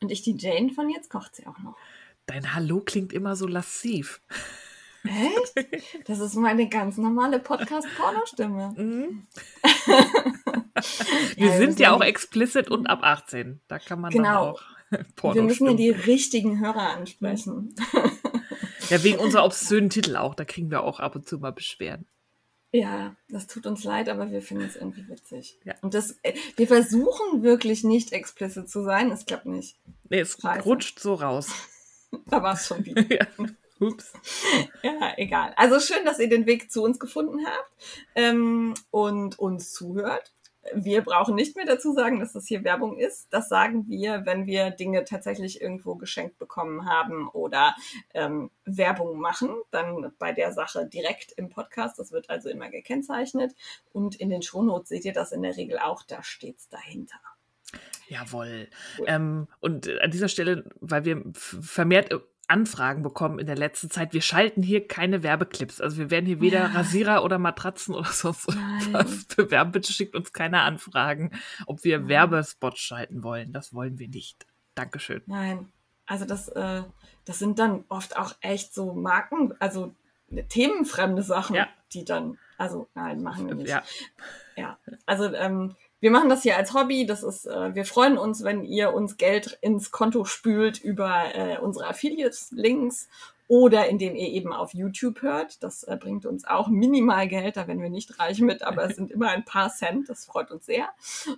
Und ich die Jane von Jetzt kocht sie auch noch. Dein Hallo klingt immer so lassiv. Echt? Das ist meine ganz normale Podcast-Porno-Stimme. Mhm. Wir Ja, sind ja auch explicit und ab 18. Da kann man dann Genau. auch Porno Wir müssen ja die richtigen Hörer ansprechen. Ja, wegen unserer obszönen Titel auch. Da kriegen wir auch ab und zu mal Beschwerden. Ja, das tut uns leid, aber wir finden es irgendwie witzig. Ja. Und das, äh, wir versuchen wirklich nicht explicit zu sein. Es klappt nicht. Nee, es Scheiße. rutscht so raus. Da war es schon wieder. ja. Ups. Ja, egal. Also schön, dass ihr den Weg zu uns gefunden habt ähm, und uns zuhört. Wir brauchen nicht mehr dazu sagen, dass das hier Werbung ist. Das sagen wir, wenn wir Dinge tatsächlich irgendwo geschenkt bekommen haben oder ähm, Werbung machen, dann bei der Sache direkt im Podcast. Das wird also immer gekennzeichnet. Und in den Shownotes seht ihr das in der Regel auch, da steht's dahinter. Jawohl. Cool. Ähm, und an dieser Stelle, weil wir vermehrt Anfragen bekommen in der letzten Zeit, wir schalten hier keine Werbeclips. Also wir werden hier weder Ja. Rasierer oder Matratzen oder sonst was bewerben. Bitte schickt uns keine Anfragen, ob wir Nein. Werbespots schalten wollen. Das wollen wir nicht. Dankeschön. Nein, also das, äh, das sind dann oft auch echt so Marken, also themenfremde Sachen, Ja. die dann, also nein, machen wir nicht. Ja, Ja, also ähm, wir machen das hier als Hobby. Das ist, äh, wir freuen uns, wenn ihr uns Geld ins Konto spült über äh, unsere Affiliate-Links oder indem ihr eben auf YouTube hört. Das äh, bringt uns auch minimal Geld, da werden wir nicht reich mit, aber es sind immer ein paar Cent. Das freut uns sehr.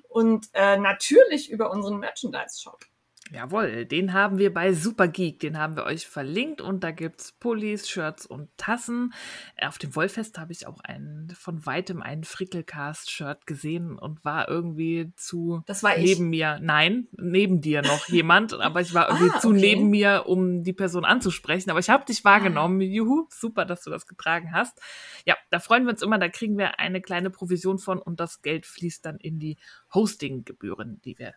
Und äh, natürlich über unseren Merchandise-Shop. Jawohl. Den haben wir bei Supergeek. Den haben wir euch verlinkt und da gibt's Pullis, Shirts und Tassen. Auf dem Wollfest habe ich auch einen, von weitem einen Frickelcast-Shirt gesehen und war irgendwie zu Das war ich. neben mir. Nein, neben dir noch jemand, aber ich war irgendwie Ah, zu okay. neben mir, um die Person anzusprechen. Aber ich habe dich wahrgenommen. Juhu, super, dass du das getragen hast. Ja, da freuen wir uns immer. Da kriegen wir eine kleine Provision von und das Geld fließt dann in die Hostinggebühren, die wir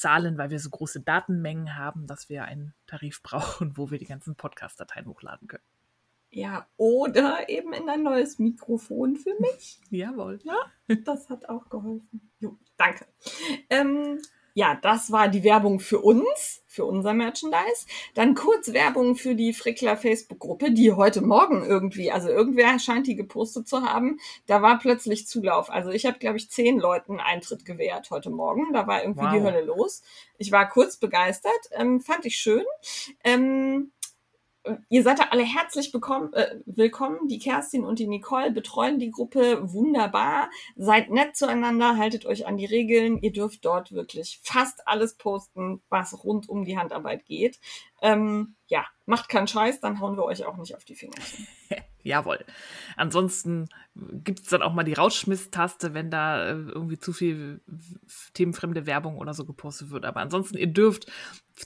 zahlen, weil wir so große Datenmengen haben, dass wir einen Tarif brauchen, wo wir die ganzen Podcast-Dateien hochladen können. Ja, oder eben in ein neues Mikrofon für mich. Jawohl. Das hat auch geholfen. Jo, danke. Ähm, ja, das war die Werbung für uns, für unser Merchandise. Dann kurz Werbung für die Frickler Facebook-Gruppe, die heute Morgen irgendwie, also irgendwer scheint die gepostet zu haben. Da war plötzlich Zulauf. Also ich habe, glaube ich, zehn Leuten Eintritt gewährt heute Morgen. Da war irgendwie Wow. die Hölle los. Ich war kurz begeistert, ähm, fand ich schön. Ähm, Ihr seid da alle herzlich bekommen, äh, willkommen. Die Kerstin und die Nicole betreuen die Gruppe wunderbar. Seid nett zueinander, haltet euch an die Regeln. Ihr dürft dort wirklich fast alles posten, was rund um die Handarbeit geht. Ähm, ja, macht keinen Scheiß, dann hauen wir euch auch nicht auf die Finger. Jawohl. Ansonsten gibt's dann auch mal die Rausschmiss-Taste, wenn da äh, irgendwie zu viel themenfremde Werbung oder so gepostet wird. Aber ansonsten, ihr dürft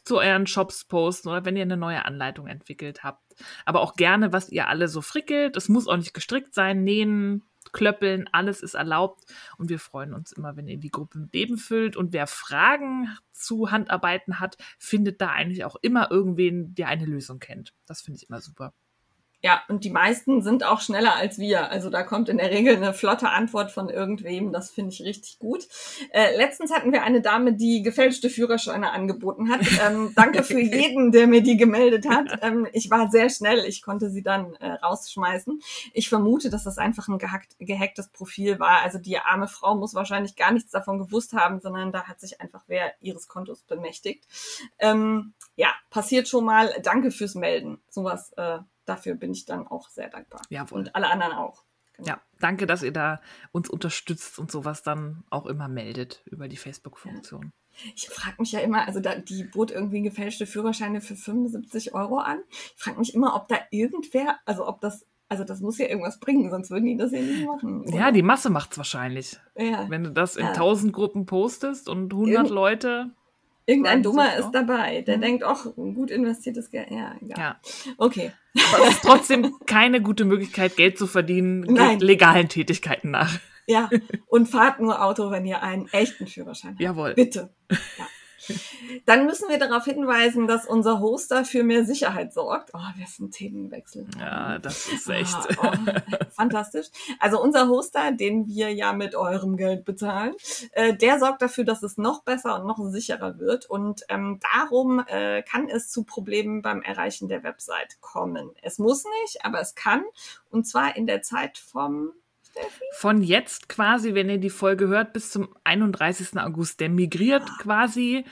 zu euren Shops posten oder wenn ihr eine neue Anleitung entwickelt habt. Aber auch gerne, was ihr alle so frickelt. Es muss auch nicht gestrickt sein. Nähen, klöppeln, alles ist erlaubt. Und wir freuen uns immer, wenn ihr die Gruppe mit Leben füllt. Und wer Fragen zu Handarbeiten hat, findet da eigentlich auch immer irgendwen, der eine Lösung kennt. Das finde ich immer super. Ja, und die meisten sind auch schneller als wir. Also da kommt in der Regel eine flotte Antwort von irgendwem. Das finde ich richtig gut. Äh, letztens hatten wir eine Dame, die gefälschte Führerscheine angeboten hat. Ähm, danke für jeden, der mir die gemeldet hat. Ähm, ich war sehr schnell. Ich konnte sie dann äh, rausschmeißen. Ich vermute, dass das einfach ein gehackt, gehacktes Profil war. Also die arme Frau muss wahrscheinlich gar nichts davon gewusst haben, sondern da hat sich einfach wer ihres Kontos bemächtigt. Ähm, ja, passiert schon mal. Danke fürs Melden. Sowas äh, dafür bin ich dann auch sehr dankbar. Jawohl. Und alle anderen auch. Genau. Ja, danke, dass ihr da uns unterstützt und sowas dann auch immer meldet über die Facebook-Funktion. Ich frage mich ja immer, also da, die bot irgendwie gefälschte Führerscheine für 75 Euro an. Ich frage mich immer, ob da irgendwer, also ob das, also das muss ja irgendwas bringen, sonst würden die das ja nicht machen. Ja, die Masse macht's wahrscheinlich. ja. Wenn du das in Ja. 1000 Gruppen postest und 100 Irgend- Leute, Irgendein Dummer ist dabei, der mhm. denkt, ach, gut investiertes Geld. Ja, egal. Ja. Okay. Aber es ist trotzdem keine gute Möglichkeit, Geld zu verdienen, Nein. legalen Tätigkeiten nach. Ja, und fahrt nur Auto, wenn ihr einen echten Führerschein habt. Jawohl. Bitte. Ja. Dann müssen wir darauf hinweisen, dass unser Hoster für mehr Sicherheit sorgt. Oh, wir sind Themenwechsel. Ja, das ist echt. Ah, oh, fantastisch. Also unser Hoster, den wir ja mit eurem Geld bezahlen, äh, der sorgt dafür, dass es noch besser und noch sicherer wird. Und ähm, darum äh, kann es zu Problemen beim Erreichen der Website kommen. Es muss nicht, aber es kann. Und zwar in der Zeit vom von jetzt quasi, wenn ihr die Folge hört, bis zum 31. August. Der migriert ah. quasi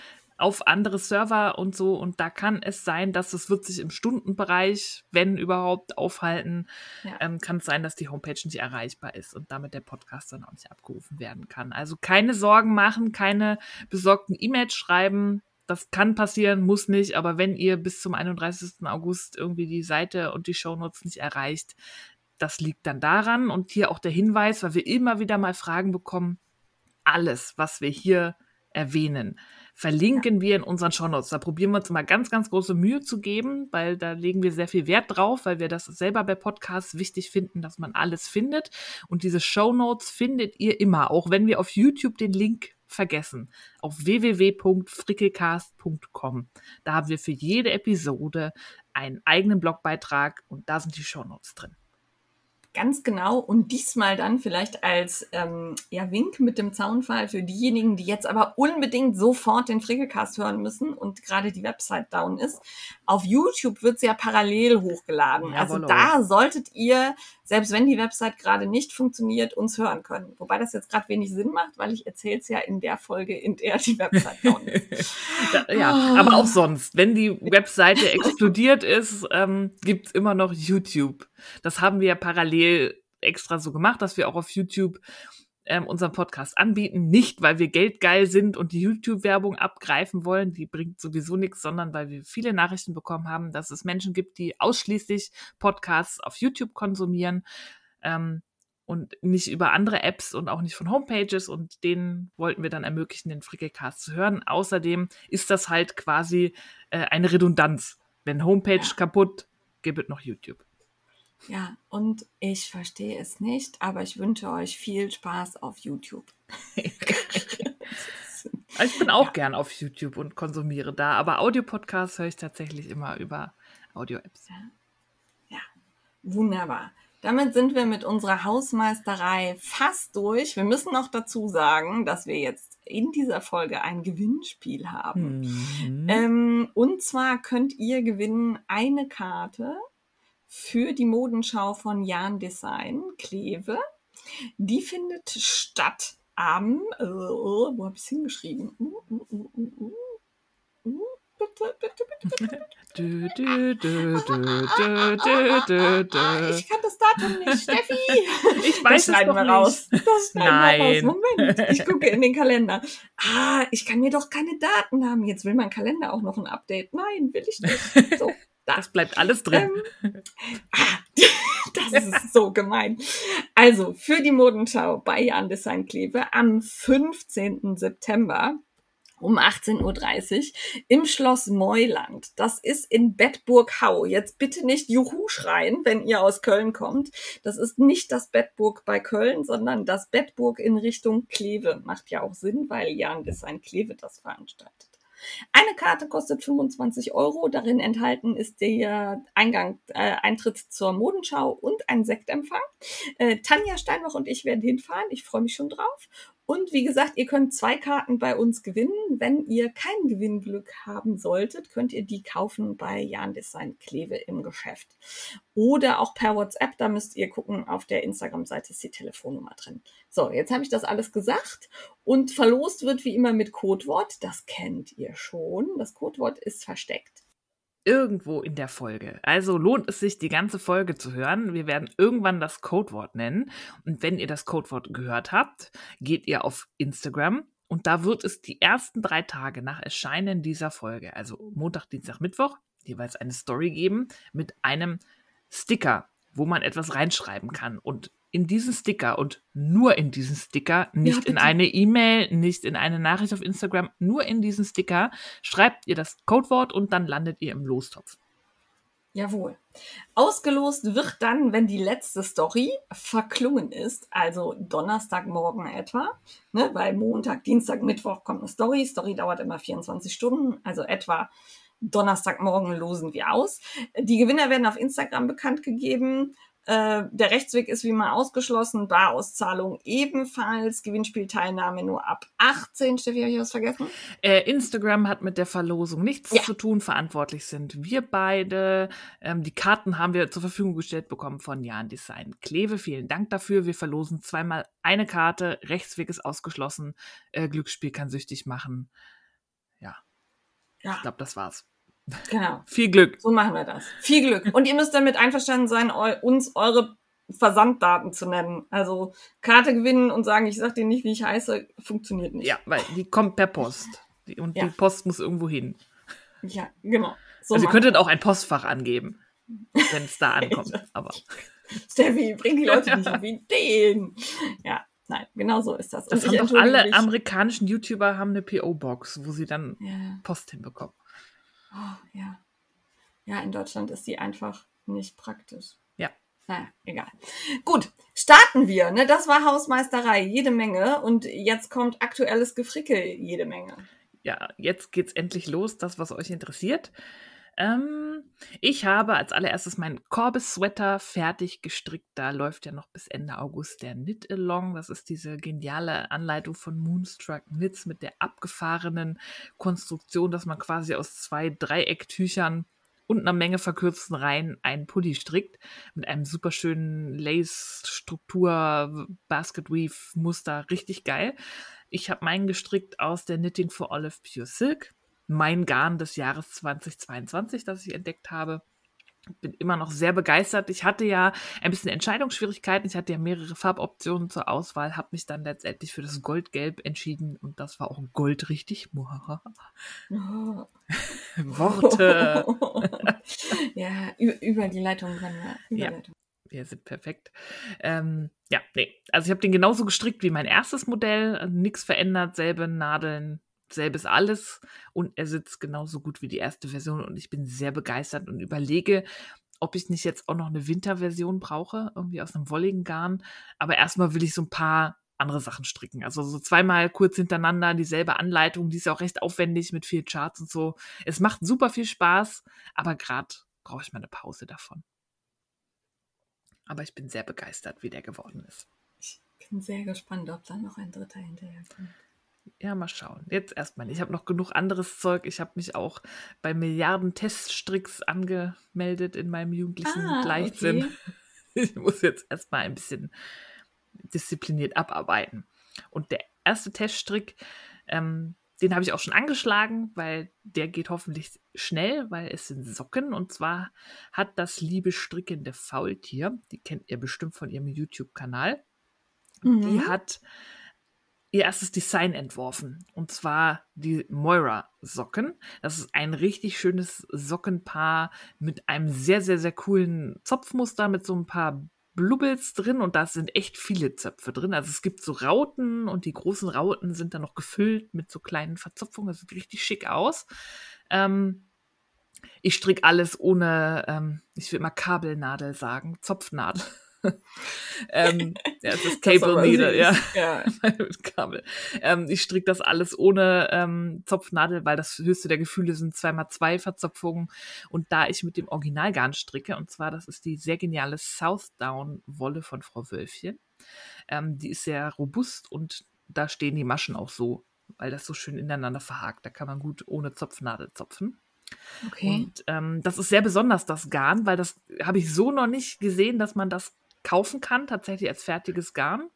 auf andere Server und so. Und da kann es sein, dass es wird sich im Stundenbereich, wenn überhaupt, aufhalten. Ja. Ähm, kann es sein, dass die Homepage nicht erreichbar ist und damit der Podcast dann auch nicht abgerufen werden kann. Also keine Sorgen machen, keine besorgten E-Mails schreiben. Das kann passieren, muss nicht, aber wenn ihr bis zum 31. August irgendwie die Seite und die Shownotes nicht erreicht, das liegt dann daran und hier auch der Hinweis, weil wir immer wieder mal Fragen bekommen, alles, was wir hier erwähnen, verlinken ja. wir in unseren Shownotes. Da probieren wir uns mal ganz, ganz große Mühe zu geben, weil da legen wir sehr viel Wert drauf, weil wir das selber bei Podcasts wichtig finden, dass man alles findet. Und diese Shownotes findet ihr immer, auch wenn wir auf YouTube den Link vergessen, auf www.frickelcast.com. Da haben wir für jede Episode einen eigenen Blogbeitrag und da sind die Shownotes drin. Ganz genau. Und diesmal dann vielleicht als ähm, ja, Wink mit dem Zaunfall für diejenigen, die jetzt aber unbedingt sofort den Frickelcast hören müssen und gerade die Website down ist. Auf YouTube wird sie ja parallel hochgeladen. also da solltet ihr, selbst wenn die Website gerade nicht funktioniert, uns hören können. Wobei das jetzt gerade wenig Sinn macht, weil ich erzähle es ja in der Folge, in der die Website down ist. ja, oh. aber auch sonst. Wenn die Webseite explodiert ist, ähm, gibt's immer noch YouTube. Das haben wir parallel extra so gemacht, dass wir auch auf YouTube ähm, unseren Podcast anbieten. Nicht, weil wir geldgeil sind und die YouTube-Werbung abgreifen wollen, die bringt sowieso nichts, sondern weil wir viele Nachrichten bekommen haben, dass es Menschen gibt, die ausschließlich Podcasts auf YouTube konsumieren ähm, und nicht über andere Apps und auch nicht von Homepages und denen wollten wir dann ermöglichen, den Frickelcast zu hören. Außerdem ist das halt quasi äh, eine Redundanz. Wenn Homepage kaputt, gibt es noch YouTube. Ja, und ich verstehe es nicht, aber ich wünsche euch viel Spaß auf YouTube. ich bin auch ja. gern auf YouTube und konsumiere da, aber Audiopodcasts höre ich tatsächlich immer über Audio-Apps. Ja. ja, wunderbar. Damit sind wir mit unserer Hausmeisterei fast durch. Wir müssen noch dazu sagen, dass wir jetzt in dieser Folge ein Gewinnspiel haben. Mhm. Ähm, und zwar könnt ihr gewinnen eine Karte für die Modenschau von Jan Design Kleve. Die findet statt am, äh, wo habe ich es hingeschrieben? Uh, uh, uh, uh, uh, bitte, bitte, bitte, bitte. Du, du, du, ich kann das Datum nicht, Steffi. Ich weiß das schneiden wir raus. Das schneiden Nein. raus. Moment, ich gucke in den Kalender. Ah, ich kann mir doch keine Daten haben. Jetzt will mein Kalender auch noch ein Update. Nein, will ich nicht. So. Das bleibt alles drin. Ähm, das ist so gemein. Also, für die Modenschau bei Jan Design Kleve am 15. September um 18.30 Uhr im Schloss Meuland. Das ist in Bettburg-Hau. Jetzt bitte nicht Juhu schreien, wenn ihr aus Köln kommt. Das ist nicht das Bettburg bei Köln, sondern das Bettburg in Richtung Kleve. Macht ja auch Sinn, weil Jan Design Kleve das veranstaltet. Eine Karte kostet 25 Euro. Darin enthalten ist der Eingang, äh, Eintritt zur Modenschau und ein Sektempfang. Äh, Tanja Steinbach und ich werden hinfahren. Ich freue mich schon drauf. Und wie gesagt, ihr könnt zwei Karten bei uns gewinnen. Wenn ihr kein Gewinnglück haben solltet, könnt ihr die kaufen bei Jan Design Kleve im Geschäft. Oder auch per WhatsApp, da müsst ihr gucken, auf der Instagram-Seite ist die Telefonnummer drin. So, jetzt habe ich das alles gesagt und verlost wird wie immer mit Codewort. Das kennt ihr schon. Das Codewort ist versteckt irgendwo in der Folge. Also lohnt es sich, die ganze Folge zu hören. Wir werden irgendwann das Codewort nennen. Und wenn ihr das Codewort gehört habt, geht ihr auf Instagram und da wird es die ersten drei Tage nach Erscheinen dieser Folge, also Montag, Dienstag, Mittwoch, jeweils eine Story geben mit einem Sticker, wo man etwas reinschreiben kann. Und in diesen Sticker und nur in diesen Sticker, nicht bitte. in eine E-Mail, nicht in eine Nachricht auf Instagram, nur in diesen Sticker schreibt ihr das Codewort und dann landet ihr im Lostopf. Jawohl. Ausgelost wird dann, wenn die letzte Story verklungen ist, also Donnerstagmorgen etwa, ne, weil Montag, Dienstag, Mittwoch kommt eine Story. Story dauert immer 24 Stunden, also etwa Donnerstagmorgen losen wir aus. Die Gewinner werden auf Instagram bekannt gegeben. Äh, der Rechtsweg ist wie immer ausgeschlossen, Barauszahlung ebenfalls, Gewinnspielteilnahme nur ab 18. Steffi, habe ich was vergessen? Äh, Instagram hat mit der Verlosung nichts Ja. zu tun. Verantwortlich sind wir beide. Ähm, die Karten haben wir zur Verfügung gestellt bekommen von Jan Design Kleve. Vielen Dank dafür. Wir verlosen zweimal eine Karte. Rechtsweg ist ausgeschlossen. Äh, Glücksspiel kann süchtig machen. Ja, Ja, ich glaube, das war's. Genau. Viel Glück. So machen wir das. Viel Glück. Und ihr müsst damit einverstanden sein, eu uns eure Versanddaten zu nennen. Also Karte gewinnen und sagen, ich sag dir nicht, wie ich heiße, funktioniert nicht. Ja, weil die kommt per Post. Die, und Ja. die Post muss irgendwo hin. Ja, genau. So also ihr könntet auch ein Postfach angeben, wenn es da ankommt. Aber Steffi, bring die Leute nicht auf Ideen. Ja, nein, genau so ist das. Und das haben doch alle mich. amerikanischen YouTuber haben eine PO-Box, wo sie dann Ja, Post hinbekommen. Oh, ja. Ja, in Deutschland ist die einfach nicht praktisch. Ja. Naja, egal. Gut, starten wir. Ne? Das war Hausmeisterei, jede Menge. Und jetzt kommt aktuelles Gefrickel, jede Menge. ja, jetzt geht's endlich los, das, was euch interessiert. Ähm, ich habe als allererstes meinen Corbis-Sweater fertig gestrickt. Da läuft ja noch bis Ende August der Knit-Along. Das ist diese geniale Anleitung von Moonstruck Knits mit der abgefahrenen Konstruktion, dass man quasi aus zwei Dreiecktüchern und einer Menge verkürzten Reihen einen Pulli strickt. Mit einem super schönen Lace-Struktur, Basket-Weave-Muster. Richtig geil. Ich habe meinen gestrickt aus der Knitting for Olive Pure Silk. Mein Garn des Jahres 2022, das ich entdeckt habe. Bin immer noch sehr begeistert. Ich hatte ja ein bisschen Entscheidungsschwierigkeiten. Ich hatte ja mehrere Farboptionen zur Auswahl, habe mich dann letztendlich für das Goldgelb entschieden und das war auch goldrichtig. Muhaha. Oh. Worte. ja, über, die Leitung können wir. Ja. Überleitung. Wir sind perfekt. Ähm, ja, nee. Also ich habe den genauso gestrickt wie mein erstes Modell. Nichts verändert, selbe Nadeln, selbes alles. Und er sitzt genauso gut wie die erste Version. Und ich bin sehr begeistert und überlege, ob ich nicht jetzt auch noch eine Winterversion brauche, irgendwie aus einem wolligen Garn. Aber erstmal will ich so ein paar andere Sachen stricken. Also so zweimal kurz hintereinander dieselbe Anleitung, die ist ja auch recht aufwendig mit viel Charts und so. Es macht super viel Spaß, aber gerade brauche ich mal eine Pause davon. Aber ich bin sehr begeistert, wie der geworden ist. Ich bin sehr gespannt, ob da noch ein dritter hinterherkommt. Ja, mal schauen. Jetzt erstmal nicht. Ich habe noch genug anderes Zeug. Ich habe mich auch bei Milliarden Teststricks angemeldet in meinem jugendlichen Ah, Leichtsinn. okay. Ich muss jetzt erstmal ein bisschen diszipliniert abarbeiten. Und der erste Teststrick, ähm, den habe ich auch schon angeschlagen, weil der geht hoffentlich schnell, weil es sind Socken. Und zwar hat das liebe strickende Faultier, die kennt ihr bestimmt von ihrem YouTube-Kanal, die Mhm. hat ihr erstes Design entworfen. Und zwar die Moira-Socken. Das ist ein richtig schönes Sockenpaar mit einem sehr, sehr, sehr coolen Zopfmuster mit so ein paar Blubbels drin und da sind echt viele Zöpfe drin. Also es gibt so Rauten und die großen Rauten sind dann noch gefüllt mit so kleinen Verzopfungen. Das sieht richtig schick aus. Ähm, ich stricke alles ohne, ähm, ich will immer Kabelnadel sagen, Zopfnadel. Ähm, ja, Das ist Cable Needle, ja. ja. Kabel. Ähm, ich stricke das alles ohne ähm, Zopfnadel, weil das höchste der Gefühle sind zweimal zwei Verzopfungen. Und da ich mit dem Originalgarn stricke, und zwar das ist die sehr geniale Southdown-Wolle von Frau Wölfchen. Ähm, die ist sehr robust und da stehen die Maschen auch so, weil das so schön ineinander verhakt. Da kann man gut ohne Zopfnadel zopfen. Okay. Und ähm, das ist sehr besonders, das Garn, weil das habe ich so noch nicht gesehen, dass man das kaufen kann, tatsächlich als fertiges Garn.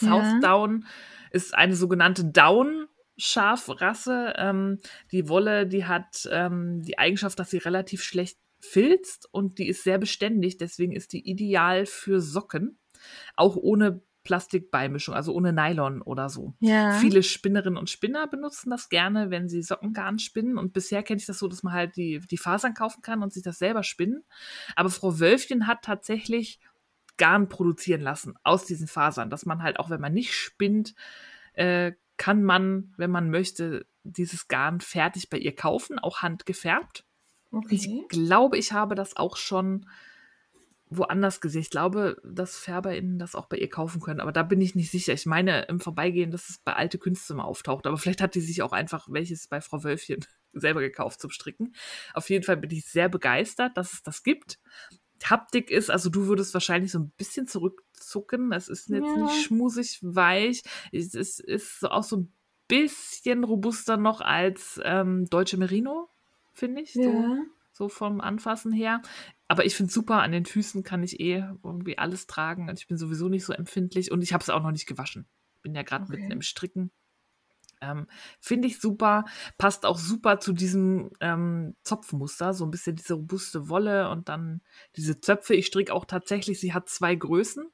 Ja. Southdown ist eine sogenannte Down-Schafrasse. Ähm, die Wolle, die hat ähm, die Eigenschaft, dass sie relativ schlecht filzt und die ist sehr beständig. Deswegen ist die ideal für Socken, auch ohne Plastikbeimischung, also ohne Nylon oder so. Ja. Viele Spinnerinnen und Spinner benutzen das gerne, wenn sie Sockengarn spinnen. Und bisher kenne ich das so, dass man halt die, die Fasern kaufen kann und sich das selber spinnen. Aber Frau Wölfchen hat tatsächlich Garn produzieren lassen aus diesen Fasern, dass man halt auch, wenn man nicht spinnt, äh, kann man, wenn man möchte, dieses Garn fertig bei ihr kaufen, auch handgefärbt. Okay. Ich glaube, ich habe das auch schon woanders gesehen. Ich glaube, dass FärberInnen das auch bei ihr kaufen können, aber da bin ich nicht sicher. Ich meine im Vorbeigehen, dass es bei alte Künste mal auftaucht, aber vielleicht hat die sich auch einfach welches bei Frau Wölfchen selber gekauft zum Stricken. Auf jeden Fall bin ich sehr begeistert, dass es das gibt. Haptik ist, also du würdest wahrscheinlich so ein bisschen zurückzucken. Es ist jetzt Ja. nicht schmusig weich. Es ist, ist so auch so ein bisschen robuster noch als ähm, Deutsche Merino, finde ich. So Ja. so vom Anfassen her. Aber ich finde super, an den Füßen kann ich eh irgendwie alles tragen. Und ich bin sowieso nicht so empfindlich und ich habe es auch noch nicht gewaschen. Bin ja gerade Okay. mitten im Stricken. Ähm, finde ich super, passt auch super zu diesem ähm, Zopfmuster, so ein bisschen diese robuste Wolle und dann diese Zöpfe. Ich stricke auch tatsächlich, sie hat zwei Größen.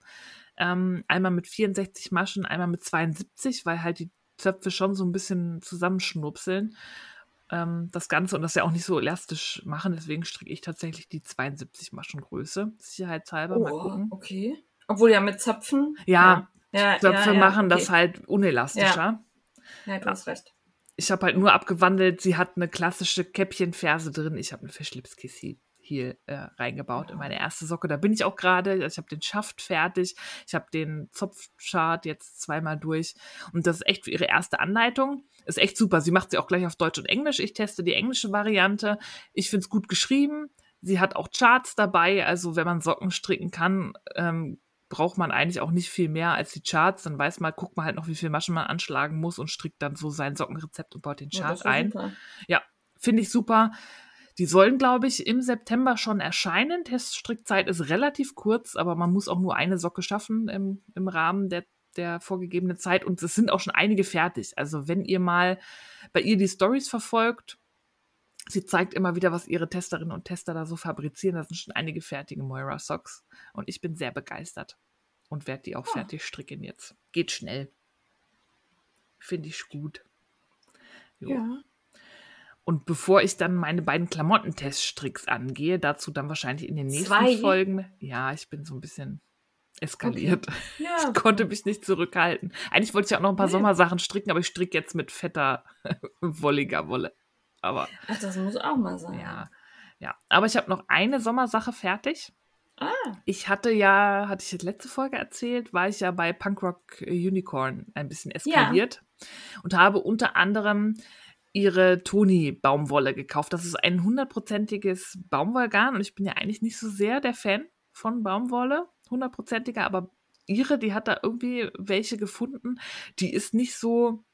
Ähm, einmal mit 64 Maschen, einmal mit 72, weil halt die Zöpfe schon so ein bisschen zusammenschnupseln ähm, das Ganze und das ja auch nicht so elastisch machen. Deswegen stricke ich tatsächlich die 72 Maschengröße. Sicherheitshalber. Mal Oh, gucken. okay. Obwohl ja mit Zöpfen. Ja, ja, Zöpfe ja, ja, machen okay. das halt unelastischer. Ja, du hast recht. Ich habe halt nur abgewandelt. Sie hat eine klassische Käppchenferse drin. Ich habe eine Fischlipskissi hier äh, reingebaut in meine erste Socke. Da bin ich auch gerade. Ich habe den Schaft fertig. Ich habe den Zopfchart jetzt zweimal durch. Und das ist echt für ihre erste Anleitung. Ist echt super. Sie macht sie auch gleich auf Deutsch und Englisch. Ich teste die englische Variante. Ich finde es gut geschrieben. Sie hat auch Charts dabei. Also wenn man Socken stricken kann, ähm, braucht man eigentlich auch nicht viel mehr als die Charts. Dann weiß man, guckt man halt noch, wie viel Maschen man anschlagen muss und strickt dann so sein Sockenrezept und baut den Ja, Chart ja ein. super. Finde ich super. Die sollen, glaube ich, im September schon erscheinen. Teststrickzeit ist relativ kurz, aber man muss auch nur eine Socke schaffen im, im Rahmen der, der vorgegebenen Zeit. Und es sind auch schon einige fertig. Also wenn ihr mal bei ihr die Stories verfolgt, sie zeigt immer wieder, was ihre Testerinnen und Tester da so fabrizieren. Da sind schon einige fertige Moira Socks. Und ich bin sehr begeistert und werde die auch Ah. fertig stricken jetzt. Geht schnell. Finde ich gut. Jo. Ja. Und bevor ich dann meine beiden Klamottenteststricks angehe, dazu dann wahrscheinlich in den nächsten Zwei? Folgen. Ja, ich bin so ein bisschen eskaliert. Ja. Ich konnte mich nicht zurückhalten. Eigentlich wollte ich auch noch ein paar Nee. Sommersachen stricken, aber ich stricke jetzt mit fetter, wolliger Wolle. Aber Ach, das muss auch mal sein. ja, ja. Aber ich habe noch eine Sommersache fertig. Ah, Ich hatte ja, hatte ich jetzt letzte Folge erzählt, war ich ja bei Punkrock Unicorn ein bisschen eskaliert und habe unter anderem ihre Toni-Baumwolle gekauft. Das ist ein hundertprozentiges Baumwollgarn und ich bin ja eigentlich nicht so sehr der Fan von Baumwolle, hundertprozentiger, aber ihre, die hat da irgendwie welche gefunden, die ist nicht so,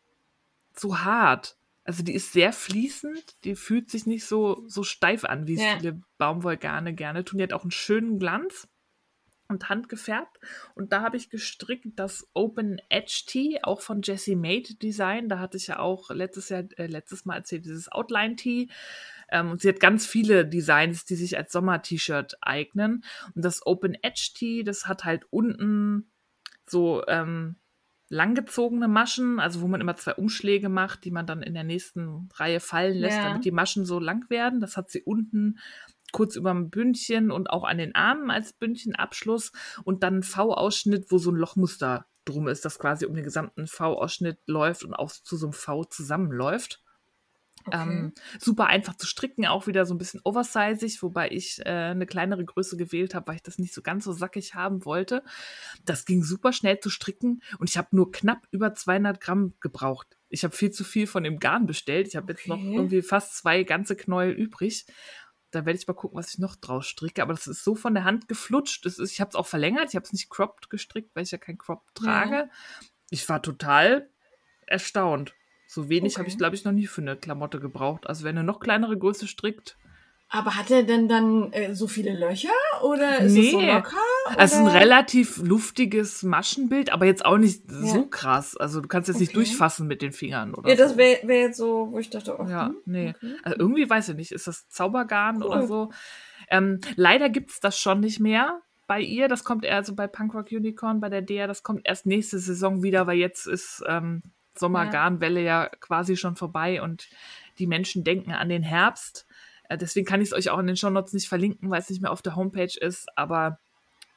so hart. Also die ist sehr fließend, die fühlt sich nicht so, so steif an, wie es Ja. viele Baumwollgarne gerne tun. Die hat auch einen schönen Glanz und handgefärbt. Und da habe ich gestrickt das Open Edge Tee, auch von Jessie Made Design. Da hatte ich ja auch letztes Jahr, äh, letztes Mal erzählt, dieses Outline Tee. Ähm, und sie hat ganz viele Designs, die sich als Sommer-T-Shirt eignen. Und das Open Edge Tee, das hat halt unten so ähm, langgezogene Maschen, also wo man immer zwei Umschläge macht, die man dann in der nächsten Reihe fallen lässt, Ja. damit die Maschen so lang werden. Das hat sie unten kurz über dem Bündchen und auch an den Armen als Bündchenabschluss und dann ein V-Ausschnitt, wo so ein Lochmuster drum ist, das quasi um den gesamten V-Ausschnitt läuft und auch zu so einem V zusammenläuft. Okay. Ähm, super einfach zu stricken, auch wieder so ein bisschen oversizig, wobei ich äh, eine kleinere Größe gewählt habe, weil ich das nicht so ganz so sackig haben wollte. Das ging super schnell zu stricken und ich habe nur knapp über 200 Gramm gebraucht. Ich habe viel zu viel von dem Garn bestellt. Ich habe jetzt noch Okay. irgendwie fast zwei ganze Knäuel übrig. Da werde ich mal gucken, was ich noch draus stricke. Aber das ist so von der Hand geflutscht. Ist, ich habe es auch verlängert. Ich habe es nicht cropped gestrickt, weil ich ja kein Crop trage. Ich war total erstaunt. So wenig habe Okay. ich, glaube ich, noch nie für eine Klamotte gebraucht. Also wenn eine noch kleinere Größe strickt. Aber hat er denn dann äh, so viele Löcher oder ist es so Nee. locker? Also es ist ein oder? relativ luftiges Maschenbild, aber jetzt auch nicht Ja. so krass. Also du kannst jetzt nicht Okay. durchfassen mit den Fingern oder Ja, das so. wäre wär jetzt so, wo ich dachte, oh, Ja, hm, nee. okay. Also irgendwie weiß ich nicht, ist das Zaubergarn Cool. oder so? Ähm, leider gibt's das schon nicht mehr bei ihr. Das kommt eher also bei Punkrock Unicorn, bei der DEA, das kommt erst nächste Saison wieder, weil jetzt ist ähm, Sommergarnwelle ja quasi schon vorbei und die Menschen denken an den Herbst. Äh, deswegen kann ich es euch auch in den Shownotes nicht verlinken, weil es nicht mehr auf der Homepage ist. Aber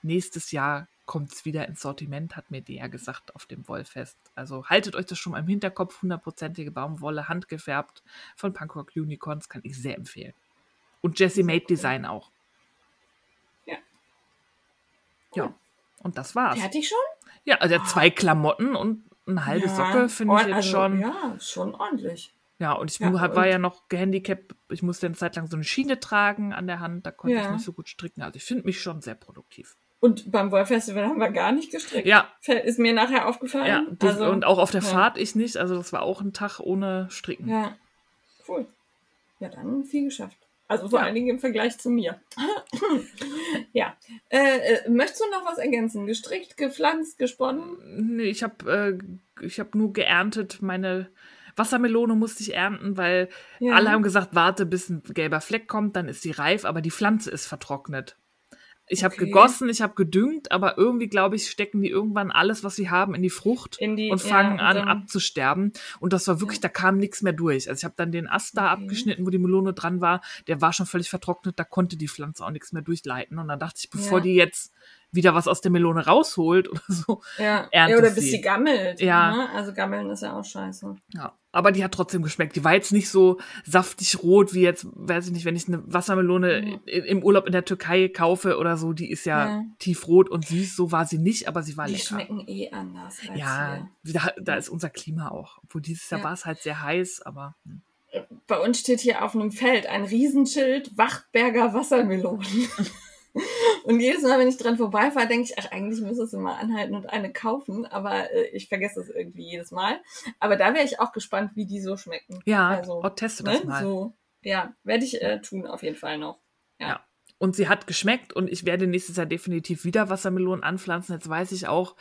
nächstes Jahr kommt es wieder ins Sortiment, hat mir der gesagt auf dem Wollfest. Also haltet euch das schon mal im Hinterkopf. Hundertprozentige Baumwolle, handgefärbt von Punkrock Unicorns kann ich sehr empfehlen. Und Jessie Made Design auch. Ja. Ja. Und das war's. Fertig schon? Ja, also zwei Klamotten und eine halbe Ja. Socke finde ich jetzt also, schon. Ja, schon ordentlich. Ja, und ich Ja, war und- ja noch gehandicapt. Ich musste eine Zeit lang so eine Schiene tragen an der Hand. Da konnte Ja. ich nicht so gut stricken. Also ich finde mich schon sehr produktiv. Und beim Wollfestival haben wir gar nicht gestrickt. Ja, Ist mir nachher aufgefallen. ja. Das, also, und auch auf der ja. Fahrt ich nicht. Also das war auch ein Tag ohne Stricken. Ja, cool. Ja, dann viel geschafft. Also vor Ja. allen Dingen im Vergleich zu mir. ja. Äh, äh, möchtest du noch was ergänzen? Gestrickt, gepflanzt, gesponnen? Nee, ich habe äh, ich hab nur geerntet. Meine Wassermelone musste ich ernten, weil Ja. alle haben gesagt, warte, bis ein gelber Fleck kommt, dann ist sie reif, aber die Pflanze ist vertrocknet. Ich habe Okay. gegossen, ich habe gedüngt, aber irgendwie, glaube ich, stecken die irgendwann alles, was sie haben, in die Frucht In die- und ja, fangen und an abzusterben. Und das war wirklich, da kam nichts mehr durch. Also ich habe dann den Ast da Okay. abgeschnitten, wo die Melone dran war. Der war schon völlig vertrocknet, da konnte die Pflanze auch nichts mehr durchleiten. Und dann dachte ich, bevor Ja. die jetzt wieder was aus der Melone rausholt oder so, Ja. Ja oder bis sie. sie gammelt. Ja. Ne? Also gammeln ist ja auch scheiße. Ja, aber die hat trotzdem geschmeckt. Die war jetzt nicht so saftig rot wie jetzt, weiß ich nicht, wenn ich eine Wassermelone i- im Urlaub in der Türkei kaufe oder so. Die ist ja, Ja. tiefrot und süß. So war sie nicht, aber sie war Die lecker. schmecken eh anders Ja, da, da ist unser Klima auch. Obwohl dieses Jahr Ja. war es halt sehr heiß, aber hm. Bei uns steht hier auf einem Feld ein Riesenschild Wachtberger Wassermelonen. Und jedes Mal, wenn ich dran vorbeifahre, denke ich, ach, eigentlich müsstest du mal anhalten und eine kaufen, aber äh, ich vergesse es irgendwie jedes Mal. Aber da wäre ich auch gespannt, wie die so schmecken. ja, Also, oh, teste das ne? mal. So, ja, werde ich äh, tun auf jeden Fall noch. Ja. Und sie hat geschmeckt und ich werde nächstes Jahr definitiv wieder Wassermelonen anpflanzen. Jetzt weiß ich auch,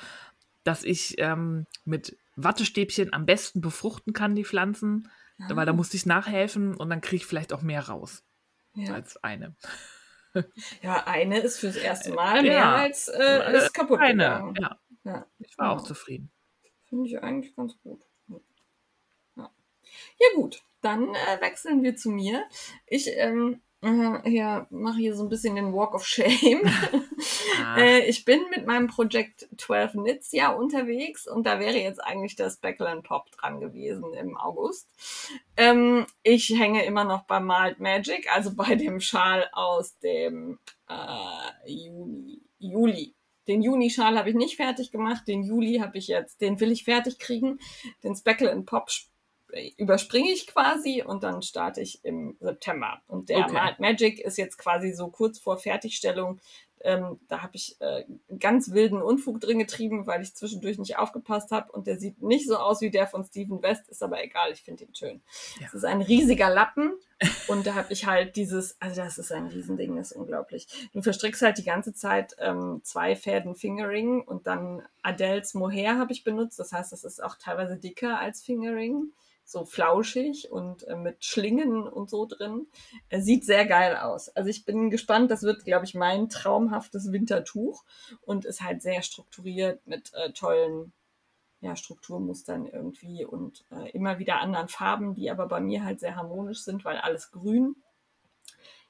dass ich ähm, mit Wattestäbchen am besten befruchten kann, die Pflanzen. Weil da musste ich nachhelfen und dann kriege ich vielleicht auch mehr raus Ja. als eine. Ja, eine ist fürs erste Mal mehr Ja. als äh, ist kaputt Eine, ja. Ja, Ich war auch zufrieden. finde ich eigentlich ganz gut. Ja, ja gut, dann äh, wechseln wir zu mir. Ich ähm, äh, ja, mache hier so ein bisschen den Walk of Shame. Ah. Äh, ich bin mit meinem Projekt 12 Knits ja unterwegs und da wäre jetzt eigentlich der Speckle and Pop dran gewesen im August. Ähm, ich hänge immer noch bei Malt Magic, also bei dem Schal aus dem äh, Juni, Juli. Den Juni-Schal habe ich nicht fertig gemacht, den Juli habe ich jetzt, den will ich fertig kriegen. Den Speckle and Pop überspringe ich quasi und dann starte ich im September. Und der Okay. Magic ist jetzt quasi so kurz vor Fertigstellung. Ähm, da habe ich äh, ganz wilden Unfug drin getrieben, weil ich zwischendurch nicht aufgepasst habe. Und der sieht nicht so aus wie der von Steven West, ist aber egal, ich finde ihn schön. Ja. Es ist ein riesiger Lappen und da habe ich halt dieses, also das ist ein Riesending, das ist unglaublich. Du verstrickst halt die ganze Zeit ähm, zwei Fäden Fingering und dann Adels Mohair habe ich benutzt. Das heißt, das ist auch teilweise dicker als Fingering so flauschig und äh, mit Schlingen und so drin. Er sieht sehr geil aus. Also ich bin gespannt. Das wird, glaube ich, mein traumhaftes Wintertuch und ist halt sehr strukturiert mit äh, tollen ja, Strukturmustern irgendwie und äh, immer wieder anderen Farben, die aber bei mir halt sehr harmonisch sind, weil alles grün.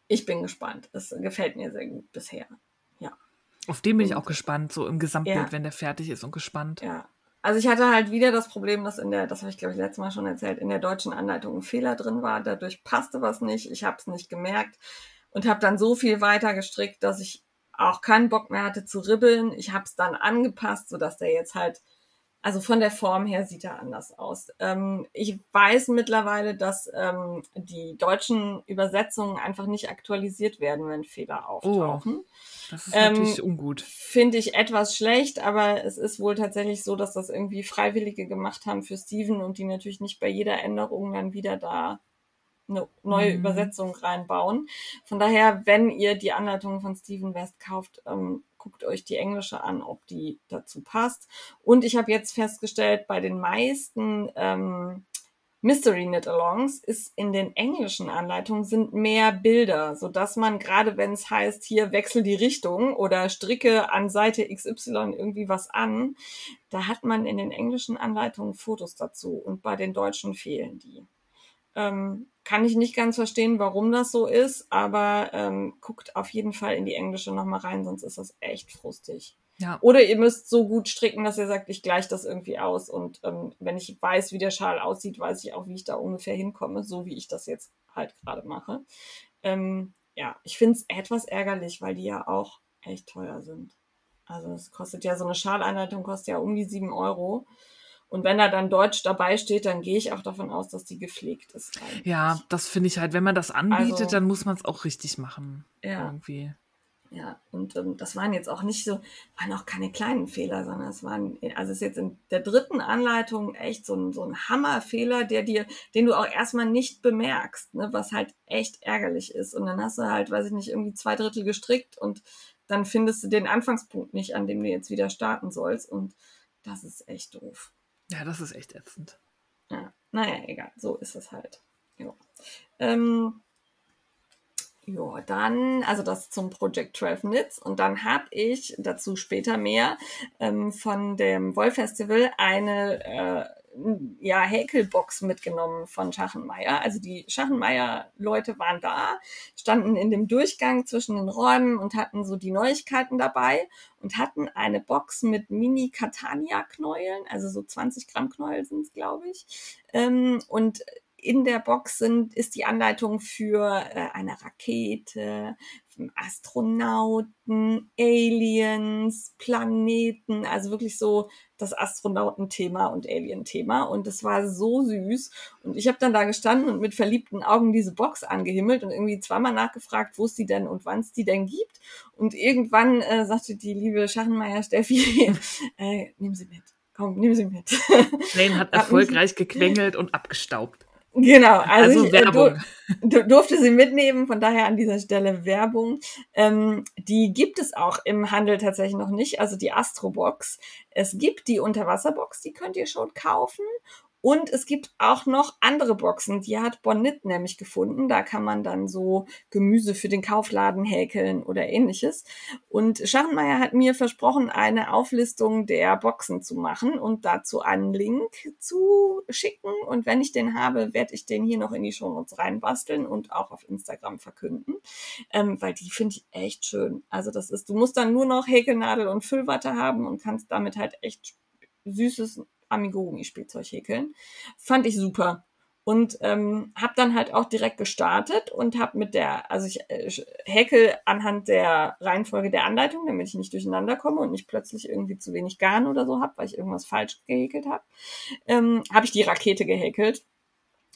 Ich bin gespannt. Es gefällt mir sehr gut bisher. Auf den bin ich Und- auch gespannt, so im Gesamtbild, Ja. wenn der fertig ist und gespannt. Ja. Also ich hatte halt wieder das Problem, dass in der, das habe ich glaube ich letztes Mal schon erzählt, in der deutschen Anleitung ein Fehler drin war. Dadurch passte was nicht. Ich habe es nicht gemerkt und habe dann so viel weiter gestrickt, dass ich auch keinen Bock mehr hatte zu ribbeln. Ich habe es dann angepasst, sodass der jetzt halt, also von der Form her sieht er anders aus. Ähm, ich weiß mittlerweile, dass ähm, die deutschen Übersetzungen einfach nicht aktualisiert werden, wenn Fehler auftauchen. Das ist Ähm, natürlich ungut. Finde ich etwas schlecht, aber es ist wohl tatsächlich so, dass das irgendwie Freiwillige gemacht haben für Steven und die natürlich nicht bei jeder Änderung dann wieder da eine neue Mhm. Übersetzung reinbauen. Von daher, wenn ihr die Anleitung von Steven West kauft, ähm, guckt euch die englische an, ob die dazu passt. Und ich habe jetzt festgestellt, bei den meisten ähm, Mystery Knit Alongs ist in den englischen Anleitungen sind mehr Bilder, so dass man gerade wenn es heißt, hier wechsel die Richtung oder stricke an Seite XY irgendwie was an, da hat man in den englischen Anleitungen Fotos dazu und bei den deutschen fehlen die. Ähm, kann ich nicht ganz verstehen, warum das so ist, aber ähm, guckt auf jeden Fall in die englische nochmal rein, sonst ist das echt frustig. Ja. Oder ihr müsst so gut stricken, dass ihr sagt, ich gleiche das irgendwie aus. Und ähm, wenn ich weiß, wie der Schal aussieht, weiß ich auch, wie ich da ungefähr hinkomme, so wie ich das jetzt halt gerade mache. Ähm, ja, ich finde es etwas ärgerlich, weil die ja auch echt teuer sind. Also es kostet ja so eine Schaleinleitung kostet ja um die sieben Euro. Und wenn da dann Deutsch dabei steht, dann gehe ich auch davon aus, dass die gepflegt ist. Eigentlich. Ja, das finde ich halt, wenn man das anbietet, Also- dann muss man es auch richtig machen. Ja. Irgendwie. Ja, und ähm, das waren jetzt auch nicht so, waren auch keine kleinen Fehler, sondern es waren, also es ist jetzt in der dritten Anleitung echt so ein, so ein Hammerfehler, der dir, den du auch erstmal nicht bemerkst, ne, was halt echt ärgerlich ist. Und dann hast du halt, weiß ich nicht, irgendwie zwei Drittel gestrickt und dann findest du den Anfangspunkt nicht, an dem du jetzt wieder starten sollst. Und das ist echt doof. Ja, das ist echt ätzend. Ja, naja, egal, so ist es halt. Ja. Ähm, ja, dann, also das zum Project 12 Knits und dann habe ich dazu später mehr ähm, von dem Woll Festival eine äh, ja, Häkelbox mitgenommen von Schachenmeier. Also die Schachenmeier-Leute waren da, standen in dem Durchgang zwischen den Räumen und hatten so die Neuigkeiten dabei und hatten eine Box mit Mini-Catania-Knäueln, also so 20 Gramm Knäuel sind es, glaube ich. Ähm, und in der Box sind, ist die Anleitung für äh, eine Rakete, Astronauten, Aliens, Planeten, also wirklich so das Astronautenthema und Alien-Thema. Und es war so süß. Und ich habe dann da gestanden und mit verliebten Augen diese Box angehimmelt und irgendwie zweimal nachgefragt, wo es die denn und wann es die denn gibt. Und irgendwann äh, sagte die liebe Schachenmeier Steffi, äh, nimm sie mit. Komm, nimm sie mit. Lane hat erfolgreich gequengelt und abgestaubt. Genau, also, Also ich, äh, Werbung. Du, du durfte sie mitnehmen, von daher an dieser Stelle Werbung. Ähm, die gibt es auch im Handel tatsächlich noch nicht, also die Astrobox. Es gibt die Unterwasserbox, die könnt ihr schon kaufen. Und es gibt auch noch andere Boxen, die hat Bonnet nämlich gefunden. Da kann man dann so Gemüse für den Kaufladen häkeln oder ähnliches. Und Scharrenmeier hat mir versprochen, eine Auflistung der Boxen zu machen und dazu einen Link zu schicken. Und wenn ich den habe, werde ich den hier noch in die Shownotes reinbasteln und auch auf Instagram verkünden. Ähm, weil die finde ich echt schön. Also das ist, du musst dann nur noch Häkelnadel und Füllwatte haben und kannst damit halt echt süßes Amigurumi-Spielzeug häkeln. Fand ich super. Und ähm, habe dann halt auch direkt gestartet und habe mit der, also ich äh, häkel anhand der Reihenfolge der Anleitung, damit ich nicht durcheinander komme und nicht plötzlich irgendwie zu wenig Garn oder so habe, weil ich irgendwas falsch gehäkelt habe, ähm, habe ich die Rakete gehäkelt.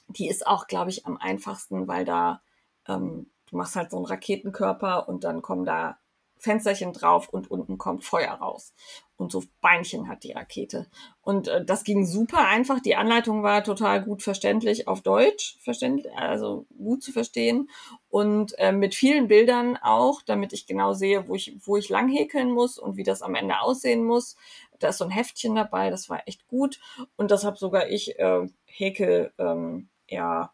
Die ist auch, glaube ich, am einfachsten, weil da ähm, du machst halt so einen Raketenkörper und dann kommen da Fensterchen drauf und unten kommt Feuer raus. Und so Beinchen hat die Rakete. Und äh, das ging super einfach. Die Anleitung war total gut verständlich auf Deutsch, verständlich, also gut zu verstehen. Und äh, mit vielen Bildern auch, damit ich genau sehe, wo ich, wo ich lang häkeln muss und wie das am Ende aussehen muss. Da ist so ein Heftchen dabei, das war echt gut. Und das habe sogar ich äh, Häkel, ähm, ja,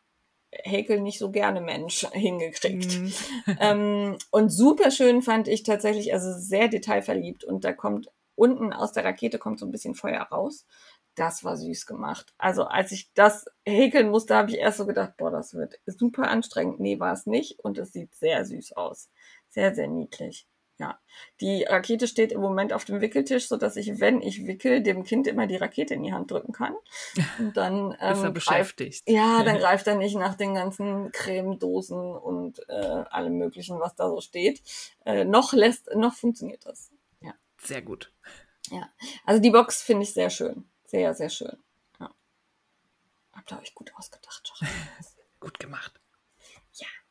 Häkel nicht so gerne Mensch hingekriegt. Mhm. ähm, und super schön fand ich tatsächlich, also sehr detailverliebt. Und da kommt unten aus der Rakete kommt so ein bisschen Feuer raus. Das war süß gemacht. Also als ich das häkeln musste, habe ich erst so gedacht, boah, das wird super anstrengend. Nee, war es nicht. Und es sieht sehr süß aus. Sehr, sehr niedlich. Ja, die Rakete steht im Moment auf dem Wickeltisch, so dass ich, wenn ich wickel, dem Kind immer die Rakete in die Hand drücken kann. Und dann Ist er ähm, greift, beschäftigt. ja, dann greift er nicht nach den ganzen Cremedosen und äh, allem möglichen, was da so steht. Äh, noch lässt, noch funktioniert das. Sehr gut. Ja, also die Box finde ich sehr schön, sehr, sehr schön. Ja. Habt ihr euch gut ausgedacht. Gut gemacht.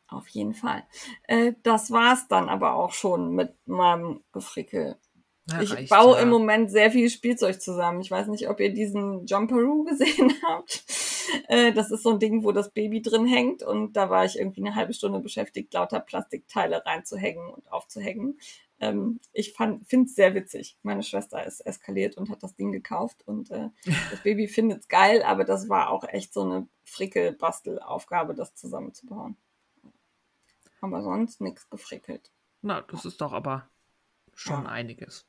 Auf jeden Fall. Äh, das war's dann aber auch schon mit meinem Gefrickel. Na, Ich reicht, baue ja. im Moment sehr viel Spielzeug zusammen. Ich weiß nicht, ob ihr diesen Jumperoo gesehen habt. Äh, das ist so ein Ding, wo das Baby drin hängt und da war ich irgendwie eine halbe Stunde beschäftigt, lauter Plastikteile reinzuhängen und aufzuhängen. Ähm, ich finde es sehr witzig. Meine Schwester ist eskaliert und hat das Ding gekauft und äh, das Baby findet es geil, aber das war auch echt so eine Frickel-Bastel-Aufgabe, das zusammenzubauen. Aber sonst nichts gefrickelt. Na, das ist doch aber schon Ja. einiges.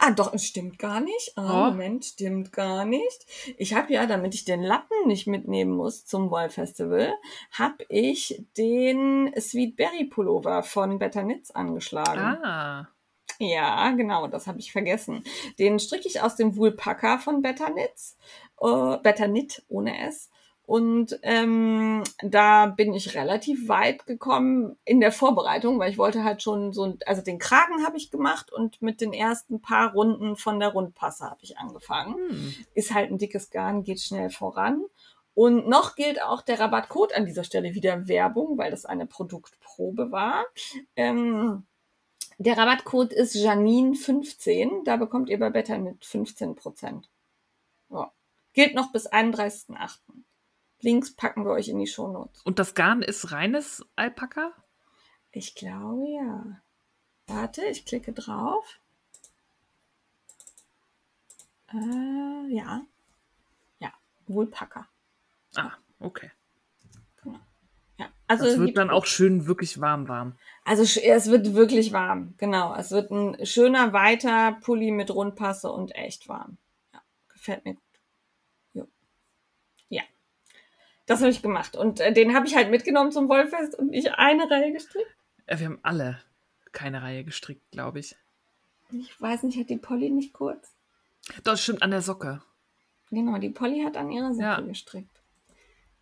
Ah, doch, es stimmt gar nicht. Ah, Oh. Moment, stimmt gar nicht. Ich habe ja, damit ich den Lappen nicht mitnehmen muss zum Woll Festival, habe ich den Sweet Berry Pullover von Better Knits angeschlagen. Ah. Ja, genau, das habe ich vergessen. Den stricke ich aus dem Woolpacker von Better Knits. Äh, Better Knit ohne S. Und ähm, da bin ich relativ weit gekommen in der Vorbereitung, weil ich wollte halt schon so, also den Kragen habe ich gemacht und mit den ersten paar Runden von der Rundpasse habe ich angefangen. Hm. Ist halt ein dickes Garn, geht schnell voran. Und noch gilt auch der Rabattcode an dieser Stelle wieder Werbung, weil das eine Produktprobe war. Ähm, der Rabattcode ist Janine15. Da bekommt ihr bei Better mit 15%. Ja. Gilt noch bis 31.8. Links packen wir euch in die Shownotes. Und das Garn ist reines Alpaka? Ich glaube ja. Warte, ich klicke drauf. Äh, ja. Ja, Woolpacker. Ah, okay. Ja. Also es wird dann auch schön wirklich warm warm. Also es wird wirklich warm, genau. Es wird ein schöner weiter Pulli mit Rundpasse und echt warm. Ja, gefällt mir gut. Jo. Ja, das habe ich gemacht und äh, den habe ich halt mitgenommen zum Wollfest und nicht eine Reihe gestrickt. Äh, Wir haben alle keine Reihe gestrickt, glaube ich. Ich weiß nicht, hat die Polly nicht kurz? Das stimmt an der Socke. Genau, die Polly hat an ihrer Socke Ja. gestrickt.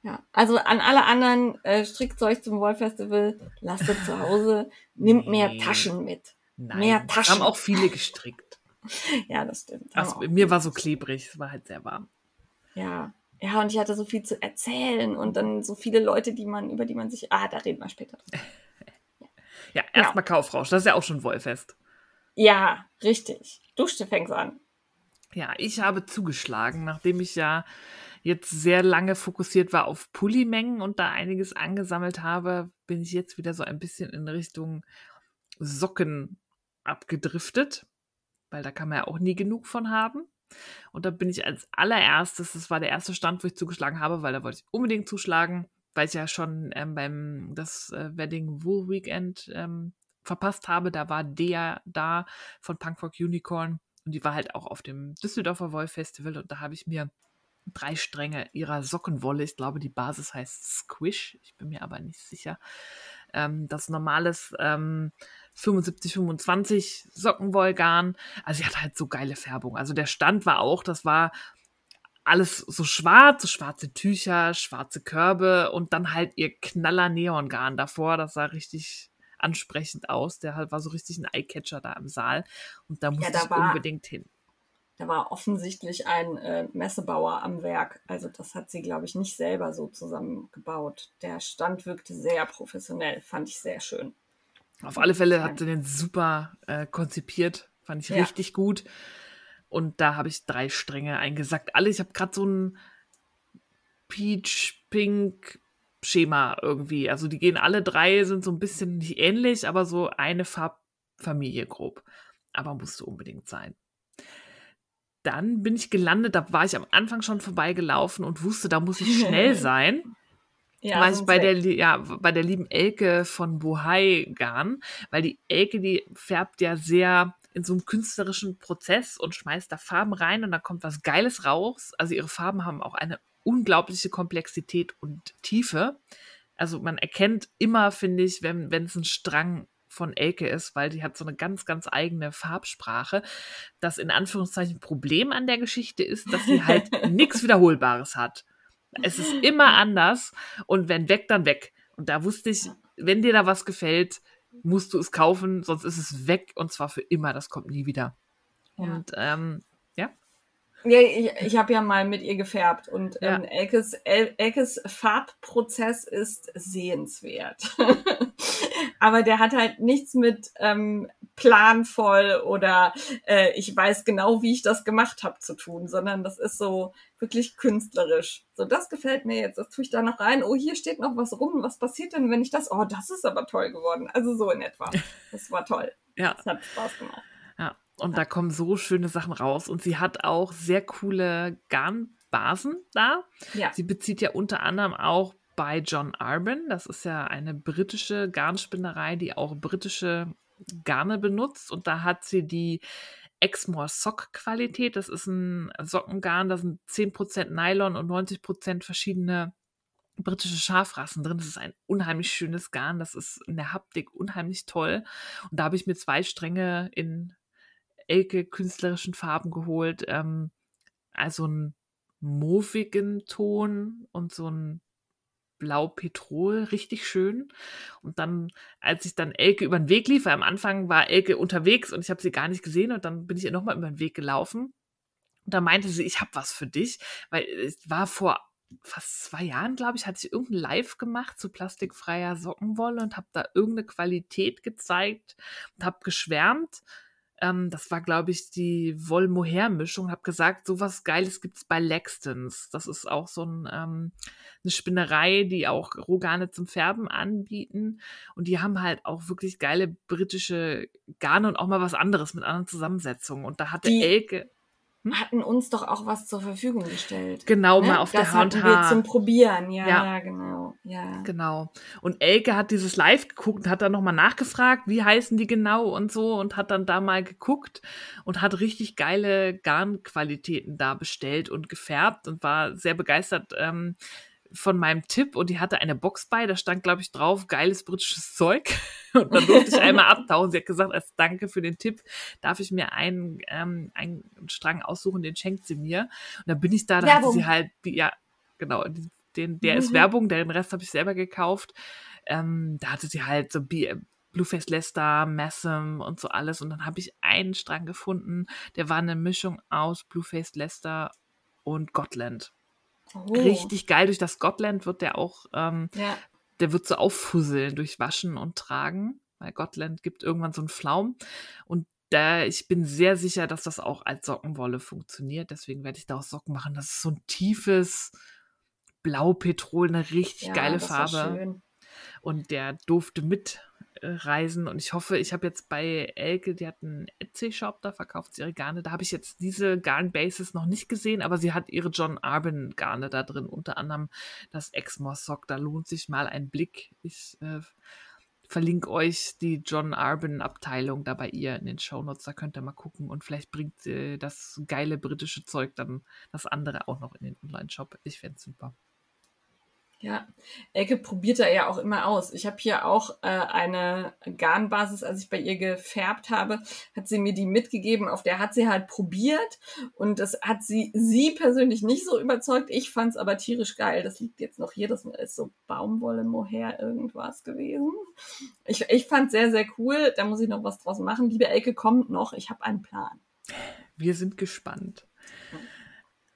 Ja, also an alle anderen äh, Strickzeug zum Wollfestival, lasst es zu Hause, nimmt mehr Nee. Taschen mit. Nein, Mehr Taschen. haben auch viele gestrickt. Ja, das stimmt. Aber- mir war so klebrig, es war halt sehr warm. Ja. Ja, und ich hatte so viel zu erzählen und dann so viele Leute, die man, über die man sich. Ah, da reden wir später drüber. Ja, erstmal Kaufrausch, das ist ja auch schon Wollfest. Ja, richtig. Du fängst an. Ja, ich habe zugeschlagen, nachdem ich ja jetzt sehr lange fokussiert war auf Pullimengen und da einiges angesammelt habe, bin ich jetzt wieder so ein bisschen in Richtung Socken abgedriftet, weil da kann man ja auch nie genug von haben. Und da bin ich als allererstes, das war der erste Stand, wo ich zugeschlagen habe, weil da wollte ich unbedingt zuschlagen, weil ich ja schon ähm, beim das äh, Wedding Wool Weekend ähm, verpasst habe. Da war der da von Punkrock Unicorn und die war halt auch auf dem Düsseldorfer Woll Festival und da habe ich mir drei Stränge ihrer Sockenwolle, ich glaube die Basis heißt Squish, ich bin mir aber nicht sicher, ähm, das normales ähm, 75, 25 Sockenwollgarn. Also sie hat halt so geile Färbung. Also der Stand war auch, das war alles so schwarz, so schwarze Tücher, schwarze Körbe und dann halt ihr knaller Neongarn davor. Das sah richtig ansprechend aus. Der halt war so richtig ein Eyecatcher da im Saal. Und da musste da ich unbedingt hin. Da war offensichtlich ein äh, Messebauer am Werk. Also das hat sie, glaube ich, nicht selber so zusammengebaut. Der Stand wirkte sehr professionell, fand ich sehr schön. Auf alle Fälle hat sie den super äh, konzipiert. Fand ich Ja. richtig gut. Und da habe ich drei Stränge eingesackt. Alle, ich habe gerade so ein Peach-Pink-Schema irgendwie. Also die gehen alle drei, sind so ein bisschen nicht ähnlich, aber so eine Farbfamilie grob. Aber musste unbedingt sein. Dann bin ich gelandet, da war ich am Anfang schon vorbeigelaufen und wusste, da muss ich schnell sein Ja, war ich bei der, ja, bei der lieben Elke von Bohai Garn, weil die Elke, die färbt ja sehr in so einem künstlerischen Prozess und schmeißt da Farben rein und da kommt was Geiles raus. Also ihre Farben haben auch eine unglaubliche Komplexität und Tiefe. Also man erkennt immer, finde ich, wenn wenn es ein Strang von Elke ist, weil die hat so eine ganz, ganz eigene Farbsprache. Das in Anführungszeichen Problem an der Geschichte ist, dass sie halt nichts Wiederholbares hat. Es ist immer anders und wenn weg, dann weg. Und da wusste ich, wenn dir da was gefällt, musst du es kaufen, sonst ist es weg und zwar für immer. Das kommt nie wieder. Ja. Und ähm, ja, ich, ich habe ja mal mit ihr gefärbt und Ja. ähm, Elkes, El, Elkes Farbprozess ist sehenswert. Aber der hat halt nichts mit ähm, planvoll oder äh, ich weiß genau, wie ich das gemacht habe zu tun, sondern das ist so wirklich künstlerisch. So, das gefällt mir jetzt. Das tue ich da noch rein. Oh, hier steht noch was rum. Was passiert denn, wenn ich das? Oh, das ist aber toll geworden. Also so in etwa. Das war toll. ja, Das hat Spaß gemacht. Und da kommen so schöne Sachen raus. Und sie hat auch sehr coole Garnbasen da. Ja. Sie bezieht ja unter anderem auch bei John Arbin. Das ist ja eine britische Garnspinnerei, die auch britische Garne benutzt. Und da hat sie die Exmoor Sock Qualität. Das ist ein Sockengarn, da sind 10% Nylon und 90% verschiedene britische Schafrassen drin. Das ist ein unheimlich schönes Garn. Das ist in der Haptik unheimlich toll. Und da habe ich mir zwei Stränge in Elke künstlerischen Farben geholt. Ähm, also einen mauvigen Ton und so ein Blau-Petrol, richtig schön. Und dann, als ich dann Elke über den Weg lief, weil am Anfang war Elke unterwegs und ich habe sie gar nicht gesehen und dann bin ich ihr nochmal über den Weg gelaufen. Und da meinte sie, ich habe was für dich, weil es war vor fast zwei Jahren, glaube ich, hatte ich irgendein Live gemacht zu plastikfreier Sockenwolle und habe da irgendeine Qualität gezeigt und habe geschwärmt. Ähm, das war, glaube ich, die Woll-Mohair-Mischung. Habe gesagt, sowas Geiles gibt's bei Lextons. Das ist auch so ein, ähm, eine Spinnerei, die auch Rohgarne zum Färben anbieten. Und die haben halt auch wirklich geile britische Garne und auch mal was anderes mit anderen Zusammensetzungen. Und da hatte Die- Elke. Hm? hatten uns doch auch was zur Verfügung gestellt. Genau, Ne? mal auf das der hatten wir zum Probieren. Ja, Ja. genau. Ja. Genau. Und Elke hat dieses Live geguckt und hat dann nochmal nachgefragt, wie heißen die genau und so und hat dann da mal geguckt und hat richtig geile Garnqualitäten da bestellt und gefärbt und war sehr begeistert ähm, von meinem Tipp und die hatte eine Box bei, da stand, glaube ich, drauf, geiles britisches Zeug. Und dann durfte ich einmal abtauchen. Sie hat gesagt, als Danke für den Tipp darf ich mir einen, ähm, einen Strang aussuchen, den schenkt sie mir. Und dann bin ich da, da hatte sie halt, ja, genau, den, der ist Mhm. Werbung, den Rest habe ich selber gekauft. Ähm, da hatte sie halt so B Blueface Leicester, Massam und so alles. Und dann habe ich einen Strang gefunden, der war eine Mischung aus Blueface Leicester und Gotland. Oh. Richtig geil. Durch das Gotland wird der auch, ähm, Ja. der wird so auffusseln durch Waschen und Tragen, weil Gotland gibt irgendwann so einen Flaum. Und da, ich bin sehr sicher, dass das auch als Sockenwolle funktioniert. Deswegen werde ich daraus Socken machen. Das ist so ein tiefes Blau-Petrol, eine richtig ja, geile Farbe schön. und der durfte mitreisen. Und ich hoffe, ich habe jetzt bei Elke, die hat einen Etsy-Shop, da verkauft sie ihre Garne. Da habe ich jetzt diese Garn-Bases noch nicht gesehen, aber sie hat ihre John Arben-Garne da drin, unter anderem das Exmoor Sock. Da lohnt sich mal ein Blick. Ich äh, verlinke euch die John Arben-Abteilung da bei ihr in den Shownotes. Da könnt ihr mal gucken und vielleicht bringt äh, das geile britische Zeug dann das andere auch noch in den Online-Shop. Ich fände super. Ja, Elke probiert da ja auch immer aus. Ich habe hier auch äh, eine Garnbasis, als ich bei ihr gefärbt habe, hat sie mir die mitgegeben, auf der hat sie halt probiert und das hat sie sie persönlich nicht so überzeugt. Ich fand's aber tierisch geil. Das liegt jetzt noch hier, das ist so Baumwolle, Mohair, irgendwas gewesen. Ich, ich fand's sehr, sehr cool. Da muss ich noch was draus machen. Liebe Elke, kommt noch. Ich habe einen Plan. Wir sind gespannt.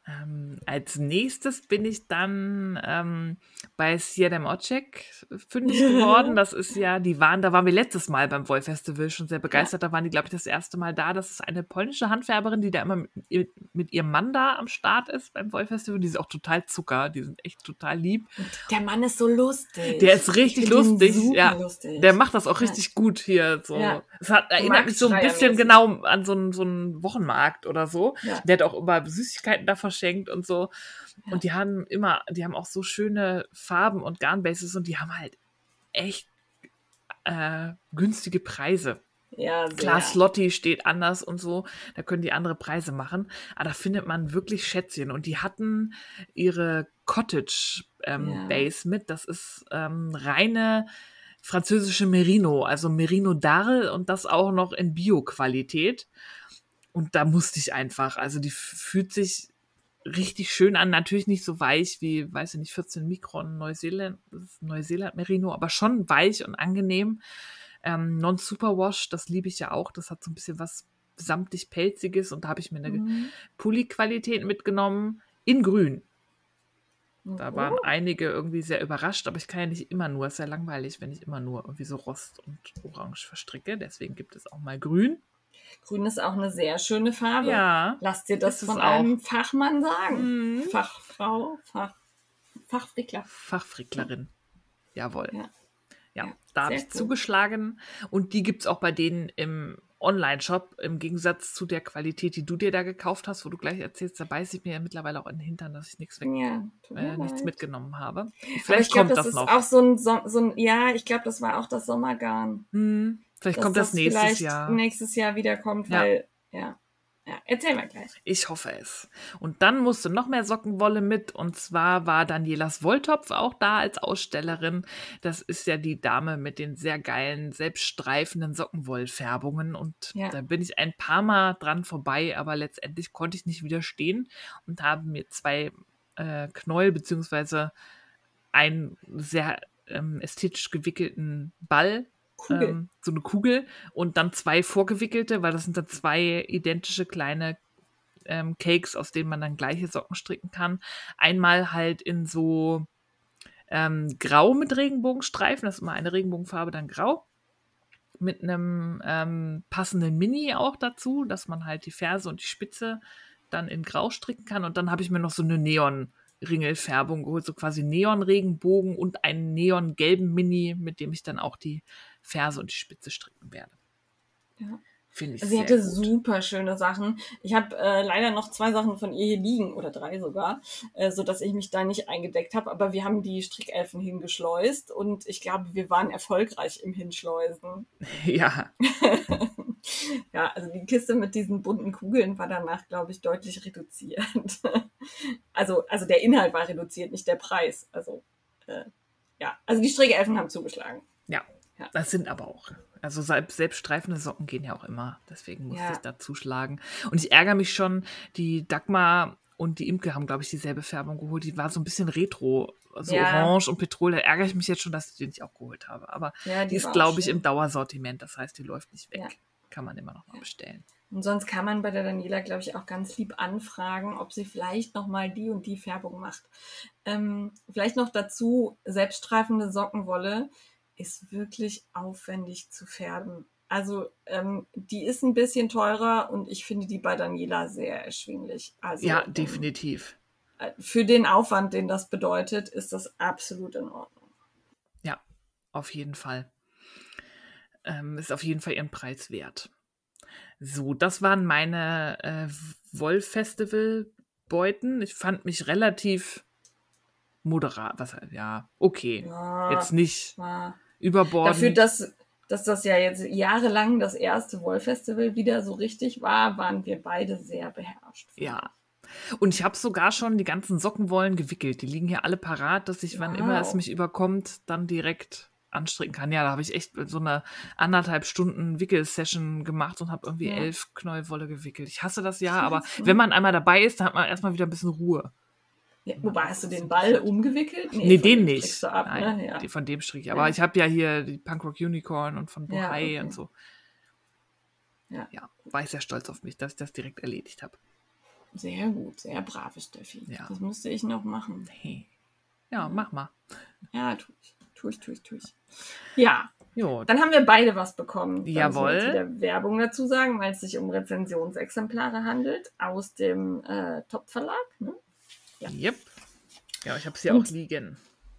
Ähm, als nächstes bin ich dann ähm, bei Sierra Mocek fündig geworden. Das ist ja, die waren, da waren wir letztes Mal beim Woll Festival schon sehr begeistert. Da waren die, glaube ich, das erste Mal da. Das ist eine polnische Handfärberin, die da immer mit, mit ihrem Mann da am Start ist beim Woll Festival. Die ist auch total Zucker, die sind echt total lieb. Der Mann ist so lustig. Der ist richtig lustig, ja. lustig. Der macht das auch Ja. richtig gut hier. So. Ja. Es hat, erinnert mich so ein bisschen genau an so einen, so einen Wochenmarkt oder so. Ja. Der hat auch immer Süßigkeiten da verschenkt und so. Ja. Und die haben immer, die haben auch so schöne Farben und Garnbases und die haben halt echt äh, günstige Preise. Ja, sehr. Klar, Slotty steht anders und so, da können die andere Preise machen. Aber da findet man wirklich Schätzchen. Und die hatten ihre Cottage ähm, Ja. Base mit. Das ist ähm, reine französische Merino, also Merino Darl und das auch noch in Bio-Qualität. Und da musste ich einfach, also die fühlt sich richtig schön an, natürlich nicht so weich wie, weiß ich nicht, 14 Mikron Neuseeland, Neuseeland Merino, aber schon weich und angenehm. Ähm, Non-Superwash, das liebe ich ja auch. Das hat so ein bisschen was samtig pelziges und da habe ich mir eine Mhm. Pulli-Qualität mitgenommen in Grün. Da Oh. waren einige irgendwie sehr überrascht, aber ich kann ja nicht immer nur, ist ja langweilig, wenn ich immer nur irgendwie so Rost und Orange verstricke. Deswegen gibt es auch mal Grün. Grün ist auch eine sehr schöne Farbe. Ja. Lass dir das von einem Fachmann sagen. Mhm. Fachfrau, Fach, Fachfrickler. Fachfricklerin. Jawohl. Ja. Ja, Ja, da habe ich cool. zugeschlagen. Und die gibt es auch bei denen im Online-Shop, im Gegensatz zu der Qualität, die du dir da gekauft hast, wo du gleich erzählst, da beiße ich mir ja mittlerweile auch in den Hintern, dass ich nichts weg, Ja, äh, nichts mitgenommen habe. Vielleicht ich glaub, kommt das das noch. auch so ein, so, so ein, ja, ich glaube, das war auch das Sommergarn. Hm, vielleicht kommt das nächstes vielleicht Jahr. nächstes Jahr wiederkommt, Ja. weil, ja, Ja, erzähl mal gleich. Ich hoffe es. Und dann musste noch mehr Sockenwolle mit. Und zwar war Danielas Wolltopf auch da als Ausstellerin. Das ist ja die Dame mit den sehr geilen, selbststreifenden Sockenwollfärbungen. Und Ja. da bin ich ein paar Mal dran vorbei, aber letztendlich konnte ich nicht widerstehen und habe mir zwei äh, Knäuel beziehungsweise einen sehr ähm, ästhetisch gewickelten Ball Ähm, so eine Kugel und dann zwei vorgewickelte, weil das sind dann zwei identische kleine ähm, Cakes, aus denen man dann gleiche Socken stricken kann. Einmal halt in so ähm, Grau mit Regenbogenstreifen, das ist immer eine Regenbogenfarbe, dann Grau. Mit einem ähm, passenden Mini auch dazu, dass man halt die Ferse und die Spitze dann in Grau stricken kann. Und dann habe ich mir noch so eine Neon-Ringelfärbung geholt, so quasi Neon-Regenbogen und einen neon-gelben Mini, mit dem ich dann auch die Ferse und die Spitze stricken werde. Ja. Finde ich Sie sehr hatte gut. super schöne Sachen. Ich habe äh, leider noch zwei Sachen von ihr hier liegen oder drei sogar, äh, so dass ich mich da nicht eingedeckt habe. Aber wir haben die Strickelfen hingeschleust und ich glaube, wir waren erfolgreich im Hinschleusen. Ja, Ja, also die Kiste mit diesen bunten Kugeln war danach, glaube ich, deutlich reduziert. also, also der Inhalt war reduziert, nicht der Preis. Also äh, ja, also die Strickelfen haben zugeschlagen. ja. Ja. Das sind aber auch. Also selbst, streifende Socken gehen ja auch immer. Deswegen musste Ja. ich da zuschlagen. Und ich ärgere mich schon, die Dagmar und die Imke haben, glaube ich, dieselbe Färbung geholt. Die war so ein bisschen retro, so Ja. orange und Petrol. Da ärgere ich mich jetzt schon, dass ich die nicht auch geholt habe. Aber Ja, die ist, war auch glaube ich, schön. im Dauersortiment. Das heißt, die läuft nicht weg. Ja. Kann man immer noch mal bestellen. Und sonst kann man bei der Daniela, glaube ich, auch ganz lieb anfragen, ob sie vielleicht noch mal die und die Färbung macht. Ähm, vielleicht noch dazu, selbststreifende Sockenwolle ist wirklich aufwendig zu färben. Also ähm, die ist ein bisschen teurer und ich finde die bei Daniela sehr erschwinglich. Also, Ja, ähm, definitiv. äh, Für den Aufwand, den das bedeutet, ist das absolut in Ordnung. Ja, auf jeden Fall. Ähm, ist auf jeden Fall ihren Preis wert. So, das waren meine äh, Woll-Festival-Beuten. Ich fand mich relativ moderat. Was, ja, okay. Ja, Jetzt nicht war überbordend. Dafür, dass, dass das ja jetzt jahrelang das erste Wollfestival wieder so richtig war, waren wir beide sehr beherrscht. Ja. Und ich habe sogar schon die ganzen Sockenwollen gewickelt. Die liegen hier alle parat, dass ich, wann immer es Wow. mich überkommt, dann direkt anstricken kann. Ja, da habe ich echt so eine anderthalb Stunden Wickelsession gemacht und habe irgendwie Ja. elf Knäuelwolle gewickelt. Ich hasse das ja, aber wenn man einmal dabei ist, dann hat man erstmal wieder ein bisschen Ruhe. Ja, wobei, hast du den Ball umgewickelt? Nee, von den nicht. ab, Nein, ne? ja. von dem stricke ich. Aber Ja. ich habe ja hier die Punkrock Unicorn und von Bohai okay. und so. Ja. ja, war ich sehr stolz auf mich, dass ich das direkt erledigt habe. Sehr gut, sehr brave Steffi. Ja. Das müsste ich noch machen. Hey. Ja, mach mal. Ja, tu ich. Tu ich, tu ich, tu ich. Ja, Jo, dann haben wir beide was bekommen. Da müssen wir Jawohl. jetzt wieder Werbung dazu sagen, weil es sich um Rezensionsexemplare handelt aus dem äh, Top-Verlag. Ne? Ja. Yep. Ja, ich habe sie auch liegen.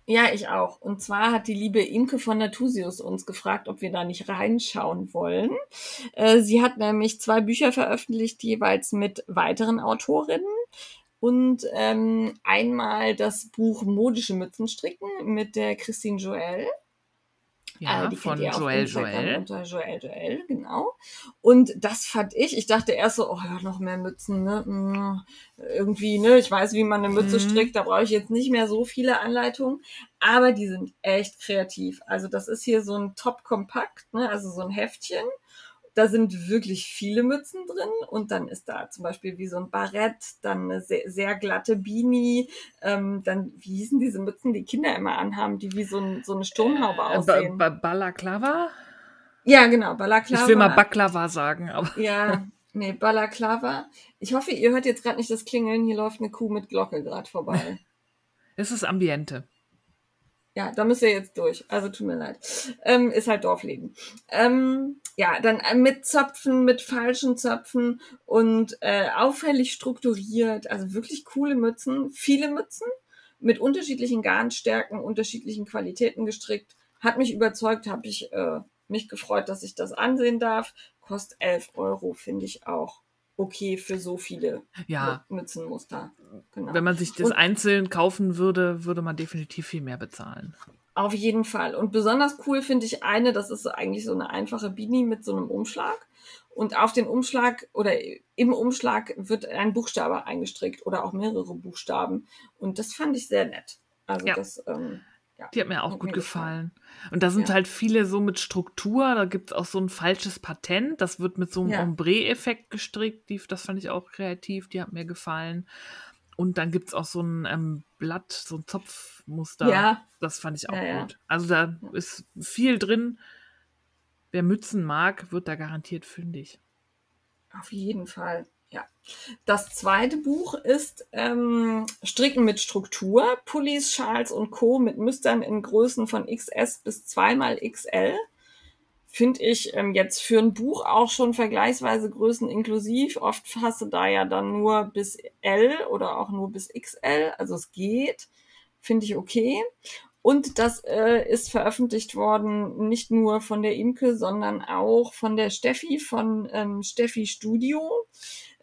Ja, ich auch. Und zwar hat die liebe Imke von Natusius uns gefragt, ob wir da nicht reinschauen wollen. Äh, sie hat nämlich zwei Bücher veröffentlicht, jeweils mit weiteren Autorinnen. Und ähm, einmal das Buch Modische Mützen stricken mit der Christine Joel. Ja, Äh, die von Joel Joel. Unter Joel Joel, genau. Und das fand ich, ich dachte erst so, oh ja, noch mehr Mützen, ne? Mm, Irgendwie, ne? Ich weiß, wie man eine Mütze Mhm. strickt, da brauche ich jetzt nicht mehr so viele Anleitungen. Aber die sind echt kreativ. Also das ist hier so ein Top-Kompakt, ne? Also so ein Heftchen. Da sind wirklich viele Mützen drin und dann ist da zum Beispiel wie so ein Barett, dann eine sehr, sehr glatte Beanie, ähm, dann, wie hießen diese Mützen, die Kinder immer anhaben, die wie so, ein, so eine Sturmhaube Äh, aussehen. ba ba Balaklava? Ja, genau, Balaklava. Ich will mal Baklava sagen, aber Ja, nee, Balaklava. Ich hoffe, ihr hört jetzt gerade nicht das Klingeln. Hier läuft eine Kuh mit Glocke gerade vorbei. es ist Ambiente. Ja, da müsst ihr jetzt durch. Also tut mir leid. Ähm, ist halt Dorfleben. Ähm, ja, dann äh, mit Zöpfen, mit falschen Zöpfen und äh, auffällig strukturiert. Also wirklich coole Mützen. Viele Mützen mit unterschiedlichen Garnstärken, unterschiedlichen Qualitäten gestrickt. Hat mich überzeugt, habe ich äh, mich gefreut, dass ich das ansehen darf. Kostet 11 Euro, finde ich auch okay für so viele Ja, Mü- Mützenmuster. Genau. wenn man sich das Und- einzeln kaufen würde, würde man definitiv viel mehr bezahlen. Auf jeden Fall. Und besonders cool finde ich eine, das ist eigentlich so eine einfache Beanie mit so einem Umschlag. Und auf den Umschlag oder im Umschlag wird ein Buchstabe eingestrickt oder auch mehrere Buchstaben. Und das fand ich sehr nett. Also Ja. das, ähm, ja. Die hat mir auch Hat gut mir gefallen. Und da sind Ja. halt viele so mit Struktur. Da gibt es auch so ein falsches Patent. Das wird mit so einem Ja. Ombre-Effekt gestrickt. Die, das fand ich auch kreativ. Die hat mir gefallen. Und dann gibt es auch so ein ähm, Blatt, so ein Zopfmuster. Ja. Das fand ich auch ja. gut. Also da ist viel drin. Wer Mützen mag, wird da garantiert fündig. Auf jeden Fall, ja. Das zweite Buch ist ähm, Stricken mit Struktur, Pullis, Schals und Co. mit Mustern in Größen von XS bis 2xL. Finde ich ähm, jetzt für ein Buch auch schon vergleichsweise Größen inklusiv. Oft du da ja dann nur bis L oder auch nur bis XL. Also es geht. Finde ich okay. Und das äh, ist veröffentlicht worden nicht nur von der Imke, sondern auch von der Steffi von ähm, Steffi Studio,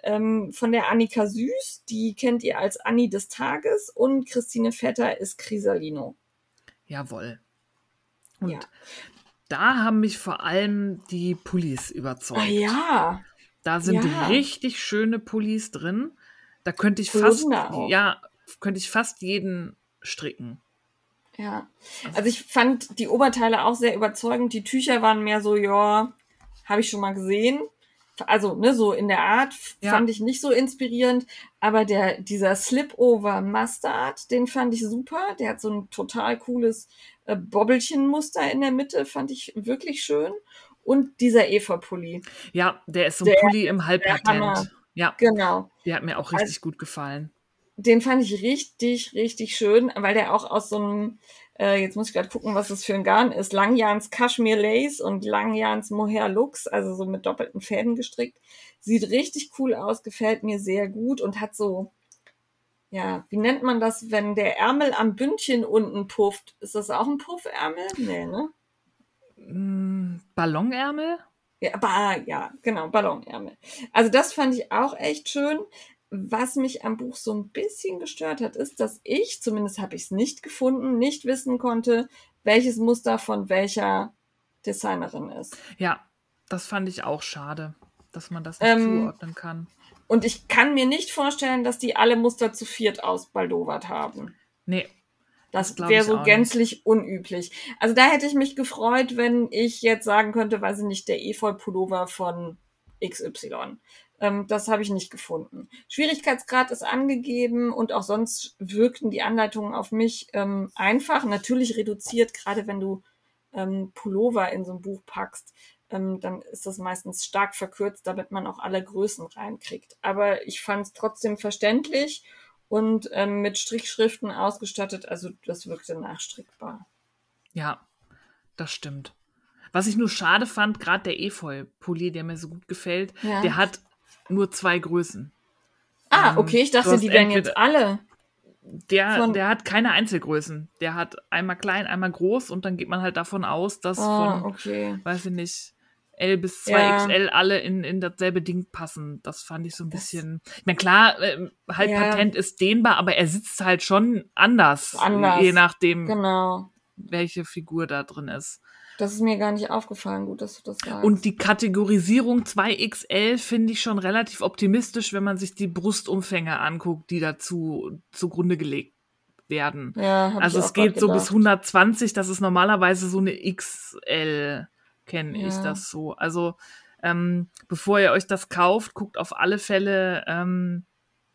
ähm, von der Annika Süß, die kennt ihr als Anni des Tages und Christine Vetter ist Crisalino. Jawohl. Und Ja. da haben mich vor allem die Pullis überzeugt. Ah ja, Da sind Ja. richtig schöne Pullis drin. Da könnte ich fast, auch. ja, könnte ich fast jeden stricken. ja. Also ich fand die Oberteile auch sehr überzeugend. Die Tücher waren mehr so, ja, habe ich schon mal gesehen. Also, ne, so in der Art Ja. fand ich nicht so inspirierend, aber der, dieser Slip-Over Mustard, den fand ich super. Der hat so ein total cooles äh, Bobbelchenmuster in der Mitte, fand ich wirklich schön. Und dieser Eva-Pulli. Ja, der ist so ein Der- Pulli im. Halbpatent. Ja, Genau. der hat mir auch richtig gut gefallen. Den fand ich richtig, richtig schön, weil der auch aus so einem, äh, jetzt muss ich gerade gucken, was das für ein Garn ist, Langjans Kashmir Lace und Langjans Mohair Lux, also so mit doppelten Fäden gestrickt. Sieht richtig cool aus, gefällt mir sehr gut und hat so, ja, wie nennt man das, wenn der Ärmel am Bündchen unten pufft? Ist das auch ein Puffärmel? Nee, ne? Mm, Ballonärmel? Ja, aber ja, genau, Ballonärmel. Also das fand ich auch echt schön. Was mich am Buch so ein bisschen gestört hat, ist, dass ich, zumindest habe ich es nicht gefunden, nicht wissen konnte, welches Muster von welcher Designerin ist. Ja, das fand ich auch schade, dass man das nicht Ähm, zuordnen kann. Und ich kann mir nicht vorstellen, dass die alle Muster zu viert ausbaldowert haben. Nee, Das Das wäre so gänzlich unüblich. Also da hätte ich mich gefreut, wenn ich jetzt sagen könnte, weiß ich nicht, der Efeu-Pullover von XY. Ähm, das habe ich nicht gefunden. Schwierigkeitsgrad ist angegeben und auch sonst wirkten die Anleitungen auf mich ähm, einfach. Natürlich reduziert, gerade wenn du ähm, Pullover in so ein Buch packst, ähm, dann ist das meistens stark verkürzt, damit man auch alle Größen reinkriegt. Aber ich fand es trotzdem verständlich und ähm, mit Strichschriften ausgestattet. Also das wirkte nachstrickbar. ja, das stimmt. Was ich nur schade fand, gerade der Efeu-Pulli, der mir so gut gefällt, Ja. der hat nur zwei Größen. Ah, Ähm, okay, ich dachte, die wären jetzt alle. Der, der hat keine Einzelgrößen. Der hat einmal klein, einmal groß und dann geht man halt davon aus, dass Ah, von, okay. weiß ich nicht, L bis Ja. 2XL alle in, in dasselbe Ding passen. Das fand ich so ein bisschen. Ich meine, klar, ähm, halt Ja. Patent ist dehnbar, aber er sitzt halt schon anders. Anders. Je nachdem, Genau. welche Figur da drin ist. Das ist mir gar nicht aufgefallen. Gut, dass du das sagst. Und die Kategorisierung 2XL finde ich schon relativ optimistisch, wenn man sich die Brustumfänge anguckt, die dazu zugrunde gelegt werden. ja, Also ich es geht so bis gedacht. 120, das ist normalerweise so eine XL, kenne ich Ja. das so. Also ähm, bevor ihr euch das kauft, guckt auf alle Fälle, ähm,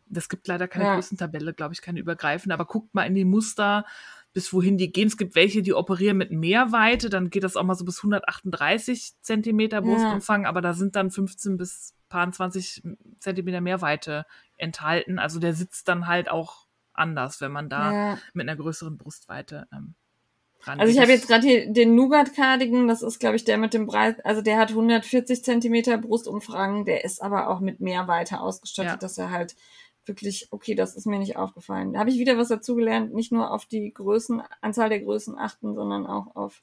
das gibt leider keine Ja. Größentabelle, glaube ich, keine übergreifende, aber guckt mal in die Muster, bis wohin die gehen. Es gibt welche, die operieren mit mehr Weite, dann geht das auch mal so bis 138 Zentimeter Brustumfang, aber da sind dann 15 bis paar 20 Zentimeter Mehrweite enthalten. Also der sitzt dann halt auch anders, wenn man da Ja. mit einer größeren Brustweite ähm, rangeht. Also ich habe jetzt gerade hier den Nougat Cardigan, das ist glaube ich der mit dem Breit, also der hat 140 Zentimeter Brustumfang, der ist aber auch mit mehr Weite ausgestattet, Ja. dass er halt wirklich, okay, das ist mir nicht aufgefallen. Da habe ich wieder was dazugelernt, nicht nur auf die Größen, Anzahl der Größen achten, sondern auch auf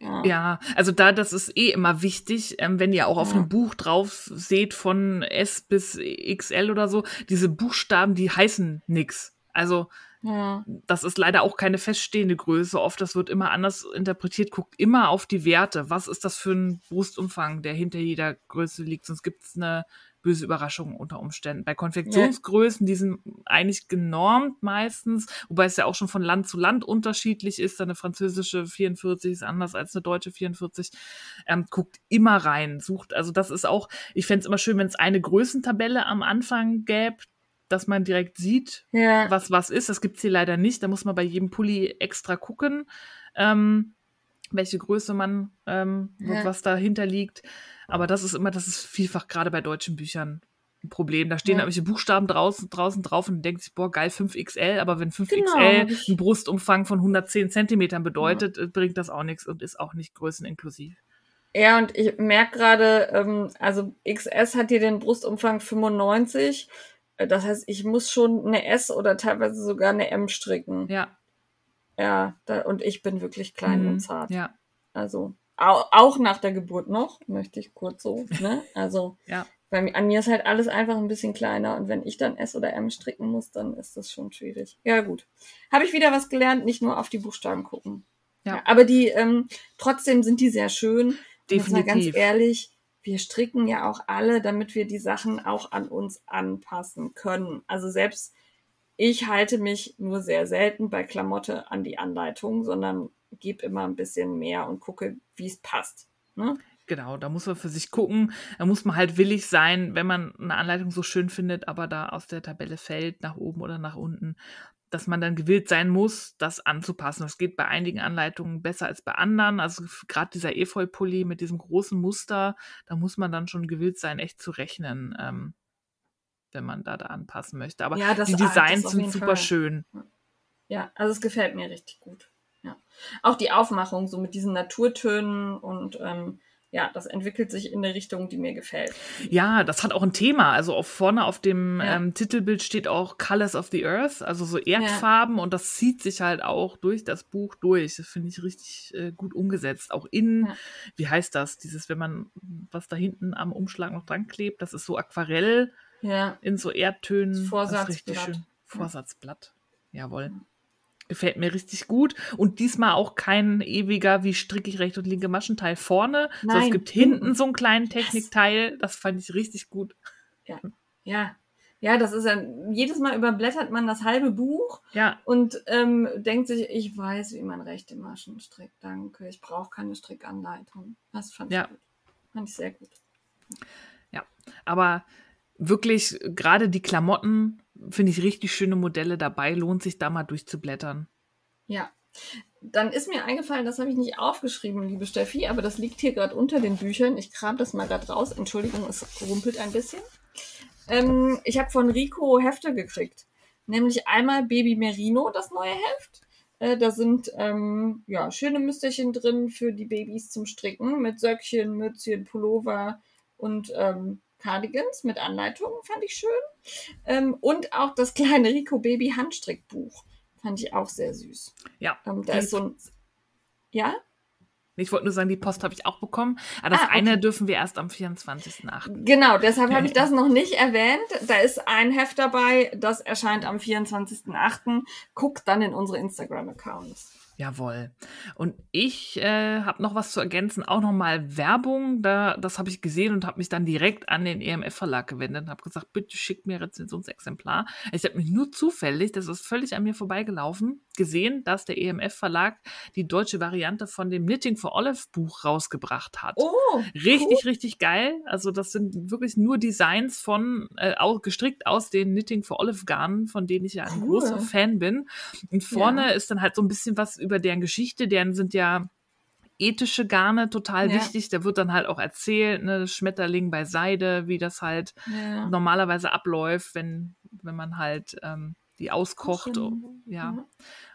ja, Ja, also da, das ist eh immer wichtig, ähm, wenn ihr auch auf Ja. einem Buch drauf seht von S bis XL oder so, diese Buchstaben, die heißen nix. Also Ja. Das ist leider auch keine feststehende Größe. Oft, das wird immer anders interpretiert. Guckt immer auf die Werte. Was ist das für ein Brustumfang, der hinter jeder Größe liegt? Sonst gibt es eine böse Überraschung unter Umständen. Bei Konfektionsgrößen, die sind eigentlich genormt meistens, wobei es ja auch schon von Land zu Land unterschiedlich ist. Eine französische 44 ist anders als eine deutsche 44. Ähm, guckt immer rein, sucht, also das ist auch, ich fände es immer schön, wenn es eine Größentabelle am Anfang gäbe, dass man direkt sieht, Ja. was was ist. Das gibt's hier leider nicht. Da muss man bei jedem Pulli extra gucken, ähm, welche Größe man, ähm, Ja. was dahinter liegt. Aber das ist immer, das ist vielfach gerade bei deutschen Büchern ein Problem. Da stehen Ja. irgendwelche Buchstaben draußen, draußen drauf und denkt sich, boah, geil, 5XL, aber wenn 5XL Genau, einen Brustumfang von 110 Zentimetern bedeutet, äh, bringt das auch nichts und ist auch nicht größeninklusiv. Ja, und ich merke gerade, ähm, also XS hat hier den Brustumfang 95. Äh, Das heißt, ich muss schon eine S oder teilweise sogar eine M stricken. Ja, Ja. da, und ich bin wirklich klein Mhm. und zart. Ja, Also au, auch nach der Geburt noch, möchte ich kurz so. Ne? Also ja. bei an mir ist halt alles einfach ein bisschen kleiner und wenn ich dann S oder M stricken muss, dann ist das schon schwierig. Ja gut, habe ich wieder was gelernt, nicht nur auf die Buchstaben gucken. Ja. aber die ähm, trotzdem sind die sehr schön. Jetzt mal ganz Definitiv. ehrlich, wir stricken ja auch alle, damit wir die Sachen auch an uns anpassen können. Also selbst ich halte mich nur sehr selten bei Klamotte an die Anleitung, sondern gebe immer ein bisschen mehr und gucke, wie es passt. Ne? Genau, da muss man für sich gucken. Da muss man halt willig sein, wenn man eine Anleitung so schön findet, aber da aus der Tabelle fällt, nach oben oder nach unten, dass man dann gewillt sein muss, das anzupassen. Das geht bei einigen Anleitungen besser als bei anderen. Also gerade dieser Efeu-Pulli mit diesem großen Muster, da muss man dann schon gewillt sein, echt zu rechnen, ähm, wenn man da, da anpassen möchte. Aber Ja, das- die Designs sind super Fall. schön. Ja, also es gefällt mir richtig gut. Ja. Auch die Aufmachung, so mit diesen Naturtönen und ähm, ja, das entwickelt sich in eine Richtung, die mir gefällt. Ja, das hat auch ein Thema. Also auf vorne auf dem Ja. ähm, Titelbild steht auch Colors of the Earth, also so Erdfarben und das zieht sich halt auch durch das Buch durch. Das finde ich richtig äh, gut umgesetzt. Auch innen, Ja. wie heißt das? Dieses, wenn man was da hinten am Umschlag noch dran klebt, das ist so Aquarell Ja, in so Erdtönen. Vorsatzblatt. schön. Vorsatzblatt. Jawohl. Gefällt mir richtig gut. Und diesmal auch kein ewiger, wie stricke ich recht und linke Maschenteil vorne. sondern es Nein, gibt hinten hinten. so einen kleinen Technikteil. Das fand ich richtig gut. ja. Ja, das ist ja, jedes Mal überblättert man das halbe Buch Ja, und ähm, denkt sich, ich weiß, wie man rechte Maschen strickt. Danke, ich brauche keine Strickanleitung. Das fand Ja. ich gut. Fand ich sehr gut. aber wirklich, gerade die Klamotten, finde ich richtig schöne Modelle dabei. Lohnt sich da mal durchzublättern. Ja. Dann ist mir eingefallen, das habe ich nicht aufgeschrieben, liebe Steffi, aber das liegt hier gerade unter den Büchern. Ich kram das mal gerade raus. Entschuldigung, es rumpelt ein bisschen. Ähm, ich habe von Rico Hefte gekriegt. Nämlich einmal Baby Merino, das neue Heft. Äh, da sind ähm, ja, schöne Müsterchen drin für die Babys zum Stricken mit Söckchen, Mützchen, Pullover und ähm, Cardigans mit Anleitungen, fand ich schön. Ähm, und auch das kleine Rico Baby Handstrickbuch fand ich auch sehr süß. Ja, Ähm, da ist so ein. Ja? ich wollte nur sagen, die Post habe ich auch bekommen. Aber das Ah, okay. eine dürfen wir erst am 24.08. Genau, deshalb habe ich das noch nicht erwähnt. Da ist ein Heft dabei, das erscheint am 24.08. Guckt dann in unsere Instagram-Accounts. Jawohl. Und ich äh, habe noch was zu ergänzen, auch nochmal Werbung. Da, das habe ich gesehen und habe mich dann direkt an den EMF-Verlag gewendet und habe gesagt, bitte schickt mir Rezensionsexemplar. Ich habe mich nur zufällig, das ist völlig an mir vorbeigelaufen, gesehen, dass der EMF-Verlag die deutsche Variante von dem Knitting for Olive Buch rausgebracht hat. Oh, Richtig, richtig geil. Also das sind wirklich nur Designs von, äh, au- gestrickt aus den Knitting for Olive Garnen, von denen ich ja ein Cool. großer Fan bin. Und vorne Ja. ist dann halt so ein bisschen was über deren Geschichte. Deren sind ja ethische Garne total Ja. wichtig. Da wird dann halt auch erzählt, ne, Schmetterling bei Seide, wie das halt Ja. normalerweise abläuft, wenn, wenn man halt ähm, die auskocht. Schön. ja Ja.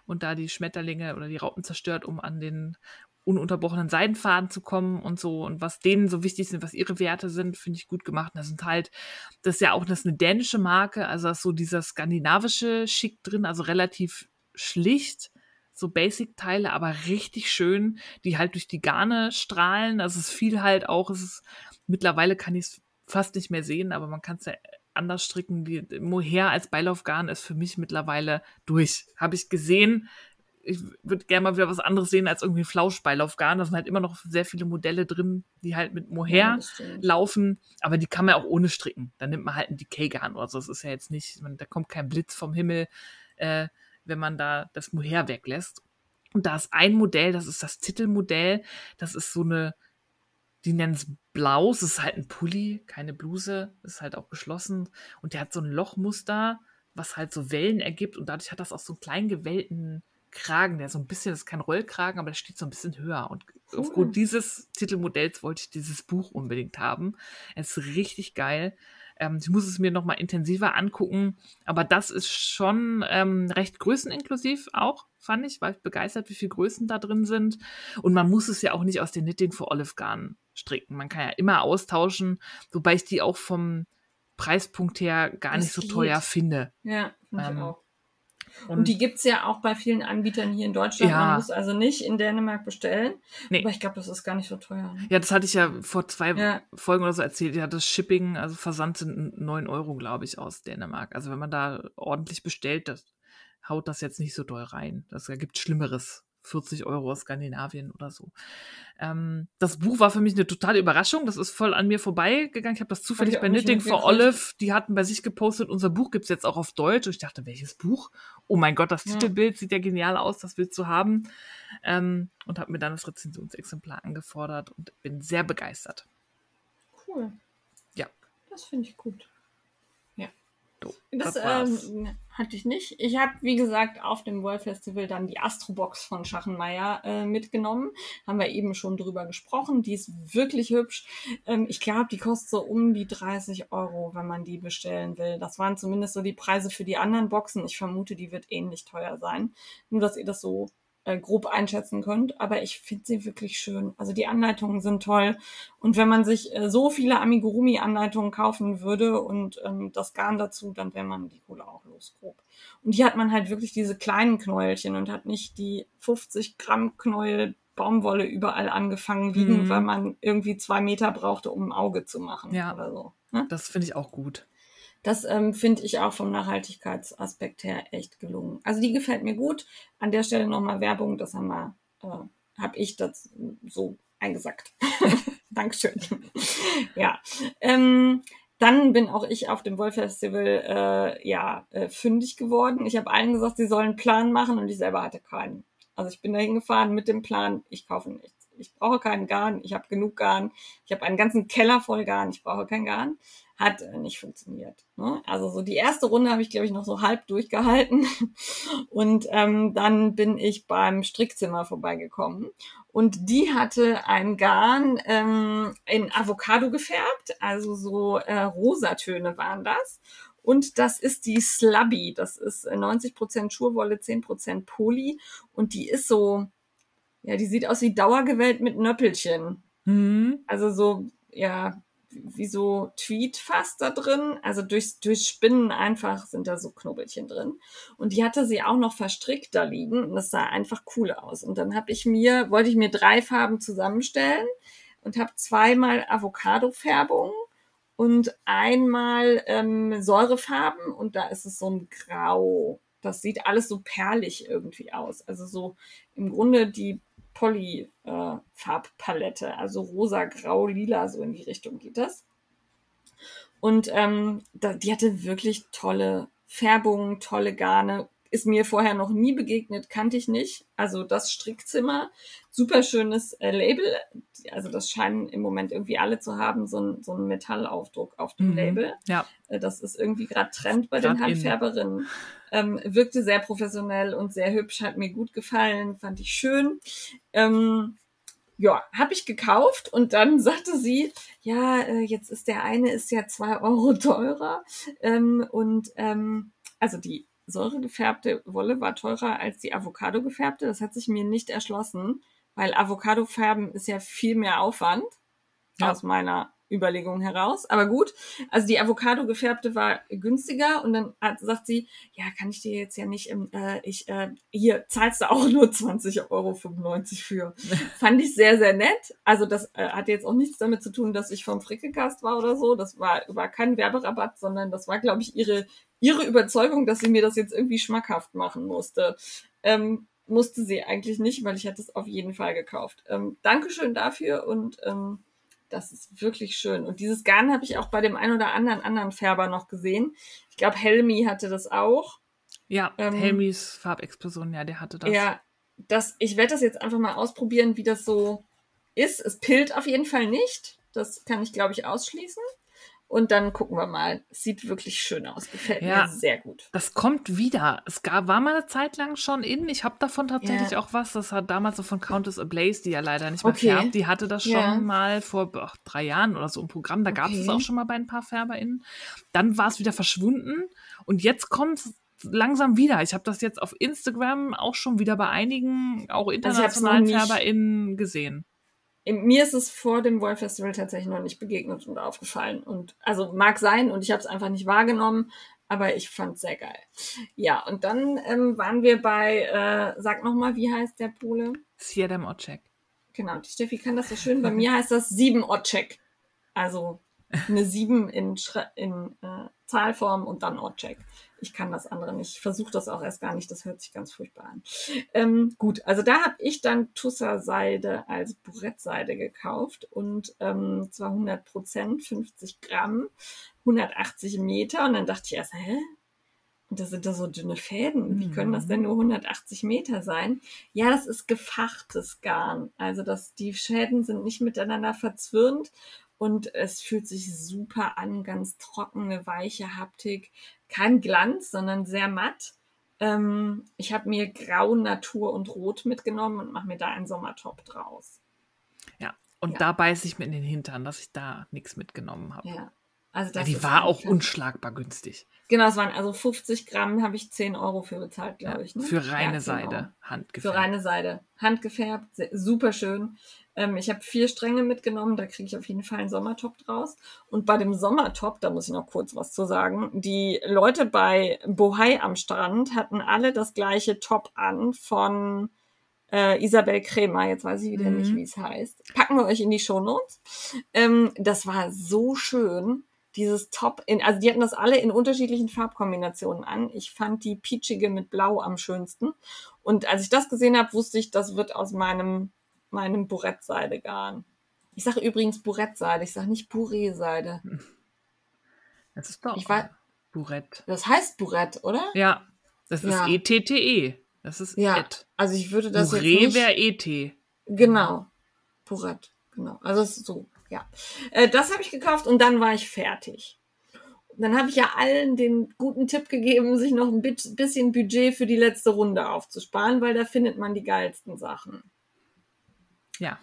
und da die Schmetterlinge oder die Raupen zerstört, um an den ununterbrochenen Seidenfaden zu kommen und so und was denen so wichtig sind, was ihre Werte sind, finde ich gut gemacht. Und das sind halt, das ist ja auch das ist eine dänische Marke, also da ist so dieser skandinavische Schick drin, also relativ schlicht, so Basic-Teile, aber richtig schön, die halt durch die Garne strahlen. Also es ist viel halt auch, es ist, mittlerweile kann ich es fast nicht mehr sehen, aber man kann es ja anders stricken. Die Mohair als Beilaufgarn ist für mich mittlerweile durch. Habe ich gesehen. Ich würde gerne mal wieder was anderes sehen als irgendwie Flauschbeilaufgarn. Da sind halt immer noch sehr viele Modelle drin, die halt mit Mohair stimmt. laufen. Aber die kann man auch ohne stricken. Dann nimmt man halt ein Decay-Garn oder so. Das ist ja jetzt nicht, man, da kommt kein Blitz vom Himmel, äh, wenn man da das Mohair weglässt. Und da ist ein Modell, das ist das Titelmodell. Das ist so eine, die nennen es blau. Es ist halt ein Pulli, keine Bluse. Ist halt auch geschlossen. Und der hat so ein Lochmuster, was halt so Wellen ergibt. Und dadurch hat das auch so einen kleinen gewellten Kragen, der so ein bisschen, das ist kein Rollkragen, aber der steht so ein bisschen höher. Und Cool. aufgrund dieses Titelmodells wollte ich dieses Buch unbedingt haben. Es ist richtig geil. Ähm, ich muss es mir nochmal intensiver angucken. Aber das ist schon ähm, recht größeninklusiv auch, fand ich. War ich begeistert, wie viele Größen da drin sind. Und man muss es ja auch nicht aus den Knitting for Olive Garn stricken. Man kann ja immer austauschen, wobei ich die auch vom Preispunkt her gar Das nicht so geht. teuer finde. Ja, Ähm, auch. Und, die gibt's ja auch bei vielen Anbietern hier in Deutschland. Ja. Man muss also nicht in Dänemark bestellen. Nee. Aber ich glaube, das ist gar nicht so teuer. Ne? Ja, das hatte ich ja vor zwei Ja. Folgen oder so erzählt. Ja, das Shipping, also Versand sind 9 Euro, glaube ich, aus Dänemark. Also wenn man da ordentlich bestellt, das haut das jetzt nicht so doll rein. Das gibt Schlimmeres. 40 Euro aus Skandinavien oder so. Ähm, das Buch war für mich eine totale Überraschung. Das ist voll an mir vorbeigegangen. Ich habe das zufällig auch bei Knitting for. Olive, die hatten bei sich gepostet, unser Buch gibt's jetzt auch auf Deutsch. Und ich dachte, welches Buch? Oh mein Gott, das Ja. Titelbild sieht ja genial aus, das willst du haben. Ähm, und habe mir dann das Rezensionsexemplar angefordert und bin sehr begeistert. Cool. Ja. Das finde ich gut. Das, ähm, hatte ich nicht. Ich habe, wie gesagt, auf dem World Festival dann die Astrobox von Schachenmeier äh, mitgenommen. Haben wir eben schon drüber gesprochen. Die ist wirklich hübsch. Ähm, ich glaube, die kostet so um die 30 Euro, wenn man die bestellen will. Das waren zumindest so die Preise für die anderen Boxen. Ich vermute, die wird ähnlich teuer sein. Nur, dass ihr das so äh, grob einschätzen könnt. Aber ich finde sie wirklich schön. Also die Anleitungen sind toll. Und wenn man sich äh, so viele Amigurumi-Anleitungen kaufen würde und ähm, das Garn dazu, dann wäre man die Kohle auch los, grob. Und hier hat man halt wirklich diese kleinen Knäuelchen und hat nicht die 50 Gramm Knäuel Baumwolle überall angefangen liegen, Mhm. weil man irgendwie zwei Meter brauchte, um ein Auge zu machen Ja. oder so. Ne? Das finde ich auch gut. Das ähm, finde ich auch vom Nachhaltigkeitsaspekt her echt gelungen. Also die gefällt mir gut. An der Stelle nochmal Werbung, das haben äh, habe ich das so eingesackt. Dankeschön. ja. Ähm, dann bin auch ich auf dem Wolf Festival äh, ja äh, fündig geworden. Ich habe allen gesagt, sie sollen einen Plan machen und ich selber hatte keinen. Also ich bin da hingefahren mit dem Plan, ich kaufe nichts. Ich brauche keinen Garn, ich habe genug Garn. Ich habe einen ganzen Keller voll Garn, ich brauche kein Garn hat äh, nicht funktioniert. Ne? Also so die erste Runde habe ich, glaube ich, noch so halb durchgehalten. Und ähm, dann bin ich beim Strickzimmer vorbeigekommen. Und die hatte ein Garn ähm, in Avocado gefärbt, also so äh, Rosatöne waren das. Und das ist die Slubby. Das ist äh, 90% Schurwolle, 10% Poly. Und die ist so, ja, die sieht aus wie Dauergewellt mit Nöppelchen. Hm. Also so, ja, wie so Tweet fast da drin. Also durch, durch Spinnen einfach sind da so Knubbelchen drin. Und die hatte sie auch noch verstrickt da liegen. Und das sah einfach cool aus. Und dann habe ich mir, wollte ich mir drei Farben zusammenstellen und habe zweimal Avocado-Färbung und einmal ähm, Säurefarben. Und da ist es so ein Grau. Das sieht alles so perlig irgendwie aus. Also so im Grunde die Poly-Farbpalette, also rosa, grau, lila, so in die Richtung geht das. Und ähm, da, die hatte wirklich tolle Färbungen, tolle Garne. Ist mir vorher noch nie begegnet, kannte ich nicht. Also das Strickzimmer, super schönes äh, Label. Also das scheinen im Moment irgendwie alle zu haben, so ein, so ein Metallaufdruck auf dem Mhm. Label. Ja. Äh, Das ist irgendwie gerade Trend bei Grad den in. Handfärberinnen. Ähm, wirkte sehr professionell und sehr hübsch, hat mir gut gefallen, fand ich schön. Ähm, ja, habe ich gekauft und dann sagte sie, ja, äh, jetzt ist der eine ist ja zwei Euro teurer ähm, und ähm, also die säuregefärbte Wolle war teurer als die Avocado gefärbte. Das hat sich mir nicht erschlossen, weil Avocado färben ist ja viel mehr Aufwand Ja. aus meiner Überlegungen heraus. Aber gut, also die Avocado gefärbte war günstiger und dann hat, sagt sie, ja, kann ich dir jetzt ja nicht, im, äh, ich, äh, hier zahlst du auch nur 20,95 Euro für. Fand ich sehr, sehr nett. Also das äh, hat jetzt auch nichts damit zu tun, dass ich vom Frickecast war oder so. Das war, war kein Werberabatt, sondern das war, glaube ich, ihre, ihre Überzeugung, dass sie mir das jetzt irgendwie schmackhaft machen musste. Ähm, musste sie eigentlich nicht, weil ich hätte es auf jeden Fall gekauft. Ähm, Dankeschön dafür und ähm, das ist wirklich schön. Und dieses Garn habe ich auch bei dem ein oder anderen anderen Färber noch gesehen. Ich glaube, Helmi hatte das auch. Ja, ähm, Helmis Farbexplosion, ja, der hatte das. Ja, das, ich werde das jetzt einfach mal ausprobieren, wie das so ist. Es pillt auf jeden Fall nicht. Das kann ich, glaube ich, ausschließen. Und dann gucken wir mal. Sieht wirklich schön aus. Gefällt ja, mir sehr gut. Das kommt wieder. Es gab, war mal eine Zeit lang schon in. Ich habe davon tatsächlich ja. auch was. Das hat damals so von Countess Ablaze, die ja leider nicht mehr okay. färbt. Die hatte das schon ja. mal vor ach, drei Jahren oder so im Programm. Da gab es es auch schon mal bei ein paar FärberInnen. Dann war es wieder verschwunden. Und jetzt kommt es langsam wieder. Ich habe das jetzt auf Instagram auch schon wieder bei einigen, auch also internationalen also FärberInnen gesehen mir ist es vor dem World Festival tatsächlich noch nicht begegnet und aufgefallen. Und also mag sein und ich habe es einfach nicht wahrgenommen, aber ich fand es sehr geil. Ja, und dann ähm, waren wir bei, äh, sag nochmal, wie heißt der Pole? Siedem Ocek. Genau, die Steffi kann das so schön. Bei mir heißt das sieben Ocek. Also eine sieben in, Schre in äh, Zahlform und dann Orcheck. Ich kann das andere nicht. Ich versuche das auch erst gar nicht. Das hört sich ganz furchtbar an. Ähm, gut, also da habe ich dann Tussa-Seide als Burettseide gekauft und ähm, zwar 100 Prozent, 50 Gramm, 180 Meter. Und dann dachte ich erst, hä? Und das sind da so dünne Fäden. Wie können das mhm. denn nur 180 Meter sein? Ja, das ist gefachtes Garn. Also das, die Schäden sind nicht miteinander verzwirnt und es fühlt sich super an, ganz trockene, weiche Haptik. Kein Glanz, sondern sehr matt. Ähm, ich habe mir Grau, Natur und Rot mitgenommen und mache mir da einen Sommertop draus. Ja, und ja. da beiße ich mir in den Hintern, dass ich da nichts mitgenommen habe. Ja. Also das ja, die war auch unschlagbar günstig. Genau, es waren also 50 Gramm, habe ich 10 Euro für bezahlt, glaube ja, ich. Ne? Für reine ja, Seide, handgefärbt. Für reine Seide, handgefärbt, super schön. Ähm, ich habe vier Stränge mitgenommen, da kriege ich auf jeden Fall einen Sommertop draus. Und bei dem Sommertop, da muss ich noch kurz was zu sagen, die Leute bei Bohai am Strand hatten alle das gleiche Top an von äh, Isabel Kremer, jetzt weiß ich wieder mhm. nicht, wie es heißt. Packen wir euch in die Shownotes. Ähm, das war so schön dieses Top, in, also die hatten das alle in unterschiedlichen Farbkombinationen an. Ich fand die peachige mit Blau am schönsten. Und als ich das gesehen habe, wusste ich, das wird aus meinem meinem Burettseide-Garn. Ich sage übrigens Burettseide, ich sage nicht Bourré-Seide. Das ist doch ich weiß, Burett. Das heißt Burett, oder? Ja, das ist ja. E-T-T-E. -E. Das ist ja. Et. Also ich würde das Bourré jetzt nicht... wäre E-T. Genau, Burett, genau. Also es ist so, ja. Äh, das habe ich gekauft und dann war ich fertig. dann habe ich ja allen den guten Tipp gegeben, sich noch ein bisschen Budget für die letzte Runde aufzusparen, weil da findet man die geilsten Sachen. Ja.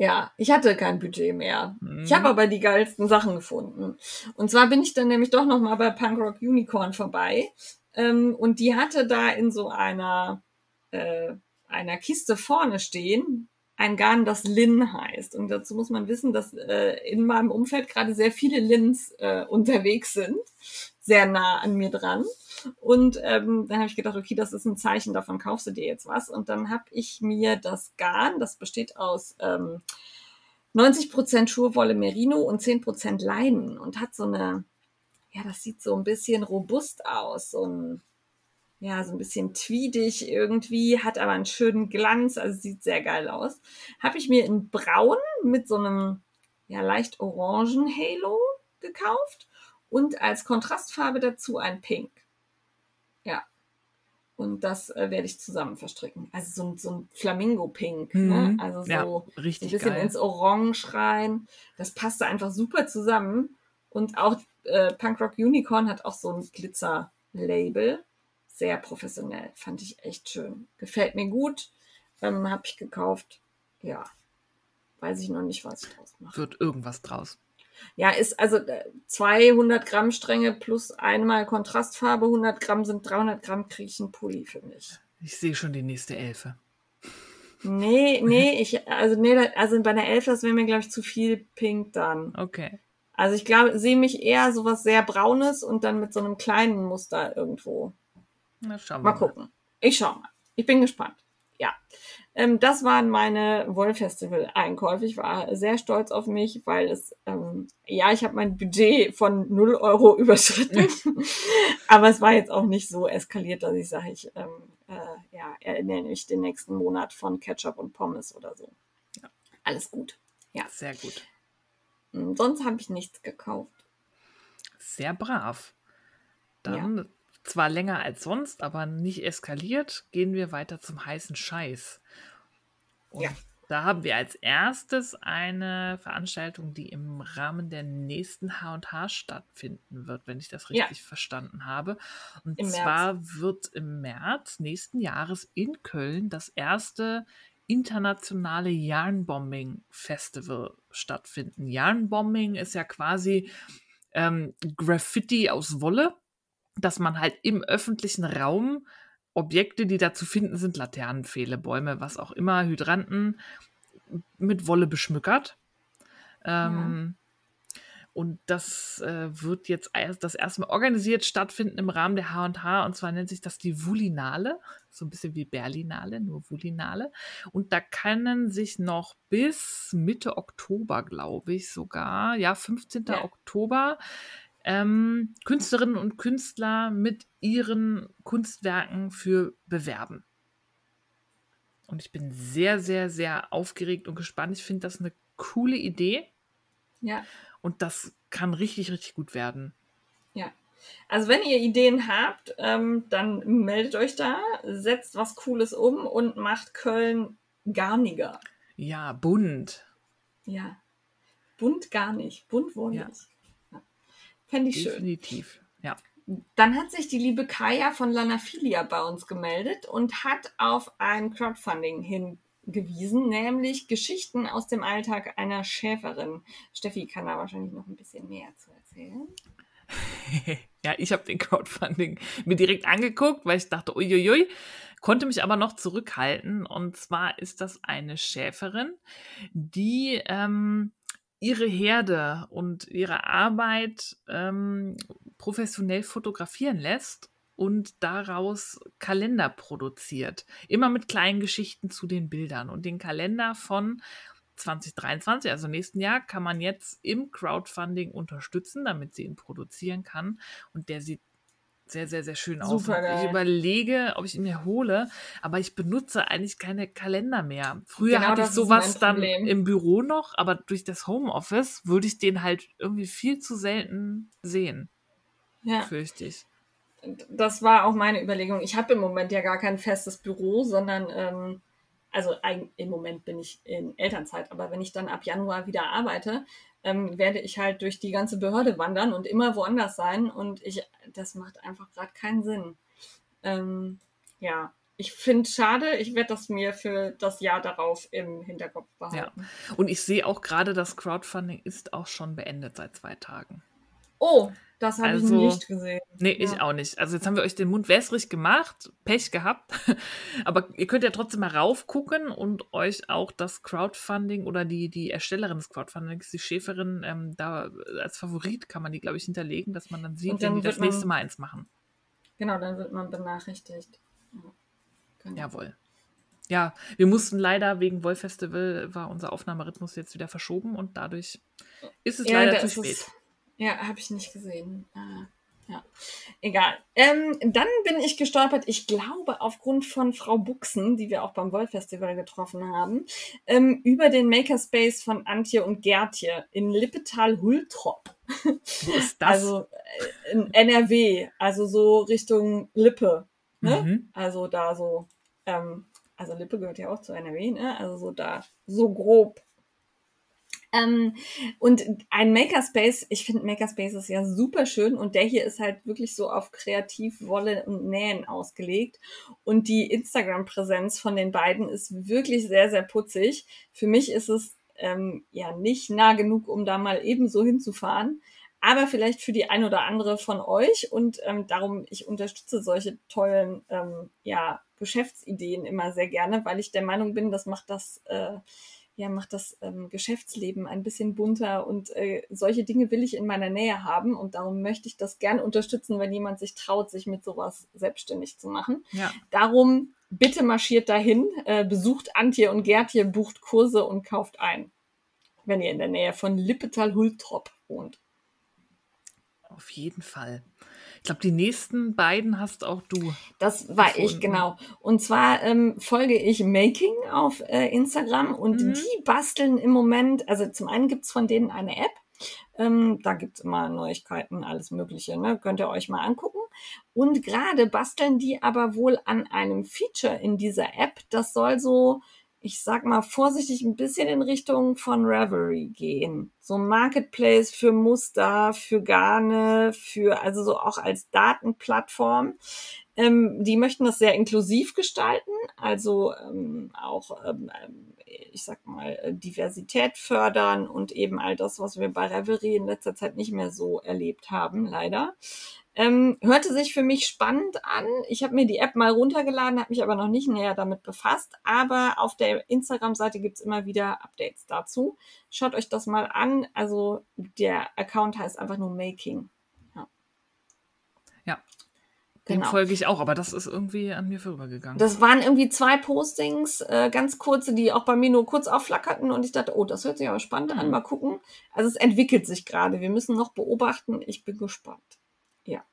Ja, ich hatte kein Budget mehr. Mhm. Ich habe aber die geilsten Sachen gefunden. Und zwar bin ich dann nämlich doch noch mal bei Punkrock Unicorn vorbei. Ähm, und die hatte da in so einer, äh, einer Kiste vorne stehen ein Garn, das Lin heißt. Und dazu muss man wissen, dass äh, in meinem Umfeld gerade sehr viele Lins äh, unterwegs sind, sehr nah an mir dran. Und ähm, dann habe ich gedacht, okay, das ist ein Zeichen, davon kaufst du dir jetzt was. Und dann habe ich mir das Garn, das besteht aus ähm, 90% Schurwolle Merino und 10% Leinen und hat so eine, ja, das sieht so ein bisschen robust aus, so ein, ja, so ein bisschen tweedig irgendwie, hat aber einen schönen Glanz, also sieht sehr geil aus. Habe ich mir in Braun mit so einem, ja, leicht orangen Halo gekauft und als Kontrastfarbe dazu ein Pink. Ja. Und das äh, werde ich zusammen verstricken. Also so, so ein Flamingo-Pink. Ne? Mhm. Ne? Also so ja, richtig ein bisschen geil. ins Orange rein. Das passte einfach super zusammen. Und auch äh, Punkrock Unicorn hat auch so ein Glitzer-Label. Sehr professionell. Fand ich echt schön. Gefällt mir gut. Ähm, Habe ich gekauft. Ja. Weiß ich noch nicht, was ich draus mache. Wird irgendwas draus. Ja, ist also 200 äh, Gramm Stränge plus einmal Kontrastfarbe, 100 Gramm sind 300 Gramm, kriege ich einen Pulli für mich. Ich sehe schon die nächste Elfe. Nee, nee, ich, also nee, also bei der Elf, das wäre mir, glaube ich, zu viel pink dann. Okay. Also ich glaube, sehe mich eher so was sehr Braunes und dann mit so einem kleinen Muster irgendwo. Na, schauen wir Mal gucken. Ich schau mal. Ich bin gespannt. Ja. Ähm, das waren meine Wollfestival-Einkäufe. Ich war sehr stolz auf mich, weil es, ähm, ja, ich habe mein Budget von 0 Euro überschritten. Aber es war jetzt auch nicht so eskaliert, dass ich sage, ich ähm, äh, ja, erinnere mich den nächsten Monat von Ketchup und Pommes oder so. Ja. Alles gut. Ja. Sehr gut. Hm, Sonst habe ich nichts gekauft. Sehr brav. Dann zwar länger als sonst, aber nicht eskaliert, gehen wir weiter zum heißen Scheiß. Und Ja. Da haben wir als erstes eine Veranstaltung, die im Rahmen der nächsten H&H stattfinden wird, wenn ich das Ja. richtig verstanden habe. Und Im März. zwar wird im März nächsten Jahres in Köln das erste internationale Yarnbombing Festival stattfinden. Yarnbombing ist ja quasi ähm, Graffiti aus Wolle, dass man halt im öffentlichen Raum Objekte, die da zu finden sind, Laternenpfähle, Bäume, was auch immer, Hydranten, mit Wolle beschmückert. Ähm, Und das äh, wird jetzt erst, das erste Mal organisiert stattfinden im Rahmen der H&H und zwar nennt sich das die Vulinale, so ein bisschen wie Berlinale, nur Vulinale. Und da können sich noch bis Mitte Oktober, glaube ich sogar, ja, 15. Ja. Oktober, ähm, Künstlerinnen und Künstler mit ihren Kunstwerken für bewerben. Und ich bin sehr, sehr, sehr aufgeregt und gespannt. Ich finde das eine coole Idee Ja. und das kann richtig, richtig gut werden. Ja. Also wenn ihr Ideen habt, ähm, dann meldet euch da, setzt was Cooles um und macht Köln garniger. Ja, bunt. Ja. Bunt gar nicht. Bunt wohl Ja. Fände ich schön. Definitiv. Ja. Dann hat sich die liebe Kaya von Lanafilia bei uns gemeldet und hat auf ein Crowdfunding hingewiesen, nämlich Geschichten aus dem Alltag einer Schäferin. Steffi kann da wahrscheinlich noch ein bisschen mehr zu erzählen. ja, ich habe den Crowdfunding mir direkt angeguckt, weil ich dachte, uiuiui, konnte mich aber noch zurückhalten. Und zwar ist das eine Schäferin, die ähm, ihre Herde und ihre Arbeit ähm, professionell fotografieren lässt und daraus Kalender produziert. Immer mit kleinen Geschichten zu den Bildern. Und den Kalender von 2023, also nächsten Jahr, kann man jetzt im Crowdfunding unterstützen, damit sie ihn produzieren kann. Und der sieht sehr, sehr, sehr schön aus. Supergeil. Ich überlege, ob ich ihn mir hole, aber ich benutze eigentlich keine Kalender mehr. Früher Genau hatte ich sowas dann im Büro noch, aber durch das Homeoffice würde ich den halt irgendwie viel zu selten sehen, Ja. fürchte ich. das war auch meine Überlegung. Ich habe im Moment ja gar kein festes Büro, sondern ähm, also im Moment bin ich in Elternzeit, aber wenn ich dann ab Januar wieder arbeite, ähm, werde ich halt durch die ganze Behörde wandern und immer woanders sein und ich, das macht einfach gerade keinen Sinn. Ähm, ja, ich finde schade. Ich werde das mir für das Jahr darauf im Hinterkopf behalten. Und ich sehe auch gerade, das Crowdfunding ist auch schon beendet seit zwei Tagen. Oh, das habe Also- ich nicht gesehen. Nee, ich Ja. auch nicht. Also jetzt haben wir euch den Mund wässrig gemacht, Pech gehabt. Aber ihr könnt ja trotzdem mal raufgucken und euch auch das Crowdfunding oder die, die Erstellerin des Crowdfundings, die Schäferin, ähm, da als Favorit kann man die, glaube ich, hinterlegen, dass man dann sieht, wenn die das man- nächste Mal eins machen. Genau, dann wird man benachrichtigt. Ja. Genau. Jawohl. Ja, wir mussten leider wegen Wolf Festival war unser Aufnahmerhythmus jetzt wieder verschoben und dadurch ist es Ja, leider zu ist spät. es- Ja, habe ich nicht gesehen. Ah, ja, egal. Ähm, dann bin ich gestolpert, ich glaube, aufgrund von Frau Buchsen, die wir auch beim Wolf Festival getroffen haben, ähm, über den Makerspace von Antje und Gertje in Lippetal-Hultrop. Wo ist das? Also äh, in NRW, also so Richtung Lippe. Ne? Mhm. Also da so, ähm, also Lippe gehört ja auch zu NRW, ne? Also so da, so grob. Ähm, und ein Makerspace, ich finde Makerspace ist ja super schön und der hier ist halt wirklich so auf Kreativwolle und Nähen ausgelegt. Und die Instagram-Präsenz von den beiden ist wirklich sehr, sehr putzig. Für mich ist es ähm, ja nicht nah genug, um da mal ebenso hinzufahren. aber vielleicht für die ein oder andere von euch. Und ähm, darum, ich unterstütze solche tollen ähm, ja, Geschäftsideen immer sehr gerne, weil ich der Meinung bin, das macht das, äh, ja, macht das ähm, Geschäftsleben ein bisschen bunter und äh, solche Dinge will ich in meiner Nähe haben und darum möchte ich das gern unterstützen, wenn jemand sich traut, sich mit sowas selbstständig zu machen. Ja. Darum bitte marschiert dahin, äh, besucht Antje und Gertje, bucht Kurse und kauft ein, wenn ihr in der Nähe von Lippetal-Hultrop wohnt. Auf jeden Fall. Ich glaube, die nächsten beiden hast auch du. Das war gefunden. ich, genau. Und zwar ähm, folge ich Making auf äh, Instagram und Mhm. die basteln im Moment, also zum einen gibt's von denen eine App. Ähm, da gibt's immer Neuigkeiten, alles Mögliche, ne? Könnt ihr euch mal angucken. Und gerade basteln die aber wohl an einem Feature in dieser App. Das soll so, ich sag mal vorsichtig, ein bisschen in Richtung von Reverie gehen. So Marketplace für Muster, für Garne, für, also so auch als Datenplattform. Ähm, die möchten das sehr inklusiv gestalten, also ähm, auch, ähm, ähm, ich sag mal, äh, Diversität fördern und eben all das, was wir bei Reverie in letzter Zeit nicht mehr so erlebt haben, leider. Ähm, hörte sich für mich spannend an. Ich habe mir die App mal runtergeladen, habe mich aber noch nicht näher damit befasst. Aber auf der Instagram-Seite gibt's immer wieder Updates dazu. Schaut euch das mal an. Also der Account heißt einfach nur Making. Ja. Dem Genau. folge ich auch, aber das ist irgendwie an mir vorübergegangen. Das waren irgendwie zwei Postings, äh, ganz kurze, die auch bei mir nur kurz aufflackerten und ich dachte, oh, das hört sich aber spannend an, Mhm. mal gucken. Also es entwickelt sich gerade. Wir müssen noch beobachten. Ich bin gespannt. Ja.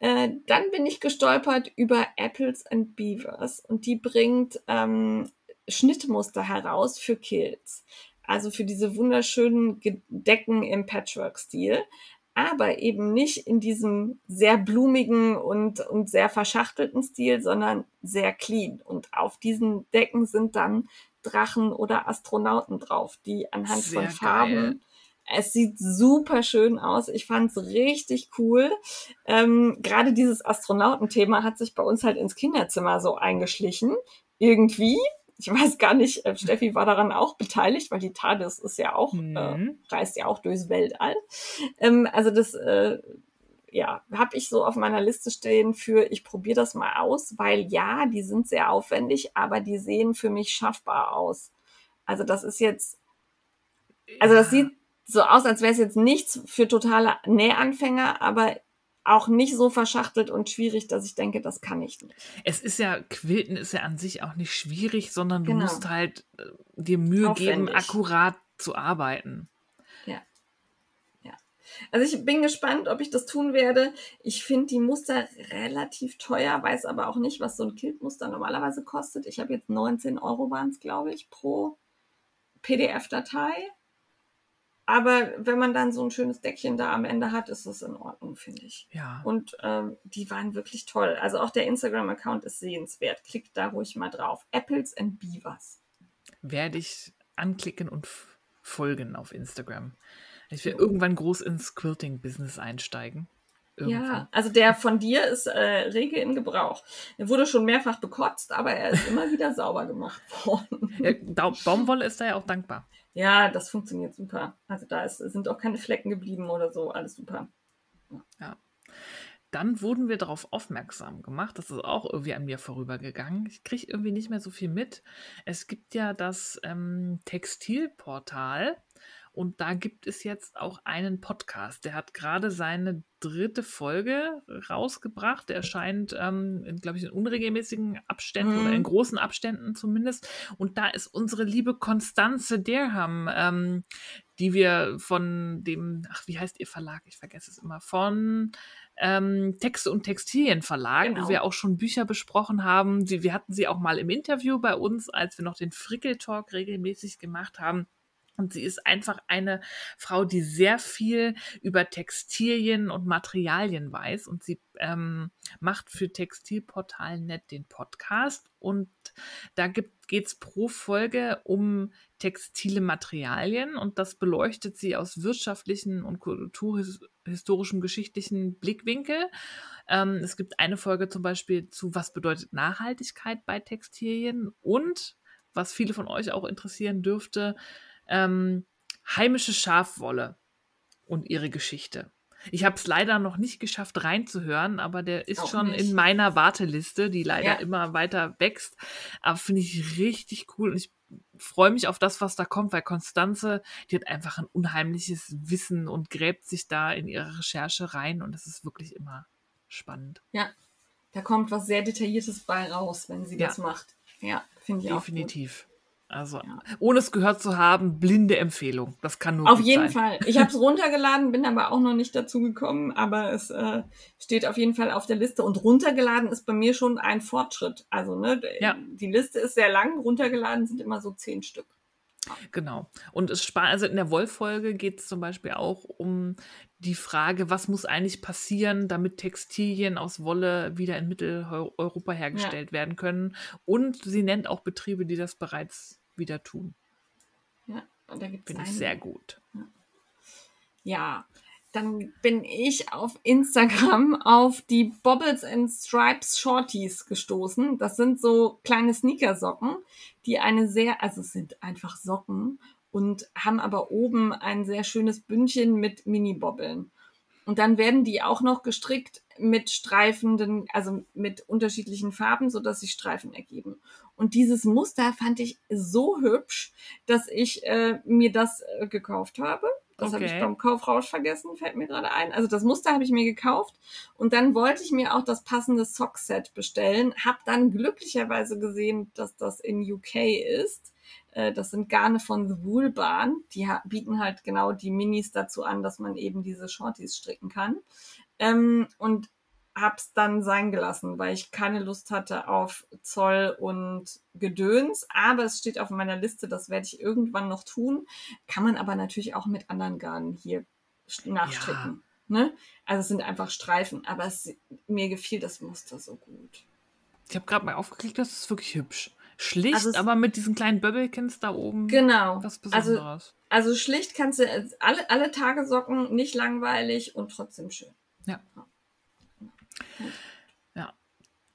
Äh, dann bin ich gestolpert über Apples and Beavers und die bringt ähm, Schnittmuster heraus für Kills. Also für diese wunderschönen Decken im Patchwork-Stil aber eben nicht in diesem sehr blumigen und, und sehr verschachtelten Stil, sondern sehr clean. Und auf diesen Decken sind dann Drachen oder Astronauten drauf, die anhand Sehr von Farben. geil. Es sieht super schön aus. Ich fand's richtig cool. Ähm, Gerade dieses Astronautenthema hat sich bei uns halt ins Kinderzimmer so eingeschlichen. Irgendwie. Ich weiß gar nicht, äh, Steffi war daran auch beteiligt, weil die TARDIS ist ja auch, äh, Mhm. reist ja auch durchs Weltall. Ähm, also das, äh, ja, habe ich so auf meiner Liste stehen für, ich probiere das mal aus, weil ja, die sind sehr aufwendig, aber die sehen für mich schaffbar aus. Also das ist jetzt, also das sieht so aus, als wäre es jetzt nichts für totale Nähanfänger, aber auch nicht so verschachtelt und schwierig, dass ich denke, das kann ich nicht. Es ist ja, Quilten ist ja an sich auch nicht schwierig, sondern du Genau. musst halt äh, dir Mühe geben, Aufwendig. akkurat zu arbeiten. Also ich bin gespannt, ob ich das tun werde. Ich finde die Muster relativ teuer, weiß aber auch nicht, was so ein Kiltmuster normalerweise kostet. Ich habe jetzt 19 Euro waren es, glaube ich, pro PDF-Datei. Aber wenn man dann so ein schönes Deckchen da am Ende hat, ist das in Ordnung, finde ich. Ja. Und ähm, die waren wirklich toll. Also auch der Instagram-Account ist sehenswert. Klickt da ruhig mal drauf. Apples and Beavers. Werde ich anklicken und folgen auf Instagram. Ich will Jo. irgendwann groß ins Quilting-Business einsteigen. Irgendwann. Ja, also der von dir ist äh, rege in Gebrauch. Er wurde schon mehrfach bekotzt, aber er ist immer wieder sauber gemacht worden. Ja, Baumwolle ist da ja auch dankbar. Ja, das funktioniert super. Also da ist, sind auch keine Flecken geblieben oder so. Alles super. Dann wurden wir darauf aufmerksam gemacht. Das ist auch irgendwie an mir vorübergegangen. Ich kriege irgendwie nicht mehr so viel mit. Es gibt ja das ähm, Textilportal und da gibt es jetzt auch einen Podcast. Der hat gerade seine dritte Folge rausgebracht. Der erscheint, ähm, glaube ich, in unregelmäßigen Abständen Mhm. oder in großen Abständen zumindest. Und da ist unsere liebe Konstanze Derham, ähm, die wir von dem, ach, wie heißt ihr Verlag? Ich vergesse es immer. Von ähm, Texte und Textilien Verlag, Genau. wo wir auch schon Bücher besprochen haben. Sie, wir hatten sie auch mal im Interview bei uns, als wir noch den Frickel-Talk regelmäßig gemacht haben. Und sie ist einfach eine Frau, die sehr viel über Textilien und Materialien weiß. Und sie ähm, macht für Textilportal.net den Podcast. Und da geht es pro Folge um textile Materialien. Und das beleuchtet sie aus wirtschaftlichen und kulturhistorischen, geschichtlichen Blickwinkel. Ähm, es gibt eine Folge zum Beispiel zu, was bedeutet Nachhaltigkeit bei Textilien und was viele von euch auch interessieren dürfte, ähm, heimische Schafwolle. und ihre Geschichte. Ich habe es leider noch nicht geschafft reinzuhören, aber der ist Auch schon nicht. in meiner Warteliste, die leider Ja. immer weiter wächst. Aber finde ich richtig cool und ich freue mich auf das, was da kommt, weil Konstanze, die hat einfach ein unheimliches Wissen und gräbt sich da in ihre Recherche rein und das ist wirklich immer spannend. Ja, da kommt was sehr Detailliertes bei raus, wenn sie Ja. das macht. Ja, finde ich auch. Gut. Definitiv. Also, Ja. ohne es gehört zu haben, blinde Empfehlung. Das kann nur Auf jeden sein. Fall. Ich habe es runtergeladen, bin aber auch noch nicht dazu gekommen, aber es äh, steht auf jeden Fall auf der Liste. Und runtergeladen ist bei mir schon ein Fortschritt. Also, ne, Ja. die Liste ist sehr lang, runtergeladen sind immer so zehn Stück. Genau. Und es spa- also in der Wolf-Folge geht es zum Beispiel auch um die Frage, was muss eigentlich passieren, damit Textilien aus Wolle wieder in Mitteleuropa hergestellt werden können. Und sie nennt auch Betriebe, die das bereits wieder tun. Ja, und da gibt's Finde ich sehr gut. Ja, dann bin ich auf Instagram auf die Bobbles and Stripes Shorties gestoßen. Das sind so kleine Sneakersocken, die eine sehr, also es sind einfach Socken und haben aber oben ein sehr schönes Bündchen mit Mini-Bobbeln. Und dann werden die auch noch gestrickt mit streifenden, also mit unterschiedlichen Farben, so dass sich Streifen ergeben. Und dieses Muster fand ich so hübsch, dass ich äh, mir das äh, gekauft habe. Das habe ich Okay. beim Kaufrausch vergessen, fällt mir gerade ein. Also das Muster habe ich mir gekauft und dann wollte ich mir auch das passende Sockset bestellen. Hab dann glücklicherweise gesehen, dass das in UK ist. Äh, Das sind Garne von The Wool Barn. Die bieten halt genau die Minis dazu an, dass man eben diese Shorties stricken kann. Ähm, und hab's dann sein gelassen, weil ich keine Lust hatte auf Zoll und Gedöns. Aber es steht auf meiner Liste, das werde ich irgendwann noch tun. Kann man aber natürlich auch mit anderen Garnen hier st- nachstricken. Ne? Also es sind einfach Streifen, aber es, mir gefiel das Muster so gut. Ich habe gerade mal aufgeklickt, das ist wirklich hübsch. Schlicht, Also es- aber mit diesen kleinen Böbbelkins da oben. Genau. Was Also, Besonderes. also schlicht kannst du äh, alle, alle Tage socken, nicht langweilig und trotzdem schön. Ja. Ja.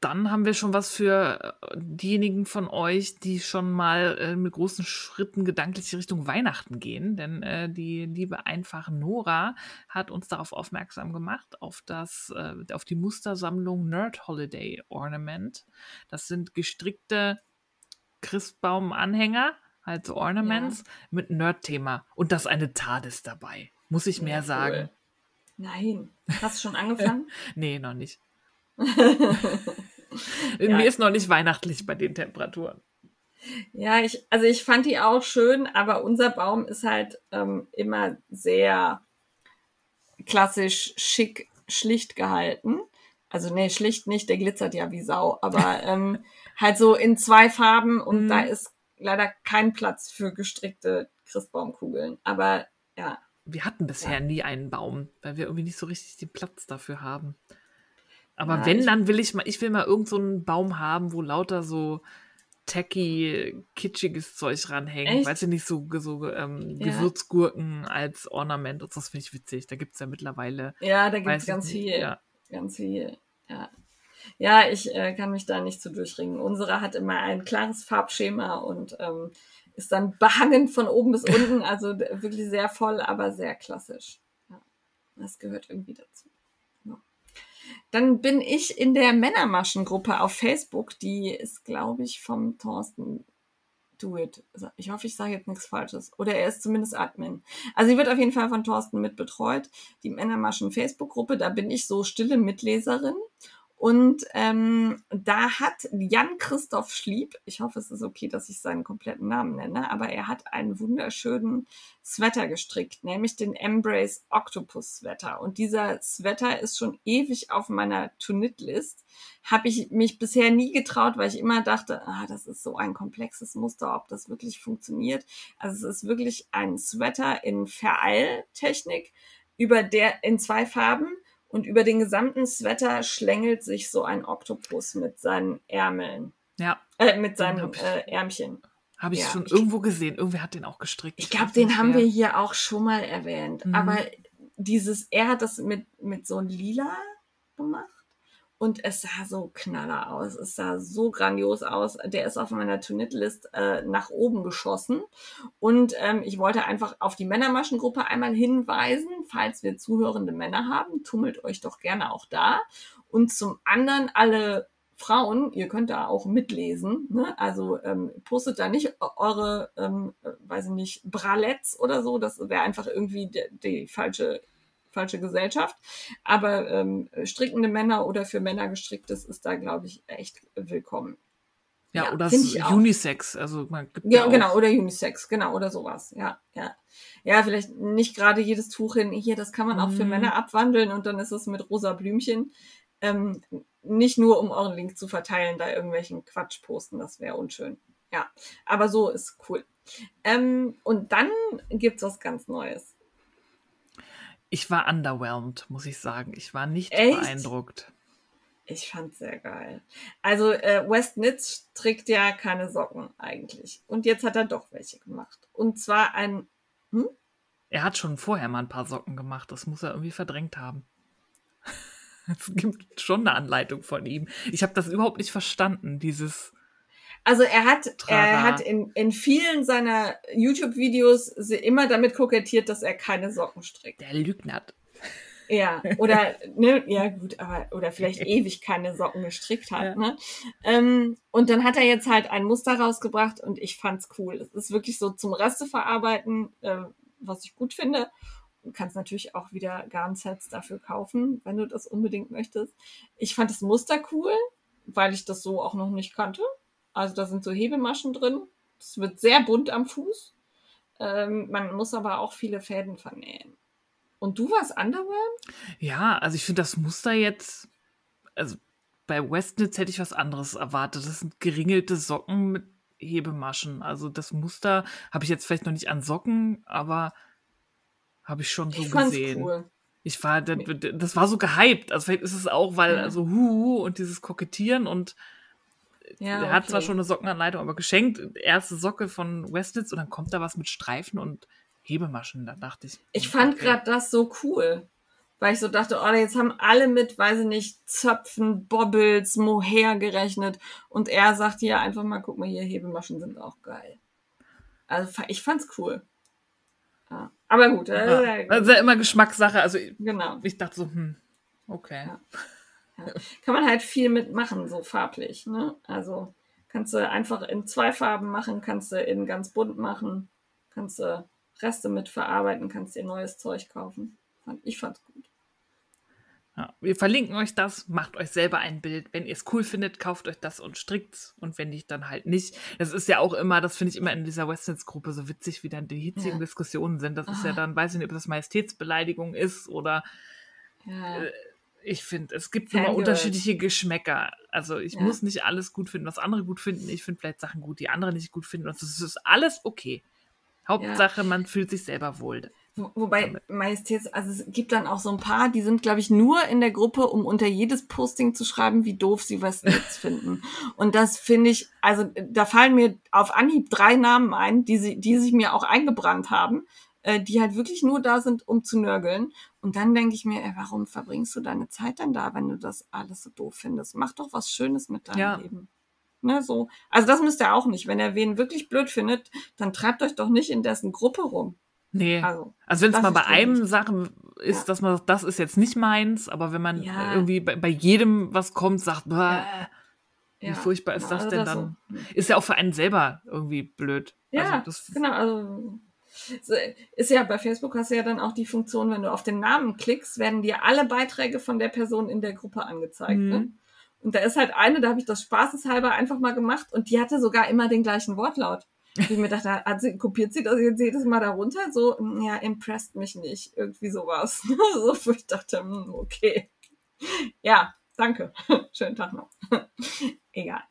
Dann haben wir schon was für äh, diejenigen von euch, die schon mal äh, mit großen Schritten gedanklich Richtung Weihnachten gehen. Denn äh, die liebe einfache Nora hat uns darauf aufmerksam gemacht, auf, das, äh, auf die Mustersammlung Nerd Holiday Ornament. Das sind gestrickte Christbaum-Anhänger, halt so Ornaments mit Nerd-Thema. Und da ist eine TARDIS dabei. Muss ich mehr Ja, cool. Nein. Hast du schon angefangen? Nee, noch nicht. Ja. Mir ist noch nicht weihnachtlich bei den Temperaturen. Ja, ich, also ich fand die auch schön, aber unser Baum ist halt ähm, immer sehr klassisch schick, schlicht gehalten. Also nee, schlicht nicht, der glitzert ja wie Sau, aber ähm, halt so in zwei Farben und Mhm. da ist leider kein Platz für gestrickte Christbaumkugeln. Aber ja, Wir hatten bisher Ja. nie einen Baum, weil wir irgendwie nicht so richtig den Platz dafür haben. Aber Ja, wenn, dann will ich mal, ich will mal irgend so einen Baum haben, wo lauter so tacky, kitschiges Zeug ranhängt. Echt? Weißt du, nicht so, so ähm, Ja. Gewürzgurken als Ornament. Und das finde ich witzig. Da gibt es ja mittlerweile. ja, da gibt's ich ganz nicht. viel. Ja. Ganz viel. Ja. Ja, ich äh, kann mich da nicht so durchringen. Unsere hat immer ein klares Farbschema und ähm, ist dann behangen von oben bis unten. Also wirklich sehr voll, aber sehr klassisch. Ja, das gehört irgendwie dazu. Ja. Dann bin ich in der Männermaschengruppe auf Facebook. Die ist, glaube ich, vom Thorsten Do It. Ich hoffe, ich sage jetzt nichts Falsches. Oder er ist zumindest Admin. Also sie wird auf jeden Fall von Thorsten mit betreut. Die Männermaschen Facebook-Gruppe, da bin ich so stille Mitleserin. Und ähm, da hat Jan Christoph Schlieb, ich hoffe, es ist okay, dass ich seinen kompletten Namen nenne, aber er hat einen wunderschönen Sweater gestrickt, nämlich den Embrace Octopus Sweater. Und dieser Sweater ist schon ewig auf meiner To-Knit-List. Habe ich mich bisher nie getraut, weil ich immer dachte, ah, das ist so ein komplexes Muster, ob das wirklich funktioniert. Also es ist wirklich ein Sweater in Vereiltechnik über der in zwei Farben und über den gesamten Sweater schlängelt sich so ein Oktopus mit seinen Ärmeln, Ja, äh, mit seinen hab ich- äh, Ärmchen. habe ich Ja, schon irgendwo gesehen. Irgendwer hat den auch gestrickt. Ich glaube, den haben wir hier auch schon mal erwähnt. Mhm. Aber dieses, er hat das mit, mit so lila gemacht und es sah so knaller aus. Es sah so grandios aus. Der ist auf meiner To-Knit-List äh, nach oben geschossen. Und ähm, ich wollte einfach auf die Männermaschengruppe einmal hinweisen. Falls wir zuhörende Männer haben, tummelt euch doch gerne auch da. Und zum anderen alle Frauen, ihr könnt da auch mitlesen. Ne? Also ähm, postet da nicht eure, ähm, äh, weiß ich nicht, Bralettes oder so. Das wäre einfach irgendwie die, die falsche falsche Gesellschaft. Aber ähm, strickende Männer oder für Männer gestricktes ist da, glaube ich, echt willkommen. Ja, ja oder Unisex, also man gibt ja, ja genau, oder Unisex, genau, oder sowas. Ja, ja. Ja, vielleicht nicht gerade jedes Tuch hin, hier, das kann man auch für mhm. Männer abwandeln und dann ist es mit rosa Blümchen. Ähm, nicht nur, um euren Link zu verteilen, da irgendwelchen Quatsch posten, das wäre unschön. Ja, aber so ist cool. Ähm, und dann gibt's was ganz Neues. Ich war underwhelmed, muss ich sagen. Ich war nicht Echt? beeindruckt. Ich fand's sehr geil. Also äh, West Nitz trägt ja keine Socken eigentlich. Und jetzt hat er doch welche gemacht. Und zwar ein. Hm? Er hat schon vorher mal ein paar Socken gemacht. Das muss er irgendwie verdrängt haben. es gibt schon eine Anleitung von ihm. Ich habe das überhaupt nicht verstanden, dieses also er hat, er hat in, in vielen seiner YouTube-Videos immer damit kokettiert, dass er keine Socken strickt. Der Lügner. Ja, oder, ne, ja gut, aber, oder vielleicht ewig keine Socken gestrickt hat, ja. ne? Ähm, und dann hat er jetzt halt ein Muster rausgebracht und ich fand's cool. Es ist wirklich so zum Reste verarbeiten, äh, was ich gut finde. Du kannst natürlich auch wieder Garnsets dafür kaufen, wenn du das unbedingt möchtest. Ich fand das Muster cool, weil ich das so auch noch nicht kannte. Also da sind so Hebemaschen drin. Es wird sehr bunt am Fuß. Ähm, man muss aber auch viele Fäden vernähen. Und du warst underwhelmed? Ja, also ich finde das Muster jetzt, also bei Westnitz hätte ich was anderes erwartet. Das sind geringelte Socken mit Hebemaschen. Also das Muster habe ich jetzt vielleicht noch nicht an Socken, aber habe ich schon so ich gesehen. Cool. Ich war, das, das, war so gehypt. Also vielleicht ist es auch, weil ja. also Huhu und dieses Kokettieren und ja, er hat zwar schon eine Sockenanleitung, aber geschenkt, erste Socke von Westnitz und dann kommt da was mit Streifen und Hebemaschen. Da dachte ich. Ich fand okay. gerade das so cool, weil ich so dachte, oh, jetzt haben alle mit, weiß ich nicht, Zöpfen, Bobbles, Mohair gerechnet und er sagt hier einfach mal, guck mal hier, Hebemaschen sind auch geil. Also ich fand's cool. Ja. Aber gut. Ja, äh, das ist ja immer Geschmackssache. Also genau. ich dachte so, hm, okay. Ja. Kann man halt viel mitmachen, so farblich. Ne? Also kannst du einfach in zwei Farben machen, kannst du in ganz bunt machen, kannst du Reste mit verarbeiten, kannst dir neues Zeug kaufen. Ich fand's gut. Ja, wir verlinken euch das, macht euch selber ein Bild. Wenn ihr es cool findet, kauft euch das und strickt und wenn nicht, dann halt nicht. Das ist ja auch immer, das finde ich immer in dieser Western's-Gruppe so witzig, wie dann die hitzigen ja. Diskussionen sind. Das oh. ist ja ah. dann, weiß ich nicht, ob das Majestätsbeleidigung ist oder ja. äh, ich finde, es gibt immer unterschiedliche Geschmäcker. Also ich ja. muss nicht alles gut finden, was andere gut finden. Ich finde vielleicht Sachen gut, die andere nicht gut finden. Und das ist alles okay. Hauptsache, ja. man fühlt sich selber wohl. Wobei Majestäts, also es gibt dann auch so ein paar, die sind, glaube ich, nur in der Gruppe, um unter jedes Posting zu schreiben, wie doof sie was jetzt finden. Und das finde ich, also da fallen mir auf Anhieb drei Namen ein, die, sie, die sich mir auch eingebrannt haben, äh, die halt wirklich nur da sind, um zu nörgeln. Und dann denke ich mir, ey, warum verbringst du deine Zeit dann da, wenn du das alles so doof findest? Mach doch was Schönes mit deinem ja. Leben. Ne, so. Also das müsst ihr auch nicht. Wenn er wen wirklich blöd findet, dann treibt euch doch nicht in dessen Gruppe rum. Nee. Also, also wenn es mal bei einem Sachen ist, ja. dass man das ist jetzt nicht meins, aber wenn man ja. irgendwie bei, bei, jedem was kommt, sagt, ja. wie furchtbar ist das denn das dann? So. Ist ja auch für einen selber irgendwie blöd. Ja, also genau. Also ist ja bei Facebook hast du ja dann auch die Funktion, wenn du auf den Namen klickst, werden dir alle Beiträge von der Person in der Gruppe angezeigt. Ne? Mhm. Ne? Und da ist halt eine, da habe ich das spaßeshalber einfach mal gemacht und die hatte sogar immer den gleichen Wortlaut. Und ich mir dachte, hat sie, kopiert sie das jetzt jedes Mal darunter? So, ja, impressed mich nicht. Irgendwie sowas. so, wo ich dachte, hm, okay. Ja, danke. Schönen Tag noch. Egal.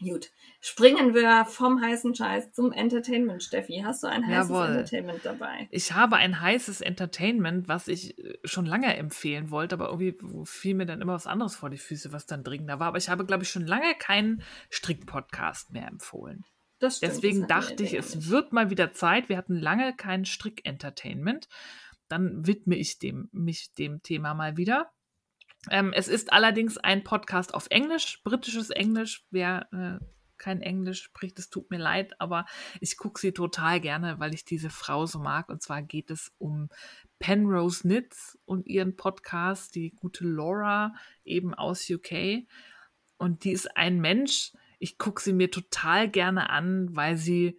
Gut. Springen wir vom heißen Scheiß zum Entertainment, Steffi. Hast du ein heißes Jawohl. Entertainment dabei? Ich habe ein heißes Entertainment, was ich äh, schon lange empfehlen wollte, aber irgendwie fiel mir dann immer was anderes vor die Füße, was dann dringender war. Aber ich habe, glaube ich, schon lange keinen Strick-Podcast mehr empfohlen. Das stimmt, Deswegen das dachte ich, es nicht. wird mal wieder Zeit. Wir hatten lange kein Strick-Entertainment. Dann widme ich dem, mich dem Thema mal wieder. Ähm, es ist allerdings ein Podcast auf Englisch, britisches Englisch. Wer äh, kein Englisch spricht, es tut mir leid, aber ich gucke sie total gerne, weil ich diese Frau so mag. Und zwar geht es um Penrose Knits und ihren Podcast, die gute Laura, eben aus UK. Und die ist ein Mensch, ich gucke sie mir total gerne an, weil sie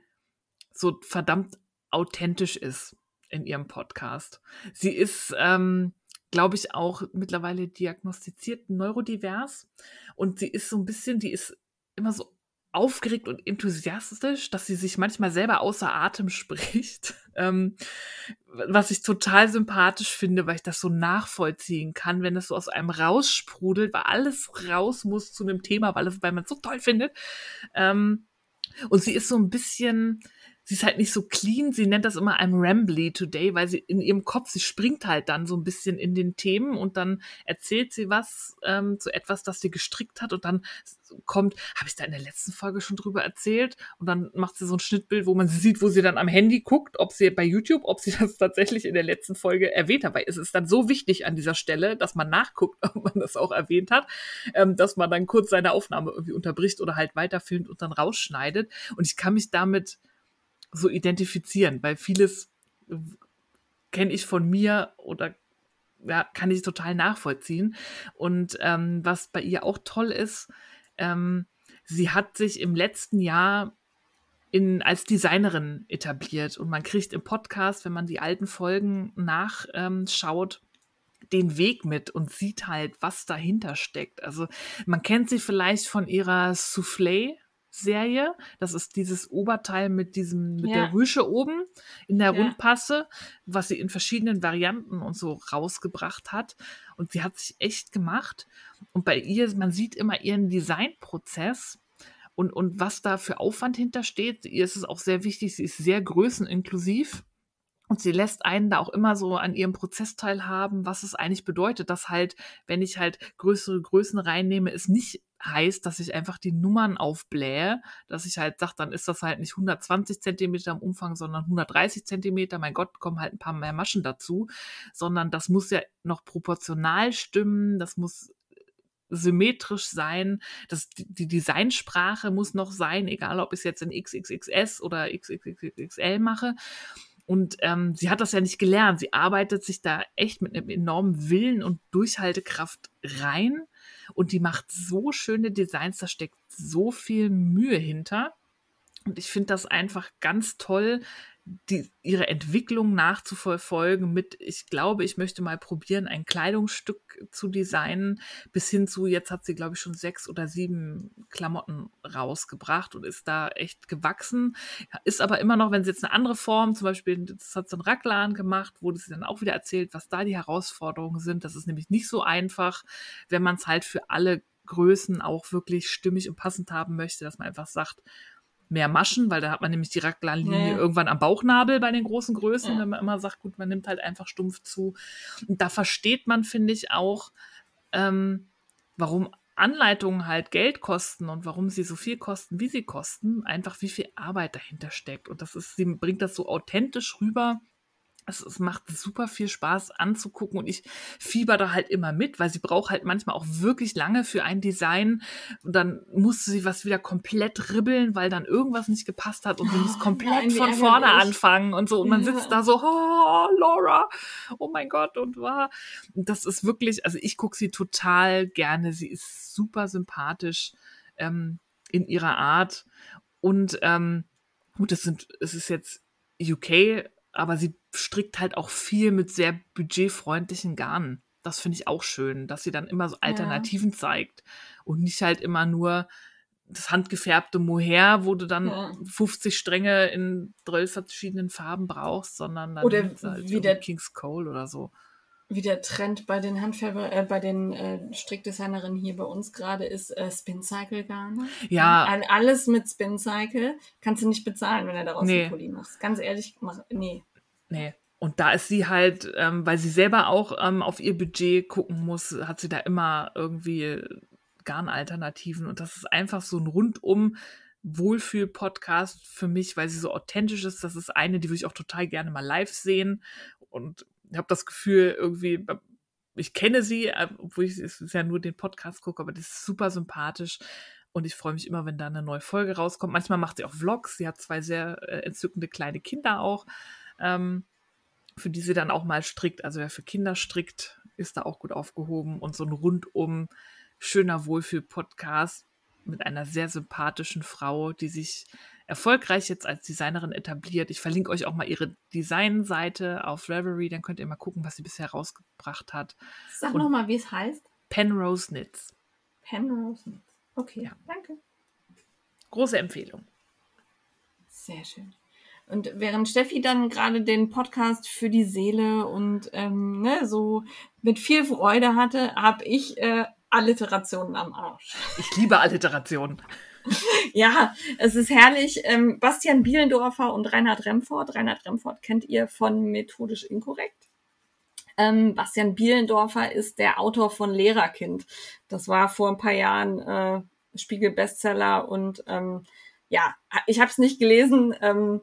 so verdammt authentisch ist in ihrem Podcast. Sie ist, ähm, glaube ich, auch mittlerweile diagnostiziert neurodivers und sie ist so ein bisschen, die ist immer so aufgeregt und enthusiastisch, dass sie sich manchmal selber außer Atem spricht. Ähm, was ich total sympathisch finde, weil ich das so nachvollziehen kann, wenn es so aus einem raussprudelt, weil alles raus muss zu einem Thema, weil, es, weil man es so toll findet. Ähm, und sie ist so ein bisschen, sie ist halt nicht so clean. Sie nennt das immer I'm rambly today, weil sie in ihrem Kopf, sie springt halt dann so ein bisschen in den Themen und dann erzählt sie was ähm, zu etwas, das sie gestrickt hat und dann kommt, habe ich da in der letzten Folge schon drüber erzählt? Und dann macht sie so ein Schnittbild, wo man sie sieht, wo sie dann am Handy guckt, ob sie bei YouTube, ob sie das tatsächlich in der letzten Folge erwähnt hat, weil es ist dann so wichtig an dieser Stelle, dass man nachguckt, ob man das auch erwähnt hat, ähm, dass man dann kurz seine Aufnahme irgendwie unterbricht oder halt weiterfilmt und dann rausschneidet. Und ich kann mich damit so identifizieren, weil vieles kenne ich von mir oder ja, kann ich total nachvollziehen. Und ähm, was bei ihr auch toll ist, ähm, sie hat sich im letzten Jahr in, als Designerin etabliert und man kriegt im Podcast, wenn man die alten Folgen nachschaut, ähm, den Weg mit und sieht halt, was dahinter steckt. Also man kennt sie vielleicht von ihrer Soufflé Serie. Das ist dieses Oberteil mit diesem, mit ja. der Rüsche oben in der ja. Rundpasse, was sie in verschiedenen Varianten und so rausgebracht hat. Und sie hat sich echt gemacht. Und bei ihr, man sieht immer ihren Designprozess und, und was da für Aufwand hintersteht. Ihr ist es auch sehr wichtig, sie ist sehr größeninklusiv. Und sie lässt einen da auch immer so an ihrem Prozess teilhaben, was es eigentlich bedeutet, dass halt, wenn ich halt größere Größen reinnehme, es nicht heißt, dass ich einfach die Nummern aufblähe, dass ich halt sage, dann ist das halt nicht 120 Zentimeter im Umfang, sondern 130 Zentimeter. Mein Gott, kommen halt ein paar mehr Maschen dazu, sondern das muss ja noch proportional stimmen, das muss symmetrisch sein, das, die Designsprache muss noch sein, egal ob ich es jetzt in XXXS oder XXXL mache. Und ähm, sie hat das ja nicht gelernt. Sie arbeitet sich da echt mit einem enormen Willen und Durchhaltekraft rein. Und die macht so schöne Designs, da steckt so viel Mühe hinter. Und ich finde das einfach ganz toll, die, ihre Entwicklung nachzuverfolgen mit, ich glaube, ich möchte mal probieren, ein Kleidungsstück zu designen, bis hin zu, jetzt hat sie, glaube ich, schon sechs oder sieben Klamotten rausgebracht und ist da echt gewachsen. Ist aber immer noch, wenn sie jetzt eine andere Form, zum Beispiel, das hat so ein Racklan gemacht, wo sie dann auch wieder erzählt, was da die Herausforderungen sind. Das ist nämlich nicht so einfach, wenn man es halt für alle Größen auch wirklich stimmig und passend haben möchte, dass man einfach sagt, mehr Maschen, weil da hat man nämlich die Raglanlinie ja. irgendwann am Bauchnabel bei den großen Größen, ja. wenn man immer sagt, gut, man nimmt halt einfach stumpf zu. Und da versteht man, finde ich, auch, ähm, warum Anleitungen halt Geld kosten und warum sie so viel kosten, wie sie kosten, einfach wie viel Arbeit dahinter steckt. Und das ist, sie bringt das so authentisch rüber, es, es, macht super viel Spaß anzugucken und ich fieber da halt immer mit, weil sie braucht halt manchmal auch wirklich lange für ein Design. Und dann musste sie was wieder komplett ribbeln, weil dann irgendwas nicht gepasst hat und sie muss oh, komplett von vorne anfangen und so. Und man sitzt da so, oh, Laura, oh mein Gott und war. Das ist wirklich, also ich gucke sie total gerne, sie ist super sympathisch ähm, in ihrer Art. Und ähm, gut, es sind, es ist jetzt UK, aber sie strickt halt auch viel mit sehr budgetfreundlichen Garnen. Das finde ich auch schön, dass sie dann immer so Alternativen ja. zeigt und nicht halt immer nur das handgefärbte Mohair, wo du dann ja. 50 Stränge in 12 verschiedenen Farben brauchst, sondern dann oder halt wie der King's Cole oder so. Wie der Trend bei den Handfärber, äh, bei den äh, Strickdesignerinnen hier bei uns gerade ist, äh, Spin Cycle Garne. Ja. Alles mit Spin Cycle kannst du nicht bezahlen, wenn er daraus nee. einen Pulli machst. Ganz ehrlich, mach, nee. Nee. Und da ist sie halt, ähm, weil sie selber auch ähm, auf ihr Budget gucken muss, hat sie da immer irgendwie Garnalternativen. Und das ist einfach so ein rundum Wohlfühl-Podcast für mich, weil sie so authentisch ist. Das ist eine, die würde ich auch total gerne mal live sehen. Und habe das Gefühl, irgendwie ich kenne sie, äh, obwohl ich es ja nur den Podcast gucke, aber das ist super sympathisch. Und ich freue mich immer, wenn da eine neue Folge rauskommt. Manchmal macht sie auch Vlogs. Sie hat zwei sehr äh, entzückende kleine Kinder auch, ähm, für die sie dann auch mal strickt. Also wer für Kinder strickt, ist da auch gut aufgehoben. Und so ein rundum schöner Wohlfühl-Podcast mit einer sehr sympathischen Frau, die sich erfolgreich jetzt als Designerin etabliert. Ich verlinke euch auch mal ihre Designseite auf Reverie, dann könnt ihr mal gucken, was sie bisher rausgebracht hat. Sag nochmal, wie es heißt. Penrose Knits. Penrose Knits. Okay, Ja. danke. Große Empfehlung. Sehr schön. Und während Steffi dann gerade den Podcast für die Seele und ähm, ne, so mit viel Freude hatte, habe ich äh, Alliterationen am Arsch. Ich liebe Alliterationen. Ja, es ist herrlich. Ähm, Bastian Bielendorfer und Reinhard Remford. Reinhard Remford kennt ihr von Methodisch Inkorrekt. Ähm, Bastian Bielendorfer ist der Autor von Lehrerkind. Das war vor ein paar Jahren äh, Spiegel-Bestseller und ähm, ja, ich habe es nicht gelesen, ähm,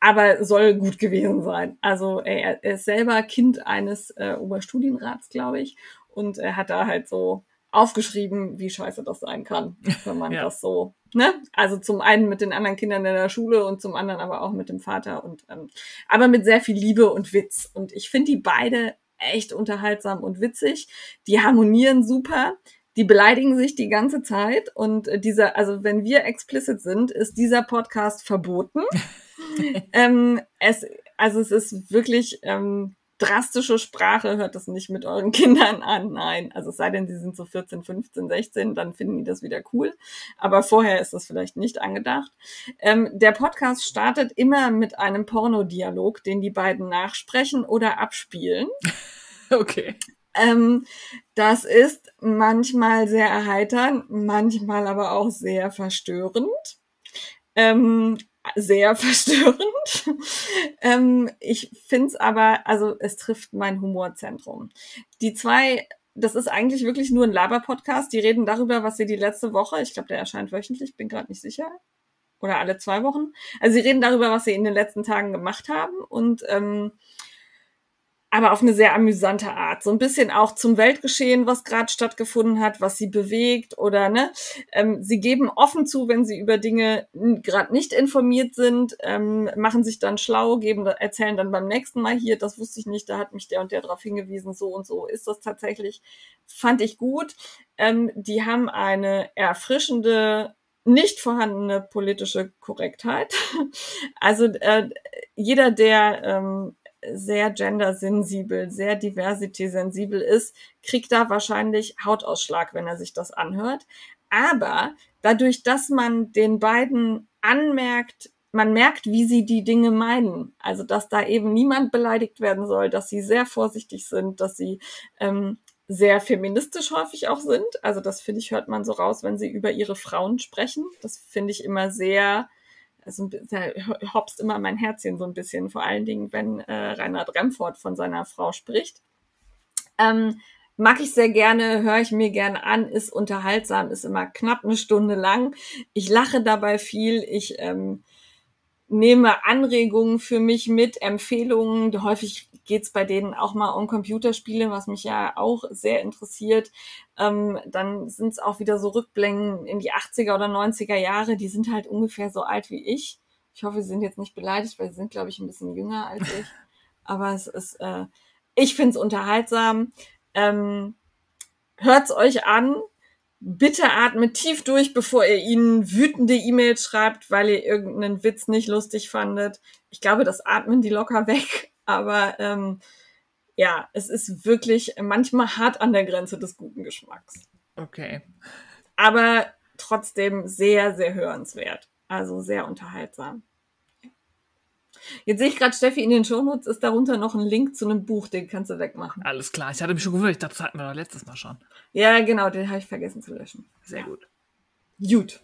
aber soll gut gewesen sein. Also er, er ist selber Kind eines äh, Oberstudienrats, glaube ich, und er hat da halt so aufgeschrieben, wie scheiße das sein kann, wenn man Ja. das so, ne? Also zum einen mit den anderen Kindern in der Schule und zum anderen aber auch mit dem Vater und ähm, aber mit sehr viel Liebe und Witz. Und ich finde die beide echt unterhaltsam und witzig. Die harmonieren super. Die beleidigen sich die ganze Zeit und äh, dieser, also wenn wir explicit sind, ist dieser Podcast verboten. ähm, es, also es ist wirklich ähm, drastische Sprache, hört das nicht mit euren Kindern an, nein. Also es sei denn, sie sind so 14, 15, 16, dann finden die das wieder cool. Aber vorher ist das vielleicht nicht angedacht. Ähm, der Podcast startet immer mit einem Pornodialog, den die beiden nachsprechen oder abspielen. Okay. Ähm, das ist manchmal sehr erheiternd, manchmal aber auch sehr verstörend. Ähm, sehr verstörend. ähm, ich find's aber, also es trifft mein Humorzentrum. Die zwei, das ist eigentlich wirklich nur ein Laber-Podcast. Die reden darüber, was sie die letzte Woche, ich glaube, der erscheint wöchentlich, bin gerade nicht sicher, oder alle zwei Wochen. Also sie reden darüber, was sie in den letzten Tagen gemacht haben und ähm, aber auf eine sehr amüsante Art. So ein bisschen auch zum Weltgeschehen, was gerade stattgefunden hat, was sie bewegt oder ne. Ähm, sie geben offen zu, wenn sie über Dinge gerade nicht informiert sind, ähm, machen sich dann schlau, geben, erzählen dann beim nächsten Mal hier, das wusste ich nicht, da hat mich der und der darauf hingewiesen, so und so ist das tatsächlich. Fand ich gut. Ähm, die haben eine erfrischende nicht vorhandene politische Korrektheit. Also äh, jeder, der ähm, sehr gendersensibel, sehr diversity-sensibel ist, kriegt da wahrscheinlich Hautausschlag, wenn er sich das anhört. Aber dadurch, dass man den beiden anmerkt, man merkt, wie sie die Dinge meinen. Also, dass da eben niemand beleidigt werden soll, dass sie sehr vorsichtig sind, dass sie ähm, sehr feministisch häufig auch sind. Also, das finde ich, hört man so raus, wenn sie über ihre Frauen sprechen. Das finde ich immer sehr, also hopst immer mein Herzchen so ein bisschen, vor allen Dingen, wenn äh, Reinhard Remford von seiner Frau spricht. Ähm, mag ich sehr gerne, höre ich mir gerne an, ist unterhaltsam, ist immer knapp eine Stunde lang. Ich lache dabei viel, ich ähm, nehme Anregungen für mich mit, Empfehlungen. Häufig geht's bei denen auch mal um Computerspiele, was mich ja auch sehr interessiert. Ähm, dann sind's auch wieder so Rückblenden in die 80er oder 90er Jahre. Die sind halt ungefähr so alt wie ich. Ich hoffe, sie sind jetzt nicht beleidigt, weil sie sind, glaube ich, ein bisschen jünger als ich. Aber es ist, äh, ich find's unterhaltsam. Ähm, hört's euch an. Bitte atmet tief durch, bevor ihr ihnen wütende E-Mails schreibt, weil ihr irgendeinen Witz nicht lustig fandet. Ich glaube, das atmen die locker weg. Aber ähm, ja, es ist wirklich manchmal hart an der Grenze des guten Geschmacks. Okay. Aber trotzdem sehr, sehr hörenswert. Also sehr unterhaltsam. Jetzt sehe ich gerade, Steffi, in den Shownotes ist darunter noch ein Link zu einem Buch, den kannst du wegmachen. Alles klar. Ich hatte mich schon gewundert. Ich dachte, das hatten wir doch letztes Mal schon. Ja, genau, den habe ich vergessen zu löschen. Sehr gut. Gut.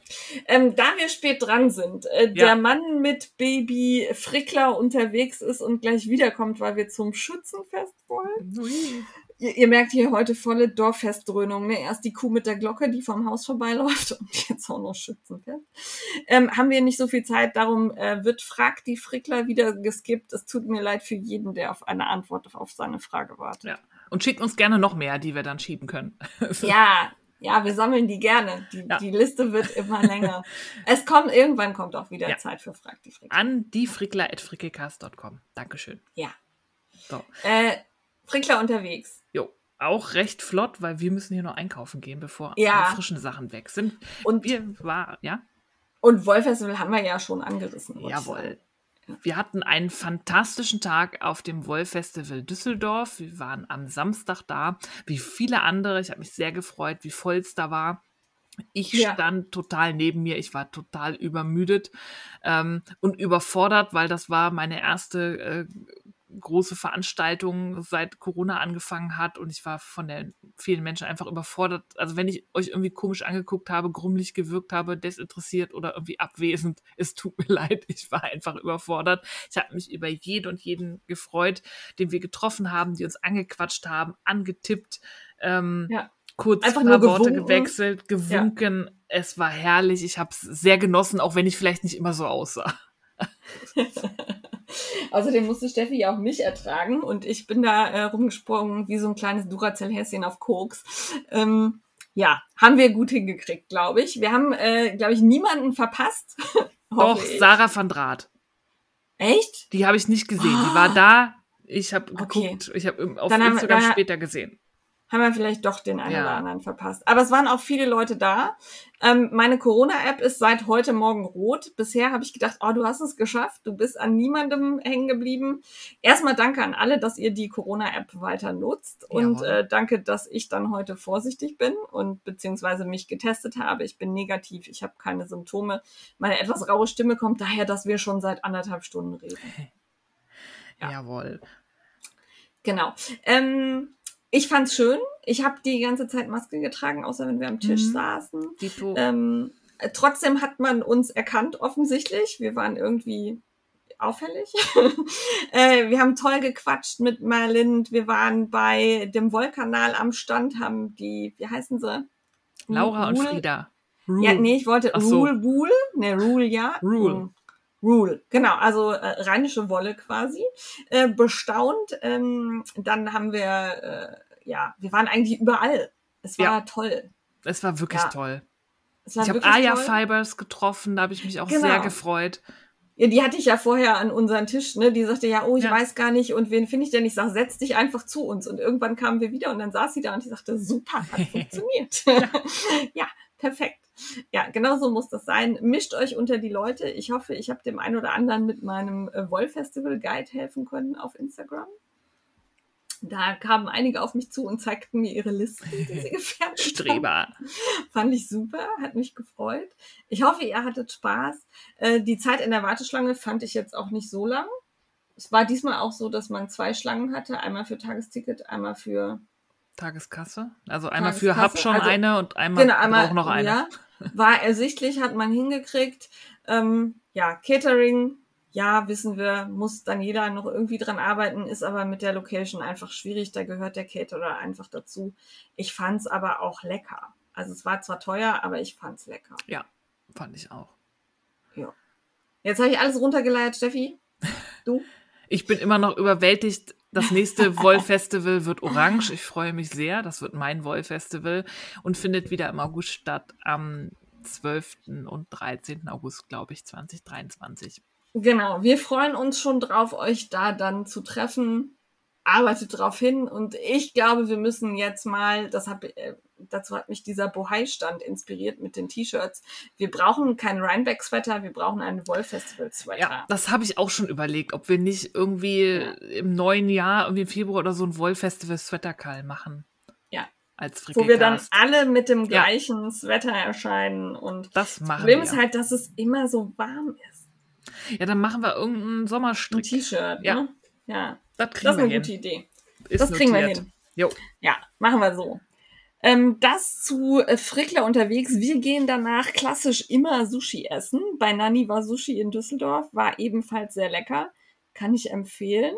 Ähm, da wir spät dran sind, äh, Ja. der Mann mit Baby Frickler unterwegs ist und gleich wiederkommt, weil wir zum Schützenfest wollen. Ui. Ihr, ihr merkt hier heute volle Dorffestdröhnung. Ne? Erst die Kuh mit der Glocke, die vom Haus vorbeiläuft und jetzt auch noch Schützenfest. Ähm, haben wir nicht so viel Zeit, darum äh, wird Frag die Frickler wieder geskippt. Es tut mir leid für jeden, der auf eine Antwort auf seine Frage wartet. Ja. Und schickt uns gerne noch mehr, die wir dann schieben können. Ja, ja, wir sammeln die gerne. Die, Ja. die Liste wird immer länger. es kommt, irgendwann kommt auch wieder Ja. Zeit für Frag die Frickler. An diefrickler.frickecast.com. Dankeschön. Ja. So. Äh, Frickler unterwegs. Auch recht flott, weil wir müssen hier noch einkaufen gehen, bevor Ja. alle frischen Sachen weg sind. Und, Wir war, ja? und Wollfestival haben wir ja schon angerissen. Jawohl. Wir hatten einen fantastischen Tag auf dem Woll-Festival Düsseldorf. Wir waren am Samstag da, wie viele andere. Ich habe mich sehr gefreut, wie voll es da war. Ich Ja. stand total neben mir. Ich war total übermüdet ähm, und überfordert, weil das war meine erste äh, große Veranstaltung seit Corona angefangen hat und ich war von den vielen Menschen einfach überfordert. Also wenn ich euch irgendwie komisch angeguckt habe, grummelig gewirkt habe, desinteressiert oder irgendwie abwesend, es tut mir leid, ich war einfach überfordert. Ich habe mich über jeden und jeden gefreut, den wir getroffen haben, die uns angequatscht haben, angetippt, ähm, Ja. kurz Einfach ein paar Worte gewunken. gewechselt, gewunken. Es war herrlich. Ich habe es sehr genossen, auch wenn ich vielleicht nicht immer so aussah. Außerdem musste Steffi ja auch mich ertragen und ich bin da äh, rumgesprungen wie so ein kleines Duracell-Häschen auf Koks. Ähm, ja, haben wir gut hingekriegt, glaube ich. Wir haben, äh, glaube ich, niemanden verpasst. Doch, ich. Sarah van Draht. Echt? Die habe ich nicht gesehen. Die war da. Ich habe Okay. geguckt. Ich habe auf Dann haben Instagram dann- später gesehen. Haben wir vielleicht doch den einen Ja. oder anderen verpasst. Aber es waren auch viele Leute da. Ähm, meine Corona-App ist seit heute Morgen rot. Bisher habe ich gedacht, oh, du hast es geschafft. Du bist an niemandem hängen geblieben. Erstmal danke an alle, dass ihr die Corona-App weiter nutzt. Und äh, danke, dass ich dann heute vorsichtig bin und beziehungsweise mich getestet habe. Ich bin negativ. Ich habe keine Symptome. Meine etwas raue Stimme kommt daher, dass wir schon seit anderthalb Stunden reden. Ja. Jawohl. Genau. Ähm, ich fand's schön. Ich habe die ganze Zeit Maske getragen, außer wenn wir am Tisch Mhm. saßen. Ähm, äh, trotzdem hat man uns erkannt, offensichtlich. Wir waren irgendwie auffällig. äh, wir haben toll gequatscht mit Merlind. Wir waren bei dem Wollkanal am Stand, haben die, wie heißen sie? Laura und Rule- Frieda. Ja, nee, ich wollte Ach so. Rule Wool. Ne, Rule, ja. Rule. Rule, genau, also äh, rheinische Wolle quasi. Äh, bestaunt. Ähm, dann haben wir, äh, ja, wir waren eigentlich überall. Es war Ja. toll. Es war wirklich Ja. toll. War Ich habe Aya toll. Fibers getroffen, da habe ich mich auch Genau. sehr gefreut. Ja, die hatte ich ja vorher an unseren Tisch, ne? Die sagte ja, oh, ich Ja. weiß gar nicht und wen finde ich denn? Ich sag, setz dich einfach zu uns. Und irgendwann kamen wir wieder und dann saß sie da und die sagte, super, hat funktioniert. ja, perfekt. Ja, genau so muss das sein. Mischt euch unter die Leute. Ich hoffe, ich habe dem einen oder anderen mit meinem äh, Woll-Festival Guide helfen können auf Instagram. Da kamen einige auf mich zu und zeigten mir ihre Listen, die sie gefertigt haben. Streber. Fand ich super, hat mich gefreut. Ich hoffe, ihr hattet Spaß. Äh, die Zeit in der Warteschlange fand ich jetzt auch nicht so lang. Es war diesmal auch so, dass man zwei Schlangen hatte, einmal für Tagesticket, einmal für Tageskasse. Also einmal für Tageskasse, hab schon also- eine und einmal, genau, einmal brauch noch eine. Ja, war ersichtlich, hat man hingekriegt. Ähm, ja, Catering, ja, wissen wir, muss dann jeder noch irgendwie dran arbeiten, ist aber mit der Location einfach schwierig. Da gehört der Caterer einfach dazu. Ich fand's aber auch lecker. Also es war zwar teuer, aber ich fand's lecker. Ja, fand ich auch. Jetzt habe ich alles runtergeleiert, Steffi. Du? Ich bin immer noch überwältigt. Das nächste Woll-Festival wird orange. Ich freue mich sehr. Das wird mein Woll-Festival und findet wieder im August statt, am 12. und 13. August, glaube ich, 2023. Genau, wir freuen uns schon drauf, euch da dann zu treffen. Arbeitet drauf hin und ich glaube, wir müssen jetzt mal, das hab, äh, dazu hat mich dieser Bohai-Stand inspiriert mit den T-Shirts. Wir brauchen keinen Rhinebeck-Sweater, wir brauchen einen Woll-Festival-Sweater. Ja, das habe ich auch schon überlegt, ob wir nicht irgendwie Ja. im neuen Jahr, irgendwie im Februar oder so ein Woll-Festival-Sweatercall machen. Ja. Als Wo wir dann alle mit dem Ja. gleichen Sweater erscheinen und Das das Problem wir. ist halt, dass es immer so warm ist. ja, dann machen wir irgendeinen Ein Sommerstrick. T-Shirt, Ja. ne? Ja, Das das ist wir eine hin. gute Idee. Ist das kriegen wir notiert. hin. Jo. Ja, machen wir so. Ähm, das zu äh, Frickler unterwegs. Wir gehen danach klassisch immer Sushi essen. Bei Nani war Sushi in Düsseldorf, war ebenfalls sehr lecker. Kann ich empfehlen.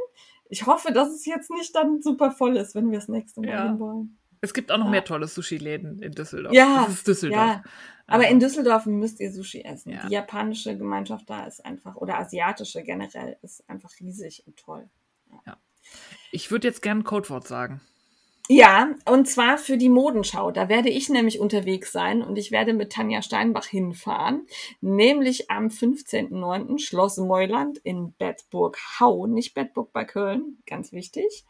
Ich hoffe, dass es jetzt nicht dann super voll ist, wenn wir das nächste Mal Ja. hin wollen. Es gibt auch noch Ja. mehr tolle Sushi-Läden in Düsseldorf. Ja, Das ist Düsseldorf. Ja, aber Also, in Düsseldorf müsst ihr Sushi essen. Ja. Die japanische Gemeinschaft da ist einfach, oder asiatische generell, ist einfach riesig und toll. Ich würde jetzt gerne ein Codewort sagen. Ja, und zwar für die Modenschau. Da werde ich nämlich unterwegs sein und ich werde mit Tanja Steinbach hinfahren, nämlich am 15.09. Schloss Meuland in Bedburg-Hau, nicht Bedburg bei Köln, ganz wichtig.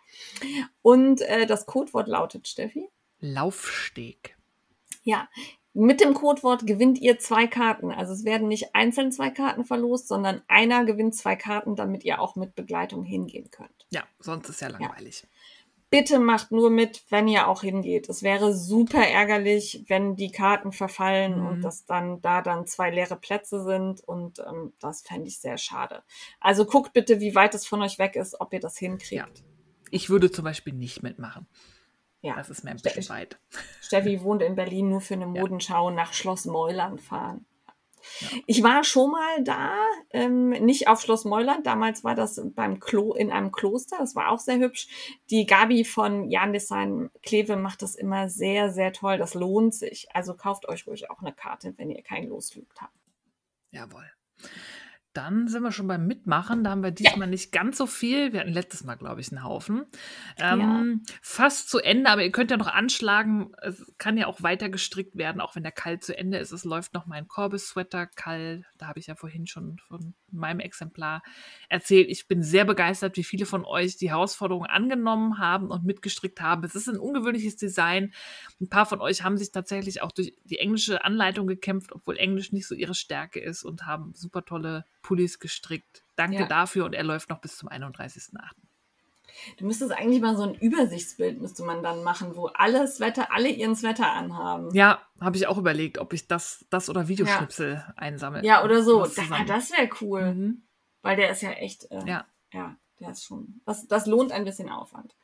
Und äh, das Codewort lautet, Steffi? Laufsteg. Ja, mit dem Codewort gewinnt ihr zwei Karten. Also es werden nicht einzeln zwei Karten verlost, sondern einer gewinnt zwei Karten, damit ihr auch mit Begleitung hingehen könnt. Ja, sonst ist ja langweilig. Ja bitte macht nur mit, wenn ihr auch hingeht. Es wäre super ärgerlich, wenn die Karten verfallen Mhm. und dass dann da dann zwei leere Plätze sind und ähm, das fände ich sehr schade. Also guckt bitte, wie weit es von euch weg ist, ob ihr das hinkriegt. Ja. Ich würde zum Beispiel nicht mitmachen. Ja. Das ist mir ein bisschen weit. Steffi wohnt in Berlin, nur für eine Modenschau nach Schloss Meuland fahren. Ja. Ich war schon mal da, ähm, nicht auf Schloss Meuland. Damals war das beim Klo in einem Kloster. Das war auch sehr hübsch. Die Gabi von Jan Design Kleve macht das immer sehr, sehr toll. Das lohnt sich. Also kauft euch ruhig auch eine Karte, wenn ihr keinen Losflug habt. Jawohl. Dann sind wir schon beim Mitmachen. Da haben wir diesmal nicht ganz so viel. Wir hatten letztes Mal, glaube ich, einen Haufen. Ähm, Fast zu Ende, aber ihr könnt ja noch anschlagen. Es kann ja auch weiter gestrickt werden, auch wenn der Kall zu Ende ist. Es läuft noch mein Corbis-Sweater Kall. Da habe ich ja vorhin schon von meinem Exemplar erzählt. Ich bin sehr begeistert, wie viele von euch die Herausforderung angenommen haben und mitgestrickt haben. Es ist ein ungewöhnliches Design. Ein paar von euch haben sich tatsächlich auch durch die englische Anleitung gekämpft, obwohl Englisch nicht so ihre Stärke ist und haben super tolle Pullis gestrickt. Danke Ja. dafür und er läuft noch bis zum 31.8. Du müsstest eigentlich mal so ein Übersichtsbild müsste man dann machen, wo alle Sweater, alle ihren Sweater anhaben. Ja, habe ich auch überlegt, ob ich das, das oder Videoschnipsel einsammle. Ja, oder so. Was Da, zusammen. das wäre cool. Mhm. Weil der ist ja echt, äh, Ja. ja, der ist schon, das, das lohnt ein bisschen Aufwand.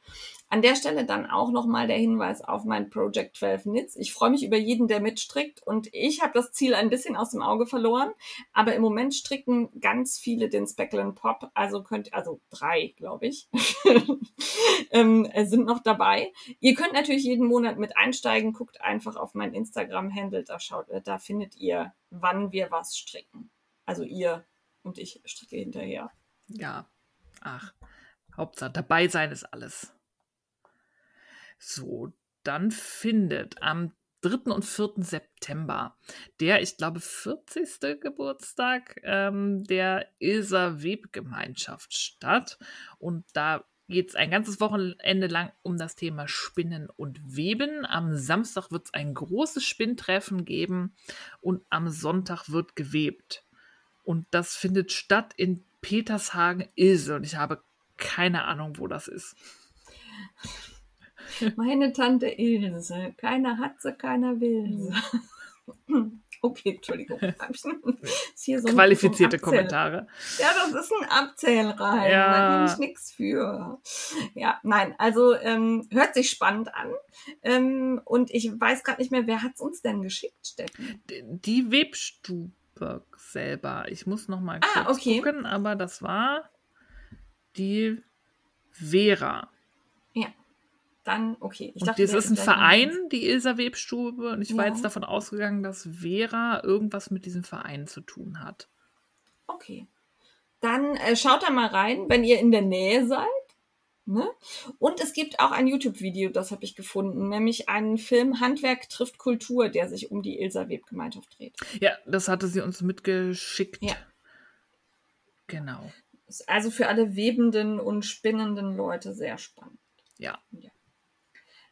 An der Stelle dann auch nochmal der Hinweis auf mein Project 12 Knits. Ich freue mich über jeden, der mitstrickt und ich habe das Ziel ein bisschen aus dem Auge verloren, aber im Moment stricken ganz viele den Speckle Pop, also könnt, also drei, glaube ich, ähm, äh, sind noch dabei. Ihr könnt natürlich jeden Monat mit einsteigen, guckt einfach auf mein Instagram-Handle, da schaut, äh, da findet ihr, wann wir was stricken. Also ihr und ich stricke hinterher. Ja. Ach, Hauptsache dabei sein ist alles. So, dann findet am 3. und 4. September der, ich glaube, 40. Geburtstag ähm, der Ilser Webgemeinschaft statt. Und da geht es ein ganzes Wochenende lang um das Thema Spinnen und Weben. Am Samstag wird es ein großes Spinntreffen geben und am Sonntag wird gewebt. Und das findet statt in Petershagen-Ilse. Und ich habe keine Ahnung, wo das ist. Meine Tante Ilse. Keiner hat sie, keiner will sie. Okay, Entschuldigung. So Qualifizierte Kommentare. Ja, das ist ein Abzählreim. Ja. Da kann ich nichts für. Ja, nein, also ähm, hört sich spannend an. Ähm, und ich weiß gerade nicht mehr, wer hat's uns denn geschickt, Steffen? Die Webstube selber. Ich muss noch mal Ah, kurz okay. gucken, aber das war die Vera. Dann, okay. Ich und dachte, das der ist ein Verein, die Ilser Webstube. Und ich war Ja. jetzt davon ausgegangen, dass Vera irgendwas mit diesem Verein zu tun hat. Okay. Dann äh, schaut da mal rein, wenn ihr in der Nähe seid. Ne? Und es gibt auch ein YouTube-Video, das habe ich gefunden, nämlich einen Film Handwerk trifft Kultur, der sich um die Ilsa Web-Gemeinschaft dreht. Ja, das hatte sie uns mitgeschickt. Ja. Genau. Also für alle webenden und spinnenden Leute sehr spannend. Ja.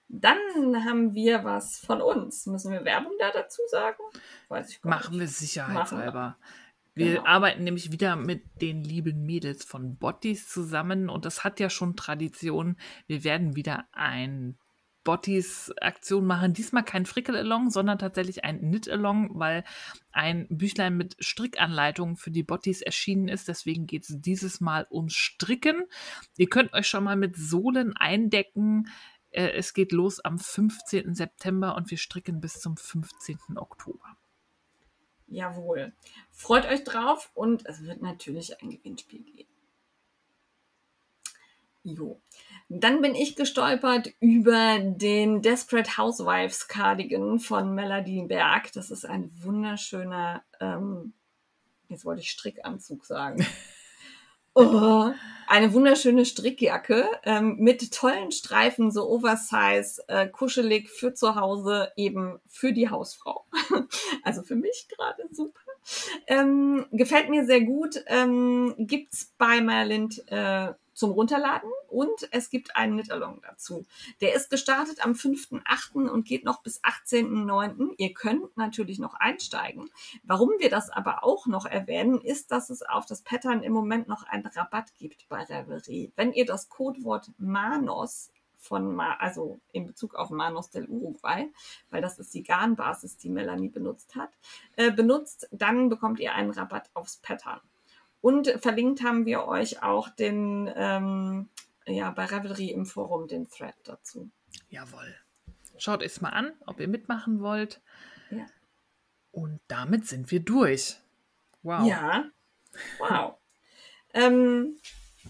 Dann haben wir was von uns. Müssen wir Werbung da dazu sagen? Weiß ich gar Machen wir nicht. sicherheitshalber. Wir Genau. arbeiten nämlich wieder mit den lieben Mädels von Bottis zusammen und das hat ja schon Tradition. Wir werden wieder ein Bottis-Aktion machen. Diesmal kein Frickel-Along, sondern tatsächlich ein Knit-Along, weil ein Büchlein mit Strickanleitungen für die Bottis erschienen ist. Deswegen geht es dieses Mal ums Stricken. Ihr könnt euch schon mal mit Sohlen eindecken. Äh, Es geht los am 15. September und wir stricken bis zum 15. Oktober. Jawohl. Freut euch drauf und es wird natürlich ein Gewinnspiel geben. Jo. Dann bin ich gestolpert über den Desperate Housewives Cardigan von Melody Berg. Das ist ein wunderschöner, ähm, jetzt wollte ich Strickanzug sagen. Oh, eine wunderschöne Strickjacke ähm, mit tollen Streifen, so Oversize, äh, kuschelig für zu Hause, eben für die Hausfrau. also für mich gerade super. Ähm, gefällt mir sehr gut. Ähm, gibt's bei Merlind äh, zum Runterladen und es gibt einen Knit-Along dazu. Der ist gestartet am 5.8. und geht noch bis 18.9. Ihr könnt natürlich noch einsteigen. Warum wir das aber auch noch erwähnen, ist, dass es auf das Pattern im Moment noch einen Rabatt gibt bei Reverie. Wenn ihr das Codewort Manos von, Ma also in Bezug auf Manos del Uruguay, weil das ist die Garnbasis, die Melanie benutzt hat, äh, benutzt, dann bekommt ihr einen Rabatt aufs Pattern. Und verlinkt haben wir euch auch den, ähm, ja, bei Revelry im Forum den Thread dazu. Jawohl. Schaut es mal an, ob ihr mitmachen wollt. Ja. Und damit sind wir durch. Wow. Ja. Wow. ähm,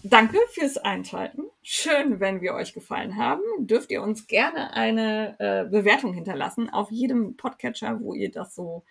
danke fürs Einschalten. Schön, wenn wir euch gefallen haben. Dürft ihr uns gerne eine äh, Bewertung hinterlassen auf jedem Podcatcher, wo ihr das so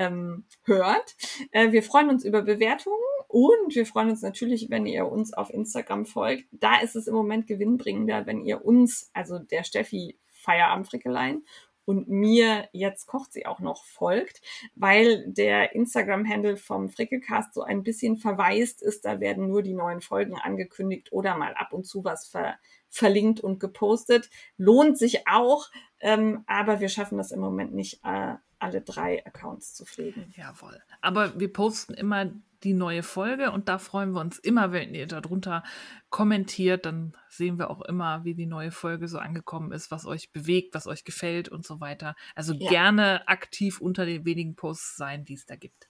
ähm, hört. Äh, wir freuen uns über Bewertungen und wir freuen uns natürlich, wenn ihr uns auf Instagram folgt. Da ist es im Moment gewinnbringender, wenn ihr uns, also der Steffi Feierabendfrickelein und mir, jetzt kocht sie auch noch, folgt, weil der Instagram-Handle vom Frickelcast so ein bisschen verwaist ist. Da werden nur die neuen Folgen angekündigt oder mal ab und zu was ver verlinkt und gepostet. Lohnt sich auch, ähm, aber wir schaffen das im Moment nicht, äh, alle drei Accounts zu pflegen. Jawohl. Aber wir posten immer die neue Folge und da freuen wir uns immer, wenn ihr darunter kommentiert. Dann sehen wir auch immer, wie die neue Folge so angekommen ist, was euch bewegt, was euch gefällt und so weiter. Also ja. gerne aktiv unter den wenigen Posts sein, die es da gibt.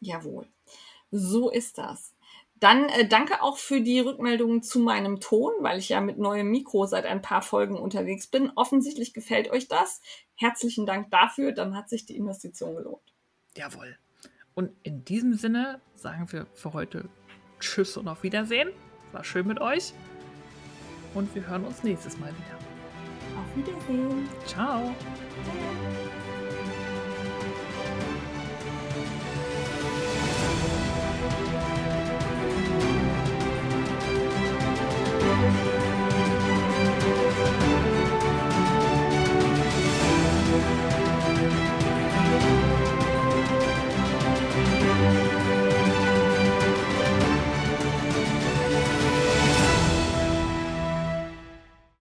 Jawohl. So ist das. Dann äh, danke auch für die Rückmeldungen zu meinem Ton, weil ich ja mit neuem Mikro seit ein paar Folgen unterwegs bin. Offensichtlich gefällt euch das. Herzlichen Dank dafür, dann hat sich die Investition gelohnt. Jawohl. Und in diesem Sinne sagen wir für heute Tschüss und auf Wiedersehen. War schön mit euch. Und wir hören uns nächstes Mal wieder. Auf Wiedersehen. Ciao.